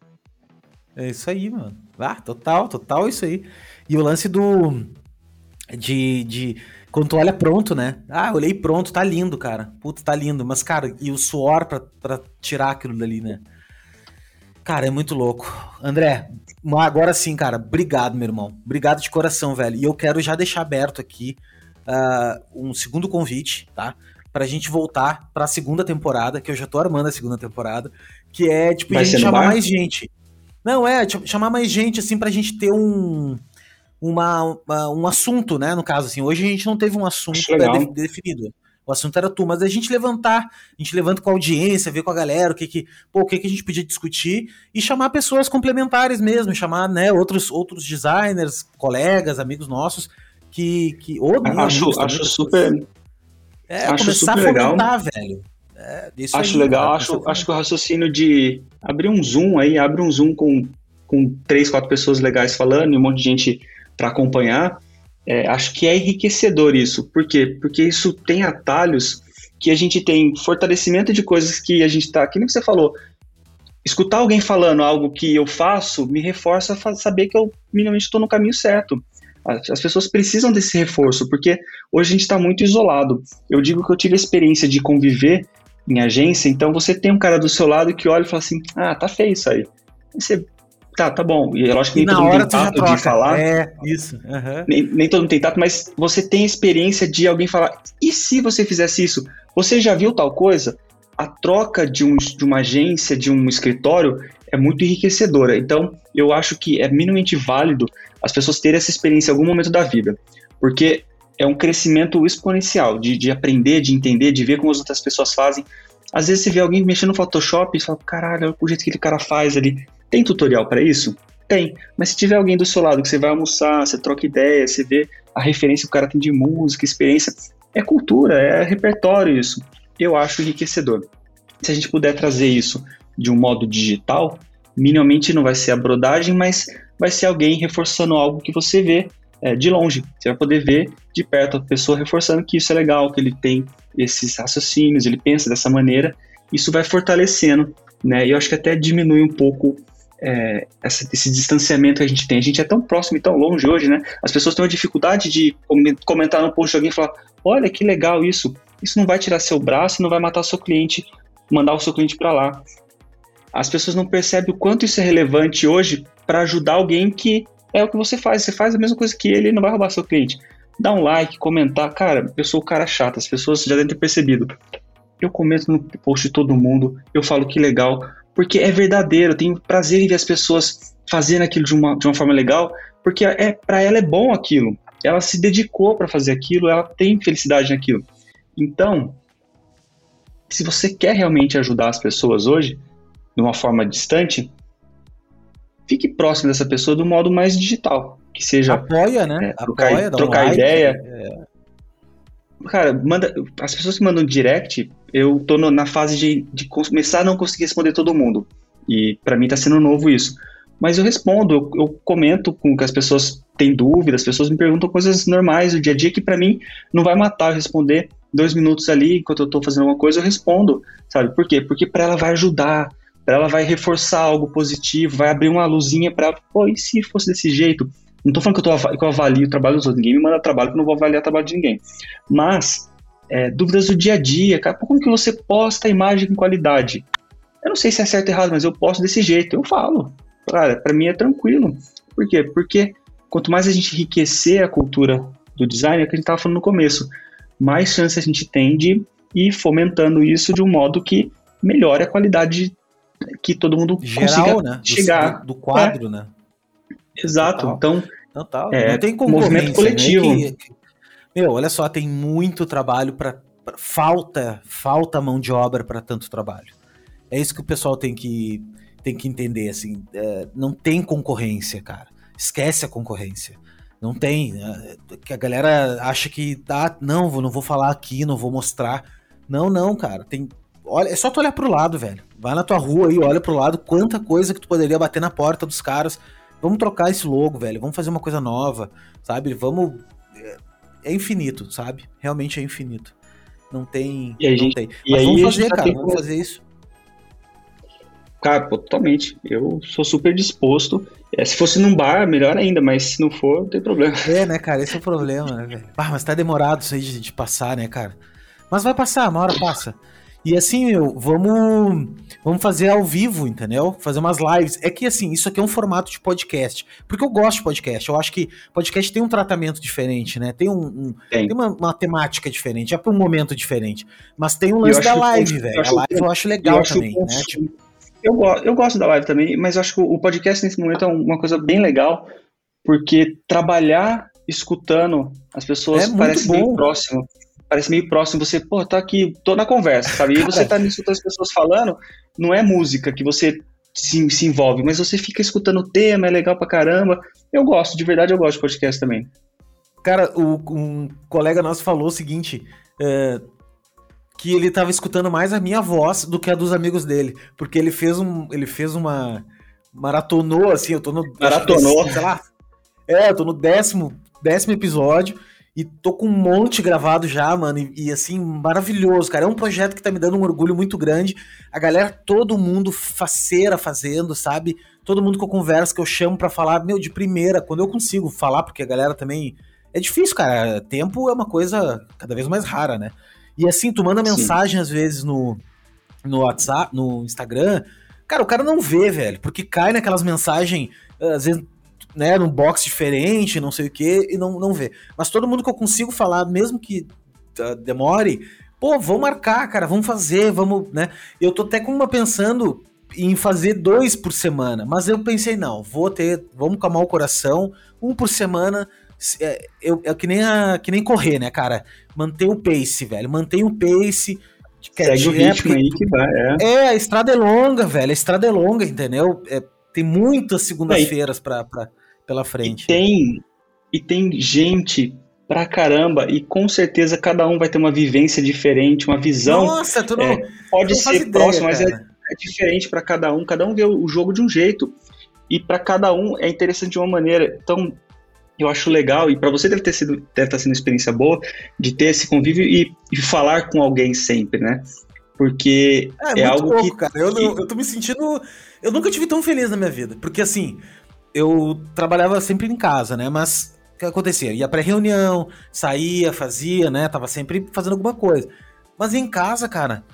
É isso aí, mano. Ah, total, total isso aí. E o lance do. De. de quando tu olha pronto, né? Ah, olhei pronto, tá lindo, cara. Puta, tá lindo. Mas, cara, e o suor pra, pra tirar aquilo dali, né? Cara, é muito louco. André, agora sim, cara, obrigado, meu irmão. Obrigado de coração, velho. E eu quero já deixar aberto aqui uh, um segundo convite, tá? Pra gente voltar pra segunda temporada, que eu já tô armando a segunda temporada, que é, tipo, a gente chamar mais gente. Não, é, chamar mais gente, assim, pra gente ter um, uma, uma, um assunto, né? No caso, assim, hoje a gente não teve um assunto definido. O assunto era tu, mas a gente levantar, a gente levanta com a audiência, ver com a galera o que que, pô, o que que a gente podia discutir e chamar pessoas complementares mesmo, chamar, né, outros outros designers, colegas, amigos nossos que que ou acho, amigos, acho super é, acho começar super a fomentar, legal. velho. É, acho aí, legal, cara, acho, acho que o raciocínio de abrir um Zoom aí, abre um Zoom com, com três, quatro pessoas legais falando e um monte de gente para acompanhar, é, acho que é enriquecedor isso. Por quê? Porque isso tem atalhos que a gente tem fortalecimento de coisas que a gente tá, que nem você falou, escutar alguém falando algo que eu faço me reforça a saber que eu minimamente estou no caminho certo. As pessoas precisam desse reforço, porque hoje a gente está muito isolado. Eu digo que eu tive a experiência de conviver em agência, então você tem um cara do seu lado que olha e fala assim: ah, tá feio isso aí. Aí você Tá, tá bom. E eu acho que nem todo mundo tem tato de falar. É, isso. Uhum. Nem, nem, todo mundo tem tato, mas você tem experiência de alguém falar. E se você fizesse isso? Você já viu tal coisa? A troca de, um, de uma agência, de um escritório, é muito enriquecedora. Então, eu acho que é minimamente válido as pessoas terem essa experiência em algum momento da vida. Porque é um crescimento exponencial de, de aprender, de entender, de ver como as outras pessoas fazem. Às vezes você vê alguém mexendo no Photoshop e fala, caralho, o jeito que aquele cara faz ali. Tem tutorial para isso? Tem. Mas se tiver alguém do seu lado que você vai almoçar, você troca ideia, você vê a referência que o cara tem de música, experiência, é cultura, é repertório isso. Eu acho enriquecedor. Se a gente puder trazer isso de um modo digital, minimamente não vai ser a brodagem, mas vai ser alguém reforçando algo que você vê é, de longe. Você vai poder ver de perto a pessoa reforçando que isso é legal, que ele tem esses raciocínios, ele pensa dessa maneira. Isso vai fortalecendo, né? E eu acho que até diminui um pouco é, essa, esse distanciamento que a gente tem. A gente é tão próximo e tão longe hoje, né? As pessoas têm uma dificuldade de comentar no post de alguém e falar: olha que legal isso. Isso não vai tirar seu braço, não vai matar o seu cliente, mandar o seu cliente para lá. As pessoas não percebem o quanto isso é relevante hoje para ajudar alguém que é o que você faz. Você faz a mesma coisa que ele e não vai roubar seu cliente. Dá um like, comentar. Cara, eu sou o cara chato, as pessoas já devem ter percebido. Eu comento no post de todo mundo, eu falo que legal, porque é verdadeiro, eu tenho prazer em ver as pessoas fazendo aquilo de uma, de uma forma legal, porque é para ela é bom aquilo. Ela se dedicou para fazer aquilo, ela tem felicidade naquilo. Então, se você quer realmente ajudar as pessoas hoje, de uma forma distante, fique próximo dessa pessoa do modo mais digital, que seja apoia, né? É, trocar, apoia, trocar um like, ideia. É cara, manda, as pessoas que mandam direct, eu tô no, na fase de, de começar a não conseguir responder todo mundo. E para mim tá sendo novo isso. Mas eu respondo, eu, eu, comento com que as pessoas têm dúvidas, as pessoas me perguntam coisas normais do dia a dia que para mim não vai matar eu responder dois minutos ali enquanto eu tô fazendo alguma coisa, eu respondo, sabe? Por quê? Porque para ela vai ajudar, ela vai reforçar algo positivo, vai abrir uma luzinha para pô, e se fosse desse jeito? Não estou falando que eu, tô, que eu avalio o trabalho dos outros. Ninguém me manda trabalho que eu não vou avaliar o trabalho de ninguém. Mas, é, dúvidas do dia a dia, cara, como que você posta a imagem com qualidade? Eu não sei se é certo ou errado, mas eu posto desse jeito. Eu falo. Cara, para mim é tranquilo. Por quê? Porque quanto mais a gente enriquecer a cultura do design, é o que a gente estava falando no começo, mais chance a gente tem de ir fomentando isso de um modo que melhore a qualidade que todo mundo Geral, consiga né? chegar. Do, do quadro, é. né? Exato. Total. Então, Total. É, não tem movimento né? coletivo. Né? Que, meu, olha só, tem muito trabalho para falta, falta mão de obra para tanto trabalho. É isso que o pessoal tem que tem que entender assim, é, não tem concorrência, cara. Esquece a concorrência. Não tem, é, que a galera acha que tá, não, não vou falar aqui, não vou mostrar. Não, não, cara, tem olha, é só tu olhar pro lado, velho. Vai na tua rua aí, olha pro lado, quanta coisa que tu poderia bater na porta dos caras. Vamos trocar esse logo, velho. Vamos fazer uma coisa nova, sabe? Vamos. É, é infinito, sabe? Realmente é infinito. Não tem. E não gente, tem. Mas vamos fazer, cara. Vamos fazer isso. Cara, pô, totalmente. Eu sou super disposto. É, se fosse num bar, melhor ainda, mas se não for, não tem problema. É, né, cara? Esse é o problema, né, velho? Ah, mas tá demorado isso aí de, de passar, né, cara? Mas vai passar, uma hora passa. E assim, meu, vamos, vamos fazer ao vivo, entendeu? Fazer umas lives. É que assim, isso aqui é um formato de podcast. Porque eu gosto de podcast. Eu acho que podcast tem um tratamento diferente, né? Tem, um, um tem. tem uma, uma, temática diferente, é para um momento diferente. Mas tem um lance da live, velho. A live eu acho legal eu também, acho né? Tipo... Eu, eu gosto da live também, mas eu acho que o podcast nesse momento é uma coisa bem legal, porque trabalhar escutando as pessoas é parece bem próximo parece meio próximo, você, pô, tá aqui, tô na conversa, sabe? E você tá escutando as pessoas falando, não é música que você se, se envolve, mas você fica escutando o tema, é legal pra caramba. Eu gosto, de verdade eu gosto de podcast também. Cara, o, um colega nosso falou o seguinte, é, que ele tava escutando mais a minha voz do que a dos amigos dele, porque ele fez um, ele fez uma maratonou assim, eu tô no maratonou, sei lá. É, eu tô no décimo, décimo episódio e tô com um monte gravado já, mano. E, e, assim, maravilhoso, cara. É um projeto que tá me dando um orgulho muito grande. A galera, todo mundo faceira fazendo, sabe? Todo mundo que eu converso, que eu chamo para falar, meu, de primeira, quando eu consigo falar, porque a galera também. É difícil, cara. Tempo é uma coisa cada vez mais rara, né? E assim, tu manda mensagem Sim. às vezes no, no WhatsApp, no Instagram. Cara, o cara não vê, velho, porque cai naquelas mensagens, às vezes né, num box diferente, não sei o que, e não, não vê. Mas todo mundo que eu consigo falar, mesmo que uh, demore, pô, vamos marcar, cara, vamos fazer, vamos, né? Eu tô até com uma pensando em fazer dois por semana, mas eu pensei, não, vou ter, vamos calmar o coração, um por semana, é, eu, é que, nem a, que nem correr, né, cara? Manter o pace, velho, mantém o pace. Segue o ritmo aí que vai, é. É, a estrada é longa, velho, a estrada é longa, entendeu? É, tem muitas segundas-feiras pra, pra pela frente. E tem, e tem gente pra caramba, e com certeza cada um vai ter uma vivência diferente, uma visão. Nossa, tu não, é, pode ser próximo, mas é, é, diferente para cada um. Cada um vê o jogo de um jeito. E para cada um é interessante de uma maneira. Então, eu acho legal, e para você deve ter sido deve estar tá sendo uma experiência boa de ter esse convívio e, e falar com alguém sempre, né? Porque é, é algo louco, que. Cara. Eu, eu, eu tô me sentindo. Eu nunca tive tão feliz na minha vida. Porque assim, eu trabalhava sempre em casa, né? Mas o que acontecia? Ia pra reunião, saía, fazia, né? Tava sempre fazendo alguma coisa. Mas em casa, cara,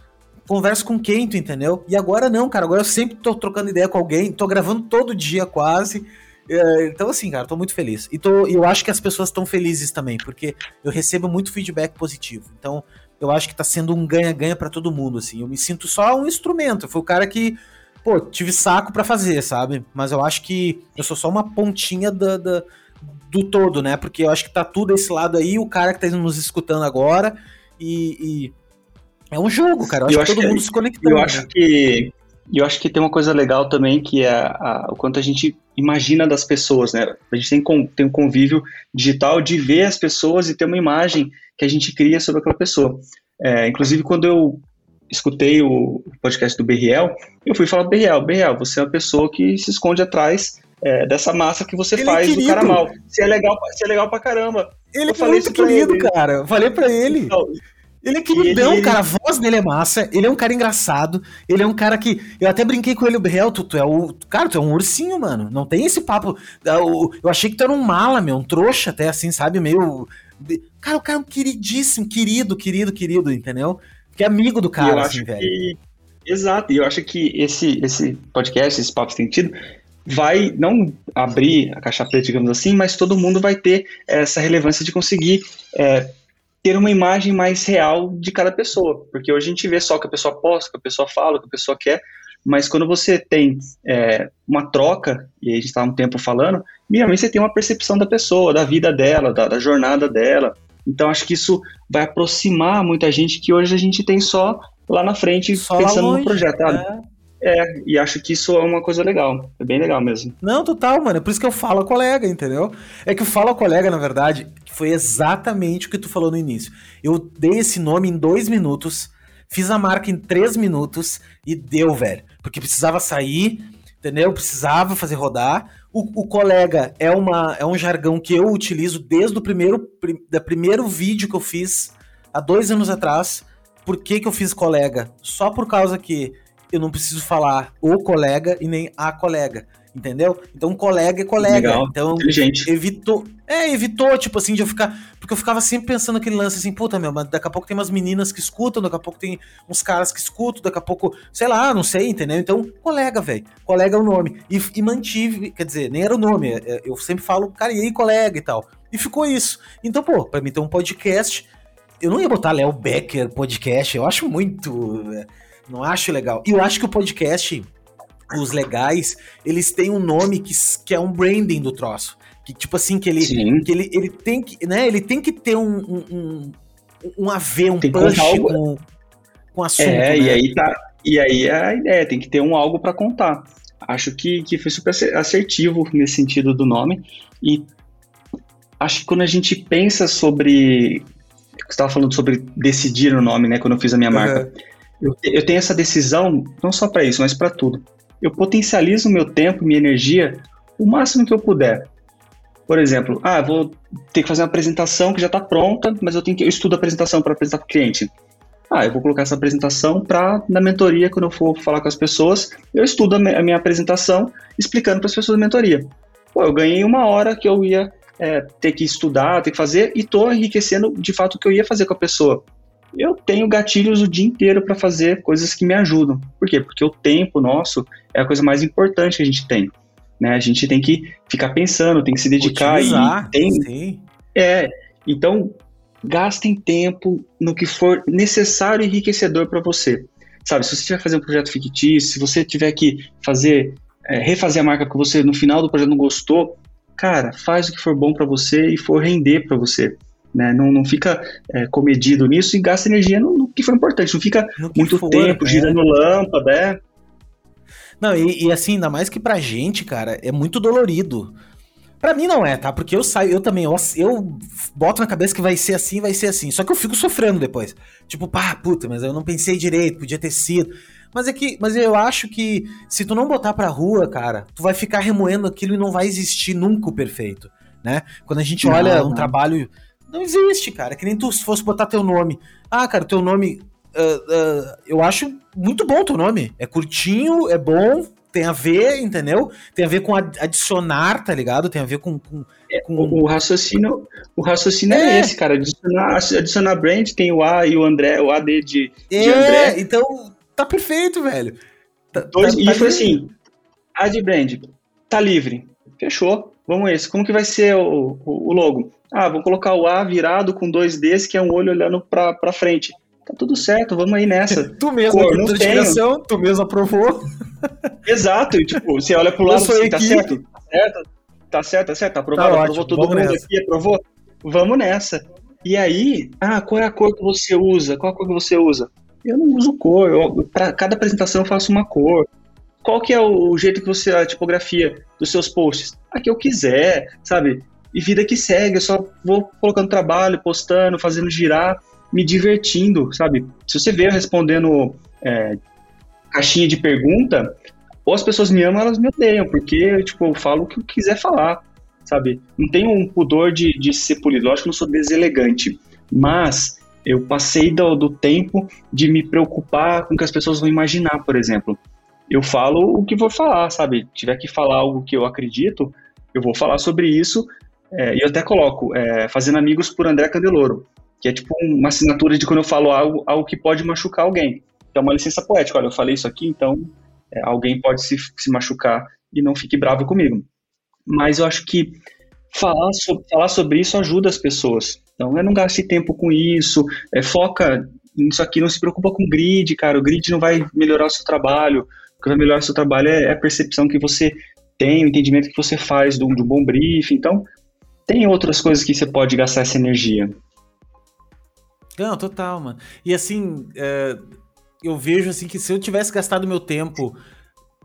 converso com quem, tu entendeu? E agora não, cara. Agora eu sempre tô trocando ideia com alguém, tô gravando todo dia quase. É, então, assim, cara, tô muito feliz. E tô, eu acho que as pessoas estão felizes também, porque eu recebo muito feedback positivo. Então, eu acho que tá sendo um ganha-ganha para todo mundo, assim. Eu me sinto só um instrumento. Foi o cara que pô, tive saco para fazer, sabe? Mas eu acho que eu sou só uma pontinha da, da, do todo, né? Porque eu acho que tá tudo esse lado aí, o cara que tá nos escutando agora, e, e... é um jogo, cara. Eu acho, eu que todo que, mundo se conectando. Eu né? acho que eu acho que tem uma coisa legal também que é a, o quanto a gente imagina das pessoas, né? A gente tem, tem um convívio digital de ver as pessoas e ter uma imagem que a gente cria sobre aquela pessoa. É, inclusive, quando eu escutei o podcast do Berriel, eu fui falar do Berriel, Berriel, você é uma pessoa que se esconde atrás é, dessa massa que você ele é faz é do cara mal. Você é legal, você é legal pra caramba. Ele eu é muito querido, ele. cara. Eu falei pra ele. Então, ele é queridão, ele, cara. A voz dele é massa. Ele é um cara engraçado. Ele é um cara que. Eu até brinquei com ele, o Berriel. Tu, tu, é o. Cara, tu é um ursinho, mano. Não tem esse papo. Eu achei que tu era um mala, meu. Um trouxa, até assim, sabe? Meio. Cara, o cara é um queridíssimo, querido, querido, querido, entendeu? Que é amigo do cara, assim, velho. Que, exato, e eu acho que esse, esse podcast, esse Papo Sentido, vai não abrir a caixa preta, digamos assim, mas todo mundo vai ter essa relevância de conseguir é, ter uma imagem mais real de cada pessoa. Porque hoje a gente vê só o que a pessoa posta, o que a pessoa fala, o que a pessoa quer, mas quando você tem é, uma troca, e a gente está um tempo falando, minimamente você tem uma percepção da pessoa, da vida dela, da, da jornada dela, então acho que isso vai aproximar muita gente que hoje a gente tem só lá na frente só pensando longe, no projeto. É. é, e acho que isso é uma coisa legal. É bem legal mesmo. Não, total, mano. É por isso que eu falo colega, entendeu? É que o Fala Colega, na verdade, foi exatamente o que tu falou no início. Eu dei esse nome em dois minutos Fiz a marca em três minutos e deu, velho. Porque precisava sair, entendeu? Precisava fazer rodar. O, o, colega é, uma, é um jargão que eu utilizo desde o primeiro, prim, da primeiro vídeo que eu fiz há dois anos atrás. Por que, que eu fiz colega? Só por causa que eu não preciso falar o colega e nem a colega. Entendeu? Então, colega é colega. Legal, então, evitou. É, evitou, tipo assim, de eu ficar. Porque eu ficava sempre pensando aquele lance assim, puta, meu, mas daqui a pouco tem umas meninas que escutam, daqui a pouco tem uns caras que escutam, daqui a pouco, sei lá, não sei, entendeu? Então, colega, velho. Colega é o nome. E, e, mantive, quer dizer, nem era o nome. É, é, eu sempre falo, cara, e aí, colega e tal. E ficou isso. Então, pô, pra mim ter um podcast. Eu não ia botar Léo Becker podcast, eu acho muito. É, não acho legal. E eu acho que o podcast os legais, eles têm um nome que, que é um branding do troço. Que, tipo assim, que ele, que ele, ele tem que, né, ele tem que ter um, um, um, um AV, um tem punch com, com assunto, É, né? e aí tá, e aí é a ideia, tem que ter um algo para contar. Acho que, que foi super assertivo nesse sentido do nome, e acho que quando a gente pensa sobre, você estava falando sobre decidir o nome, né, quando eu fiz a minha marca, uhum. eu, eu tenho essa decisão, não só para isso, mas para tudo eu potencializo o meu tempo, minha energia, o máximo que eu puder. Por exemplo, ah, vou ter que fazer uma apresentação que já está pronta, mas eu tenho que eu estudo a apresentação para apresentar para o cliente. Ah, eu vou colocar essa apresentação para na mentoria quando eu for falar com as pessoas, eu estudo a, a minha apresentação explicando para as pessoas da mentoria. Pô, eu ganhei uma hora que eu ia é, ter que estudar, ter que fazer e estou enriquecendo de fato o que eu ia fazer com a pessoa eu tenho gatilhos o dia inteiro para fazer coisas que me ajudam. Por quê? Porque o tempo nosso é a coisa mais importante que a gente tem. Né? A gente tem que ficar pensando, tem que se dedicar Utilizar, e tem, sim. é. Então gastem tempo no que for necessário e enriquecedor para você. Sabe, se você tiver que fazer um projeto fictício, se você tiver que fazer é, refazer a marca que você no final do projeto não gostou, cara, faz o que for bom para você e for render para você. Né? Não, não fica é, comedido nisso e gasta energia no, no que for importante. Não fica muito for, tempo é. girando lâmpada, né? Não, e, e, assim, ainda mais que pra gente, cara, é muito dolorido. Pra mim não é, tá? Porque eu saio, eu também, eu, eu boto na cabeça que vai ser assim, vai ser assim. Só que eu fico sofrendo depois. Tipo, pá, puta, mas eu não pensei direito, podia ter sido. Mas é que, mas eu acho que se tu não botar pra rua, cara, tu vai ficar remoendo aquilo e não vai existir nunca o perfeito, né? Quando a gente olha um trabalho não existe, cara. Que nem tu se fosse botar teu nome. Ah, cara, teu nome. Uh, uh, eu acho muito bom teu nome. É curtinho, é bom, tem a ver, entendeu? Tem a ver com adicionar, tá ligado? Tem a ver com. com, é, com... O, raciocínio, o raciocínio é. é. esse, cara. Adicionar, adicionar brand, tem o A e o André, o AD de, é, de André. Então, tá perfeito, velho. Tá, Dois, tá, e tá foi assim: A de brand, tá livre. Fechou. Vamos esse. Como que vai ser o, o, o logo? Ah, vou colocar o A virado com dois Ds, que é um olho olhando pra, pra frente. Tá tudo certo, vamos aí nessa. tu mesmo Cor, não tenho. tu mesmo aprovou. Exato, e, tipo, você olha pro lado assim, tá certo, tá certo, tá certo, tá certo, tá aprovado, tá aprovou todo mundo nessa. aqui, aprovou. Vamos nessa. E aí, ah, qual é a cor que você usa? Qual a cor que você usa? Eu não uso cor, pra cada apresentação eu faço uma cor. Qual que é o jeito que você, a tipografia dos seus posts? A que eu quiser, sabe? e vida que segue. Eu só vou colocando trabalho, postando, fazendo girar, me divertindo, sabe? Se você vê eu respondendo é, caixinha de pergunta, ou as pessoas me amam, elas me odeiam, porque tipo, eu falo o que eu quiser falar, sabe? Não tenho um pudor de, de ser polido, lógico que não sou deselegante, mas eu passei do, do tempo de me preocupar com o que as pessoas vão imaginar, por exemplo. Eu falo o que vou falar, sabe? Tiver que falar algo que eu acredito, eu vou falar sobre isso é, e eu até coloco, é, fazendo amigos por André Candeloro, que é tipo uma assinatura de quando eu falo algo, algo que pode machucar alguém. Então, é uma licença poética. Olha, eu falei isso aqui, então é, alguém pode se, se machucar e não fique bravo comigo. Mas eu acho que falar, so, falar sobre isso ajuda as pessoas. Então, é não gaste tempo com isso, é, foca nisso aqui, não se preocupa com grid, cara. O grid não vai melhorar o seu trabalho. O que vai melhorar seu trabalho é, é a percepção que você tem, o entendimento que você faz de um, de um bom briefing. Então, tem outras coisas que você pode gastar essa energia. Não, total, mano. E assim, é, eu vejo assim que se eu tivesse gastado meu tempo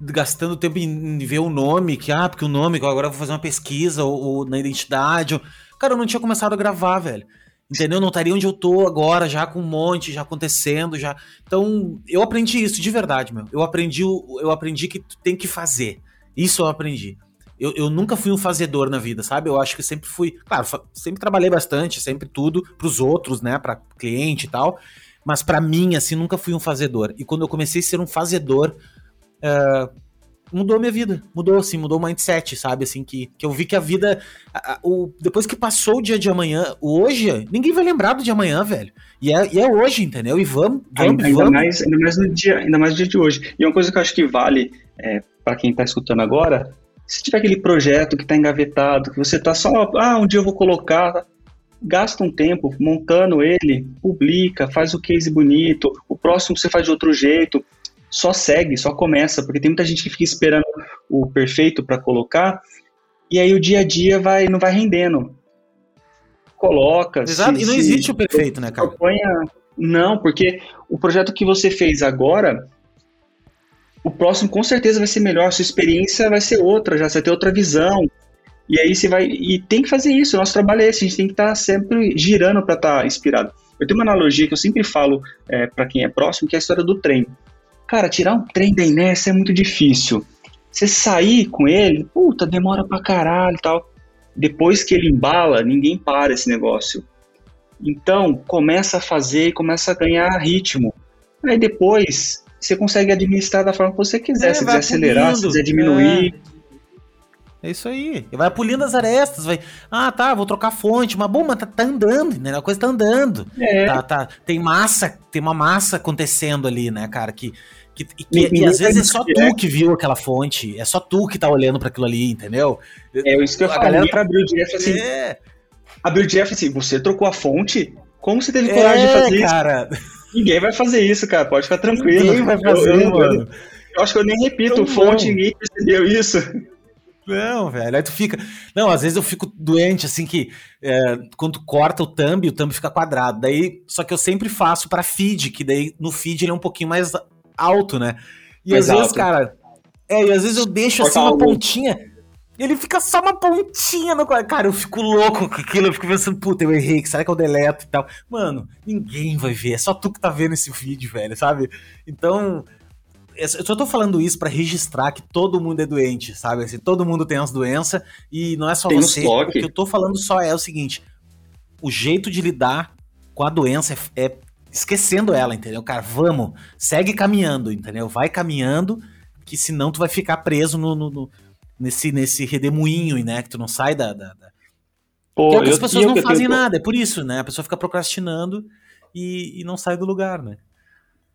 gastando tempo em, ver o nome, que ah, porque o nome, agora eu vou fazer uma pesquisa ou, ou na identidade, ou... cara, eu não tinha começado a gravar, velho. Entendeu? Não estaria onde eu tô agora, já com um monte, já acontecendo, já. Então, eu aprendi isso de verdade, meu. Eu aprendi, eu aprendi que tu tem que fazer. Isso eu aprendi. Eu, eu nunca fui um fazedor na vida, sabe? Eu acho que sempre fui. Claro, sempre trabalhei bastante, sempre tudo pros outros, né? Pra cliente e tal. Mas para mim, assim, nunca fui um fazedor. E quando eu comecei a ser um fazedor, uh, mudou a minha vida. Mudou, assim, mudou o mindset, sabe? Assim, que, que eu vi que a vida. A, a, o, depois que passou o dia de amanhã, hoje, ninguém vai lembrar do de amanhã, velho. E é, e é hoje, entendeu? E vamos, vamos, ainda, vamos. Mais, ainda mais no dia, ainda mais no dia de hoje. E uma coisa que eu acho que vale é, para quem tá escutando agora, se tiver aquele projeto que tá engavetado, que você tá só, ah, um dia eu vou colocar, gasta um tempo montando ele, publica, faz o case bonito, o próximo você faz de outro jeito, só segue, só começa, porque tem muita gente que fica esperando o perfeito para colocar, e aí o dia a dia vai não vai rendendo. Coloca. Exato, se, e não existe o perfeito, né, cara? Proponha, não, porque o projeto que você fez agora, o próximo com certeza vai ser melhor, sua experiência vai ser outra, já você vai ter outra visão. E aí você vai. E tem que fazer isso, o nosso trabalho é esse, a gente tem que estar tá sempre girando para estar tá inspirado. Eu tenho uma analogia que eu sempre falo é, para quem é próximo, que é a história do trem. Cara, tirar um trem da inércia é muito difícil. Você sair com ele, puta, demora pra caralho e tal. Depois que ele embala, ninguém para esse negócio. Então, começa a fazer e começa a ganhar ritmo. Aí depois, você consegue administrar da forma que você quiser. É, se quiser acelerar, se quiser diminuir. É. É isso aí. E vai pulindo as arestas, vai. Ah, tá, vou trocar fonte. Mas bom, mas tá, tá andando, né? A coisa tá andando. É. Tá, tá, tem massa, tem uma massa acontecendo ali, né, cara? Que, que, que e, e às vezes é só tu que viu aquela fonte. É só tu que tá olhando para aquilo ali, entendeu? É isso que eu a galera pra abrir o Jeff assim. É. Abrir o Jeff assim, você trocou a fonte? Como você teve coragem é, de fazer cara. isso? Ninguém vai fazer isso, cara. Pode ficar tranquilo. Ninguém vai fazer, eu, mano. Eu, eu acho que eu nem repito, então, fonte, ninguém percebeu isso. Não, velho. Aí tu fica. Não, às vezes eu fico doente, assim, que é, quando tu corta o thumb, o thumb fica quadrado. Daí, só que eu sempre faço para feed, que daí no feed ele é um pouquinho mais alto, né? E mais às alto. vezes, cara. É, e às vezes eu deixo Corta assim uma algo. pontinha. Ele fica só uma pontinha no Cara, eu fico louco com aquilo. Eu fico pensando, puta, eu errei, será que eu deleto e tal? Mano, ninguém vai ver. É só tu que tá vendo esse vídeo, velho, sabe? Então, eu só tô falando isso para registrar que todo mundo é doente, sabe? Assim, todo mundo tem as doenças e não é só tem você. O que eu tô falando só é o seguinte: o jeito de lidar com a doença é, é esquecendo ela, entendeu? Cara, vamos, segue caminhando, entendeu? Vai caminhando, que senão tu vai ficar preso no, no, no nesse, nesse redemoinho, né? Que tu não sai da. da, da... Pô, que é que as pessoas não fazem tenho... nada, é por isso, né? A pessoa fica procrastinando e, e não sai do lugar, né?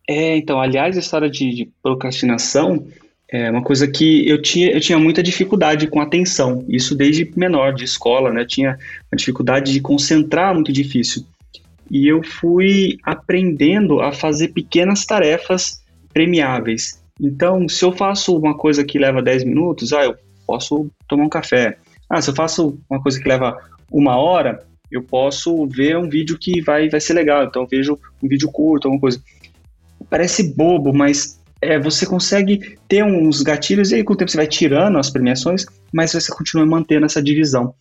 É, então, aliás, a história de, de, procrastinação é uma coisa que eu tinha, eu tinha muita dificuldade com atenção, isso desde menor, de escola, né? Eu tinha uma dificuldade de concentrar muito difícil. E eu fui aprendendo a fazer pequenas tarefas premiáveis. Então, se eu faço uma coisa que leva 10 minutos, ah, eu posso tomar um café. Ah, se eu faço uma coisa que leva uma hora, eu posso ver um vídeo que vai, vai ser legal. Então, eu vejo um vídeo curto, alguma coisa parece bobo, mas é, você consegue ter uns gatilhos e aí com o tempo você vai tirando as premiações, mas você continua mantendo essa divisão.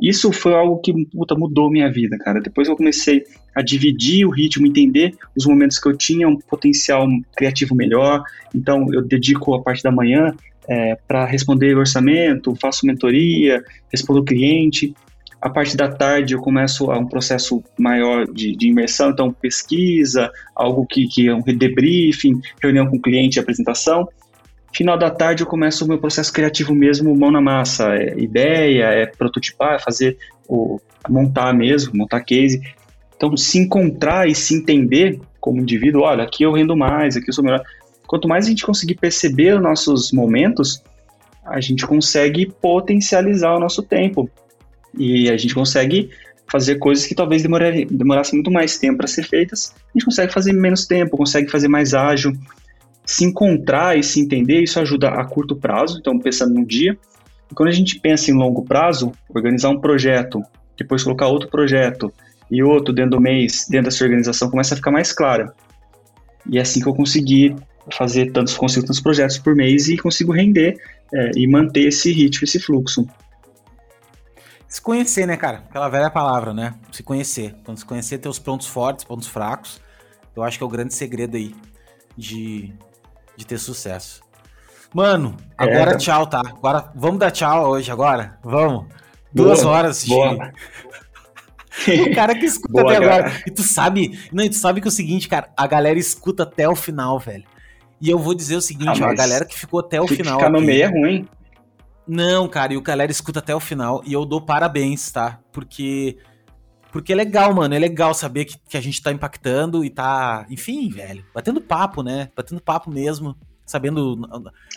Isso foi algo que puta, mudou minha vida, cara. Depois eu comecei a dividir o ritmo, entender os momentos que eu tinha um potencial criativo melhor. Então eu dedico a parte da manhã é, para responder orçamento, faço mentoria, respondo cliente a parte da tarde eu começo a um processo maior de, de imersão, então pesquisa, algo que, que é um debriefing, reunião com o cliente, apresentação. Final da tarde eu começo o meu processo criativo mesmo, mão na massa, é ideia, é prototipar, é fazer o montar mesmo, montar case. Então se encontrar e se entender como indivíduo, olha, aqui eu rendo mais, aqui eu sou melhor. Quanto mais a gente conseguir perceber os nossos momentos, a gente consegue potencializar o nosso tempo. E a gente consegue fazer coisas que talvez demorasse, demorasse muito mais tempo para ser feitas, a gente consegue fazer menos tempo, consegue fazer mais ágil. Se encontrar e se entender, isso ajuda a curto prazo, então pensando num dia. E quando a gente pensa em longo prazo, organizar um projeto, depois colocar outro projeto e outro dentro do mês, dentro dessa organização, começa a ficar mais clara. E é assim que eu consegui fazer tantos, consigo tantos projetos por mês e consigo render é, e manter esse ritmo, esse fluxo. Se conhecer, né, cara? Aquela velha palavra, né? Se conhecer. Quando se conhecer, ter os pontos fortes, pontos fracos. Eu acho que é o grande segredo aí de, de ter sucesso. Mano, é, agora é. tchau, tá? Agora vamos dar tchau hoje agora? Vamos. Duas boa, horas boa. o cara que escuta boa, até agora. E tu sabe, não, e tu sabe que é o seguinte, cara, a galera escuta até o final, velho. E eu vou dizer o seguinte, ah, ó, a galera que ficou até o final. Ficar no meio é ruim. Não, cara, e o galera escuta até o final. E eu dou parabéns, tá? Porque. Porque é legal, mano. É legal saber que, que a gente tá impactando e tá. Enfim, velho. Batendo papo, né? Batendo papo mesmo sabendo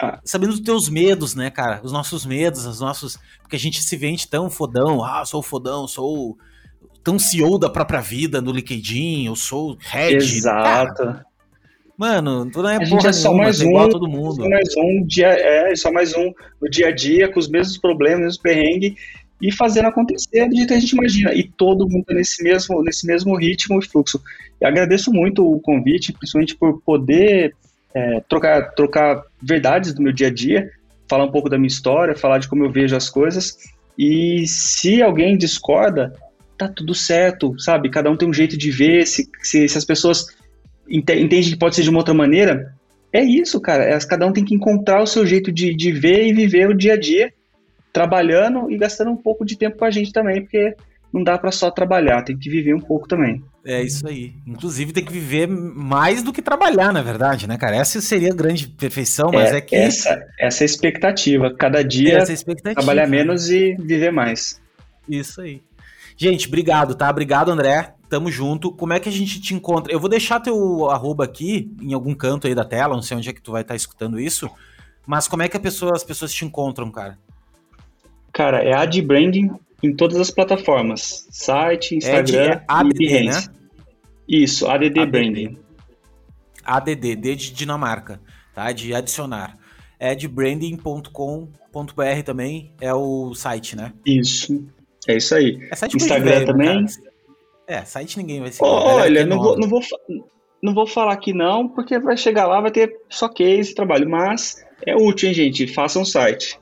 ah. sabendo dos teus medos, né, cara? Os nossos medos, os nossos. Porque a gente se vende tão fodão, ah, sou fodão, sou tão CEO da própria vida no LinkedIn, eu sou head. Exato. Cara, mano, tu não é a gente é só nenhuma, mais é um, todo mundo. Só mais um dia, é, só mais um no dia a dia, com os mesmos problemas, mesmos perrengues, e fazendo acontecer do jeito que a gente imagina. E todo mundo nesse mesmo, nesse mesmo ritmo e fluxo. Eu agradeço muito o convite, principalmente por poder é, trocar, trocar verdades do meu dia a dia, falar um pouco da minha história, falar de como eu vejo as coisas. E se alguém discorda, tá tudo certo, sabe? Cada um tem um jeito de ver. Se, se, se as pessoas entendem que pode ser de uma outra maneira, é isso, cara. É, cada um tem que encontrar o seu jeito de, de ver e viver o dia a dia, trabalhando e gastando um pouco de tempo com a gente também, porque não dá para só trabalhar, tem que viver um pouco também. É isso aí. Inclusive tem que viver mais do que trabalhar, na verdade, né, cara? Essa seria a grande perfeição, mas é, é que. Essa, essa é a expectativa. Cada dia é trabalhar menos e viver mais. Isso aí. Gente, obrigado, tá? Obrigado, André. Tamo junto. Como é que a gente te encontra? Eu vou deixar teu arroba aqui, em algum canto aí da tela, não sei onde é que tu vai estar tá escutando isso. Mas como é que pessoa, as pessoas te encontram, cara? Cara, é Ad Branding em todas as plataformas. Site, Instagram é ADD, e Behance. Né? Isso, ADD, ADD Branding. ADD, D de Dinamarca, tá? De adicionar. Adbranding.com.br também é o site, né? Isso. É isso aí. É Instagram também. É, site ninguém vai seguir. Olha, não vou, não, vou, não vou falar que não, porque vai chegar lá, vai ter só case, trabalho. Mas é útil, hein, gente? Faça um site.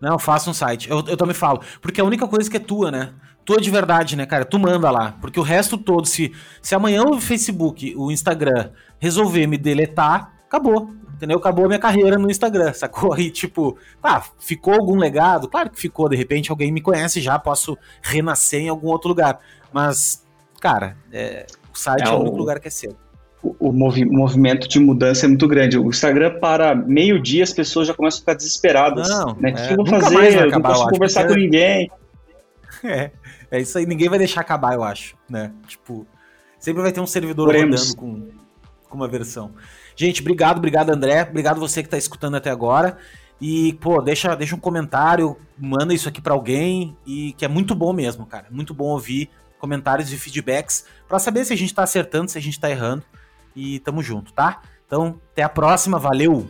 Não, faça um site. Eu, eu também falo. Porque a única coisa que é tua, né? Tua de verdade, né, cara? Tu manda lá. Porque o resto todo, se, se amanhã o Facebook, o Instagram, resolver me deletar, acabou. Entendeu? Acabou a minha carreira no Instagram, sacou? Aí, tipo, ah, ficou algum legado? Claro que ficou, de repente alguém me conhece já, posso renascer em algum outro lugar. Mas, cara, é, o site é, é o único lugar que é seu o, movi movimento de mudança é muito grande. O Instagram, para meio-dia, as pessoas já começam a ficar desesperadas. Não, né? O que, é, eu vou fazer? Eu acabar, não posso eu conversar com ninguém. É, é isso aí, ninguém vai deixar acabar, eu acho, né? Tipo, sempre vai ter um servidor Oremos. rodando com, com uma versão. Gente, obrigado, obrigado, André. Obrigado você que está escutando até agora. E, pô, deixa, deixa um comentário, manda isso aqui para alguém, e que é muito bom mesmo, cara. Muito bom ouvir comentários e feedbacks para saber se a gente tá acertando, se a gente tá errando. E tamo junto, tá? Então, até a próxima, valeu!